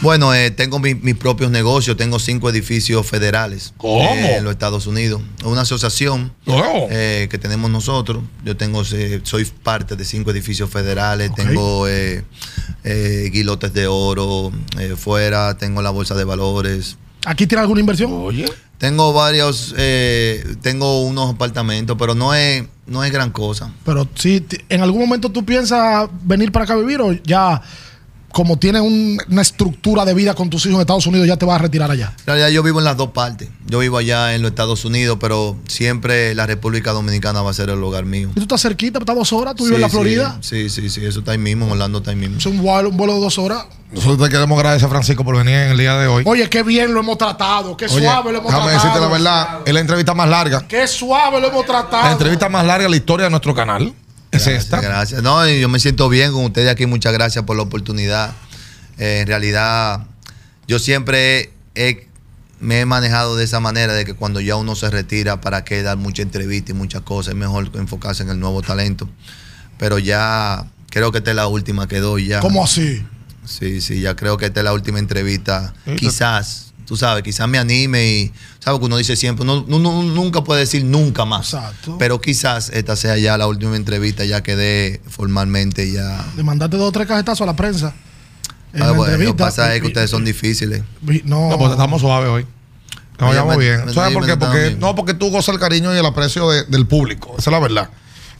Bueno, eh, tengo mis propios negocios, tengo cinco edificios federales. ¿Cómo? Eh, en los Estados Unidos. Es una asociación eh, que tenemos nosotros. Yo tengo, soy parte de cinco edificios federales, tengo guilotes de oro fuera, tengo la bolsa de valores. ¿Aquí tiene alguna inversión? Oye. Tengo varios, tengo unos apartamentos, pero no es, no es gran cosa. Pero si en algún momento tú piensas venir para acá a vivir o ya como tienes una estructura de vida con tus hijos en Estados Unidos, ya te vas a retirar allá? En realidad yo vivo en las dos partes. Yo vivo allá en los Estados Unidos, pero siempre la República Dominicana va a ser el hogar mío. ¿Y tú estás cerquita? ¿Estás dos horas? ¿Tú vives en la Florida? Sí, sí, sí. Eso está ahí mismo, Orlando está ahí mismo. Es un vuelo, un vuelo de dos horas. Nosotros te queremos agradecer, Francisco, por venir en el día de hoy. Oye, qué bien lo hemos tratado, qué suave lo hemos tratado. Déjame decirte la verdad, es la entrevista más larga. Qué suave lo hemos tratado. La entrevista más larga de la historia de nuestro canal. Es esta. Gracias. No, yo me siento bien con ustedes aquí. Muchas gracias por la oportunidad. Eh, en realidad, yo siempre me he manejado de esa manera, de que cuando ya uno se retira, ¿para qué dar mucha entrevista y muchas cosas? Es mejor enfocarse en el nuevo talento. Pero ya creo que esta es la última que doy ya. ¿Cómo así? Sí, sí, ya creo que esta es la última entrevista. Quizás, tú sabes, quizás me anime y, ¿sabes que uno dice siempre? No, nunca puede decir nunca más. Exacto. Pero quizás esta sea ya la última entrevista, ya quedé formalmente ya. Le mandaste dos o tres cajetazos a la prensa. Ah, bueno, lo que pasa es que ustedes son difíciles. No, no pues estamos suaves hoy. Nos vayamos bien. ¿Sabes por qué? Porque, no, porque tú gozas el cariño y el aprecio del público. Esa es la verdad.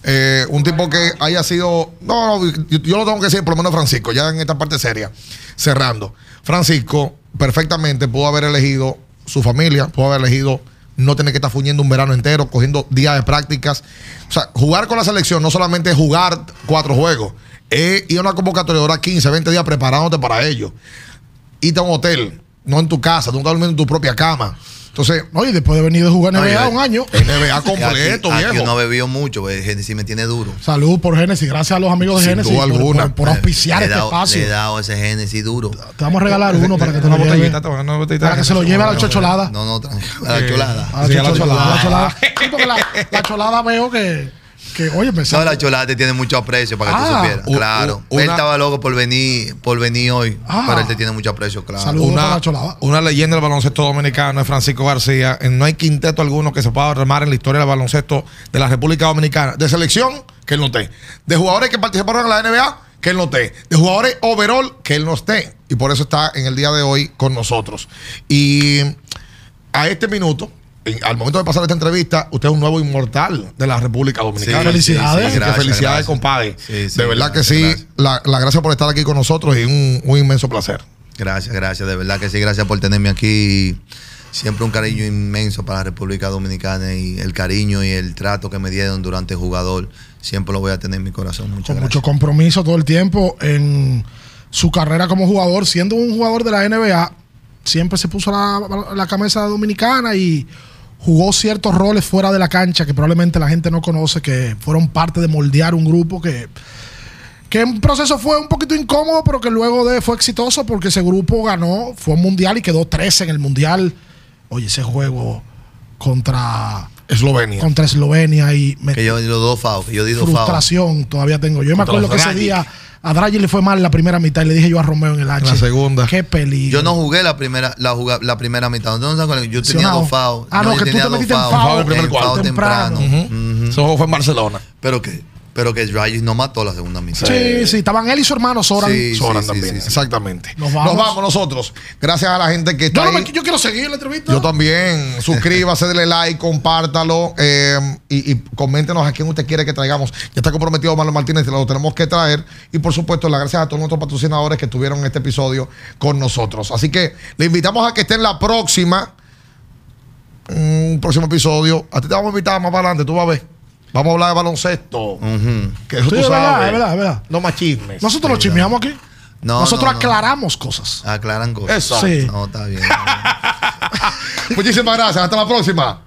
Eh, un tipo que haya sido. No, no, yo, lo tengo que decir, por lo menos Francisco, ya en esta parte seria, cerrando. Francisco perfectamente pudo haber elegido su familia, pudo haber elegido no tener que estar fuñendo un verano entero, cogiendo días de prácticas. O sea, jugar con la selección no solamente es jugar cuatro juegos, es ir a una convocatoria, ahora 15, 20 días preparándote para ello. Irte a un hotel, no en tu casa, estás durmiendo en tu propia cama. Entonces, oye, después de venir de jugar NBA un año. NBA <laughs> completo, aquí, viejo. Aquí no bebido mucho, pues Genesis me tiene duro. Salud por Genesis, gracias a los amigos de Genesis por, por, auspiciar este espacio. Le he dado ese Genesis duro. Te vamos a regalar uno para que te lo botellita, Para que se lo lleve a la chocholada. No, no, a la cholada. A la cholada. porque la cholada veo que que, oye, me No, la cholate tiene mucho aprecio para que tú ah, supieras. claro. él estaba loco por venir, por venir hoy. Ah, pero él te tiene mucho aprecio, claro. Saludos una, la cholada. Una leyenda del baloncesto dominicano es Francisco García. No hay quinteto alguno que se pueda armar en la historia del baloncesto de la República Dominicana. De selección, que él no esté. De jugadores que participaron en la NBA, que él no esté. De jugadores overall, que él no esté. Y por eso está en el día de hoy con nosotros. Y a este minuto al momento de pasar esta entrevista, usted es un nuevo inmortal de la República Dominicana. felicidades. felicidades, compadre. de verdad que sí. La, gracias por estar aquí con nosotros y un, un, inmenso placer. Gracias, gracias. De verdad que sí. Gracias por tenerme aquí. Siempre un cariño inmenso para la República Dominicana y el cariño y el trato que me dieron durante el jugador. Siempre lo voy a tener en mi corazón. Muchas con mucho compromiso todo el tiempo en su carrera como jugador. Siendo un jugador de la NBA, siempre se puso la, la camisa dominicana y jugó ciertos roles fuera de la cancha que probablemente la gente no conoce, que fueron parte de moldear un grupo que, que en proceso fue un poquito incómodo, pero que luego de, fue exitoso porque ese grupo ganó, fue un mundial y quedó 13 en el mundial. Oye, ese juego contra Eslovenia. Contra Eslovenia y me, que yo di dos FAO, que yo di dos Frustración todavía tengo. Yo me acuerdo que ese día a Draghi le fue mal la primera mitad y le dije yo a Romeo en el H. La segunda. Qué peligro. Yo no jugué la primera, la, la primera mitad. yo tenía dos FAO. Ah, no, que tú te metiste en FAO, el primer cuarto. temprano. Eso fue en Barcelona. Pero que pero que Draghi no mató la segunda mitad. Sí, sí, estaban él y su hermano Soran. Sí, Soran también, exactamente. Nos vamos. nosotros. Gracias a la gente que está yo ahí. yo quiero seguir la entrevista. Yo también. Suscríbase, denle like, compártalo eh, y, coméntenos a quién usted quiere que traigamos. Ya está comprometido Marlon Martínez, lo tenemos que traer. Y por supuesto, las gracias a todos nuestros patrocinadores que estuvieron en este episodio con nosotros. Así que le invitamos a que esté en la próxima. Un próximo episodio. A ti te vamos a invitar más para adelante, tú vas a ver. Vamos a hablar de baloncesto. Que eso tú sabes. Verdad, es verdad, es verdad. No más chismes. Nosotros lo chismeamos aquí. No, Nosotros aclaramos cosas. Aclaran cosas. Eso. Sí. No, está bien. <laughs> Muchísimas gracias. Hasta la próxima.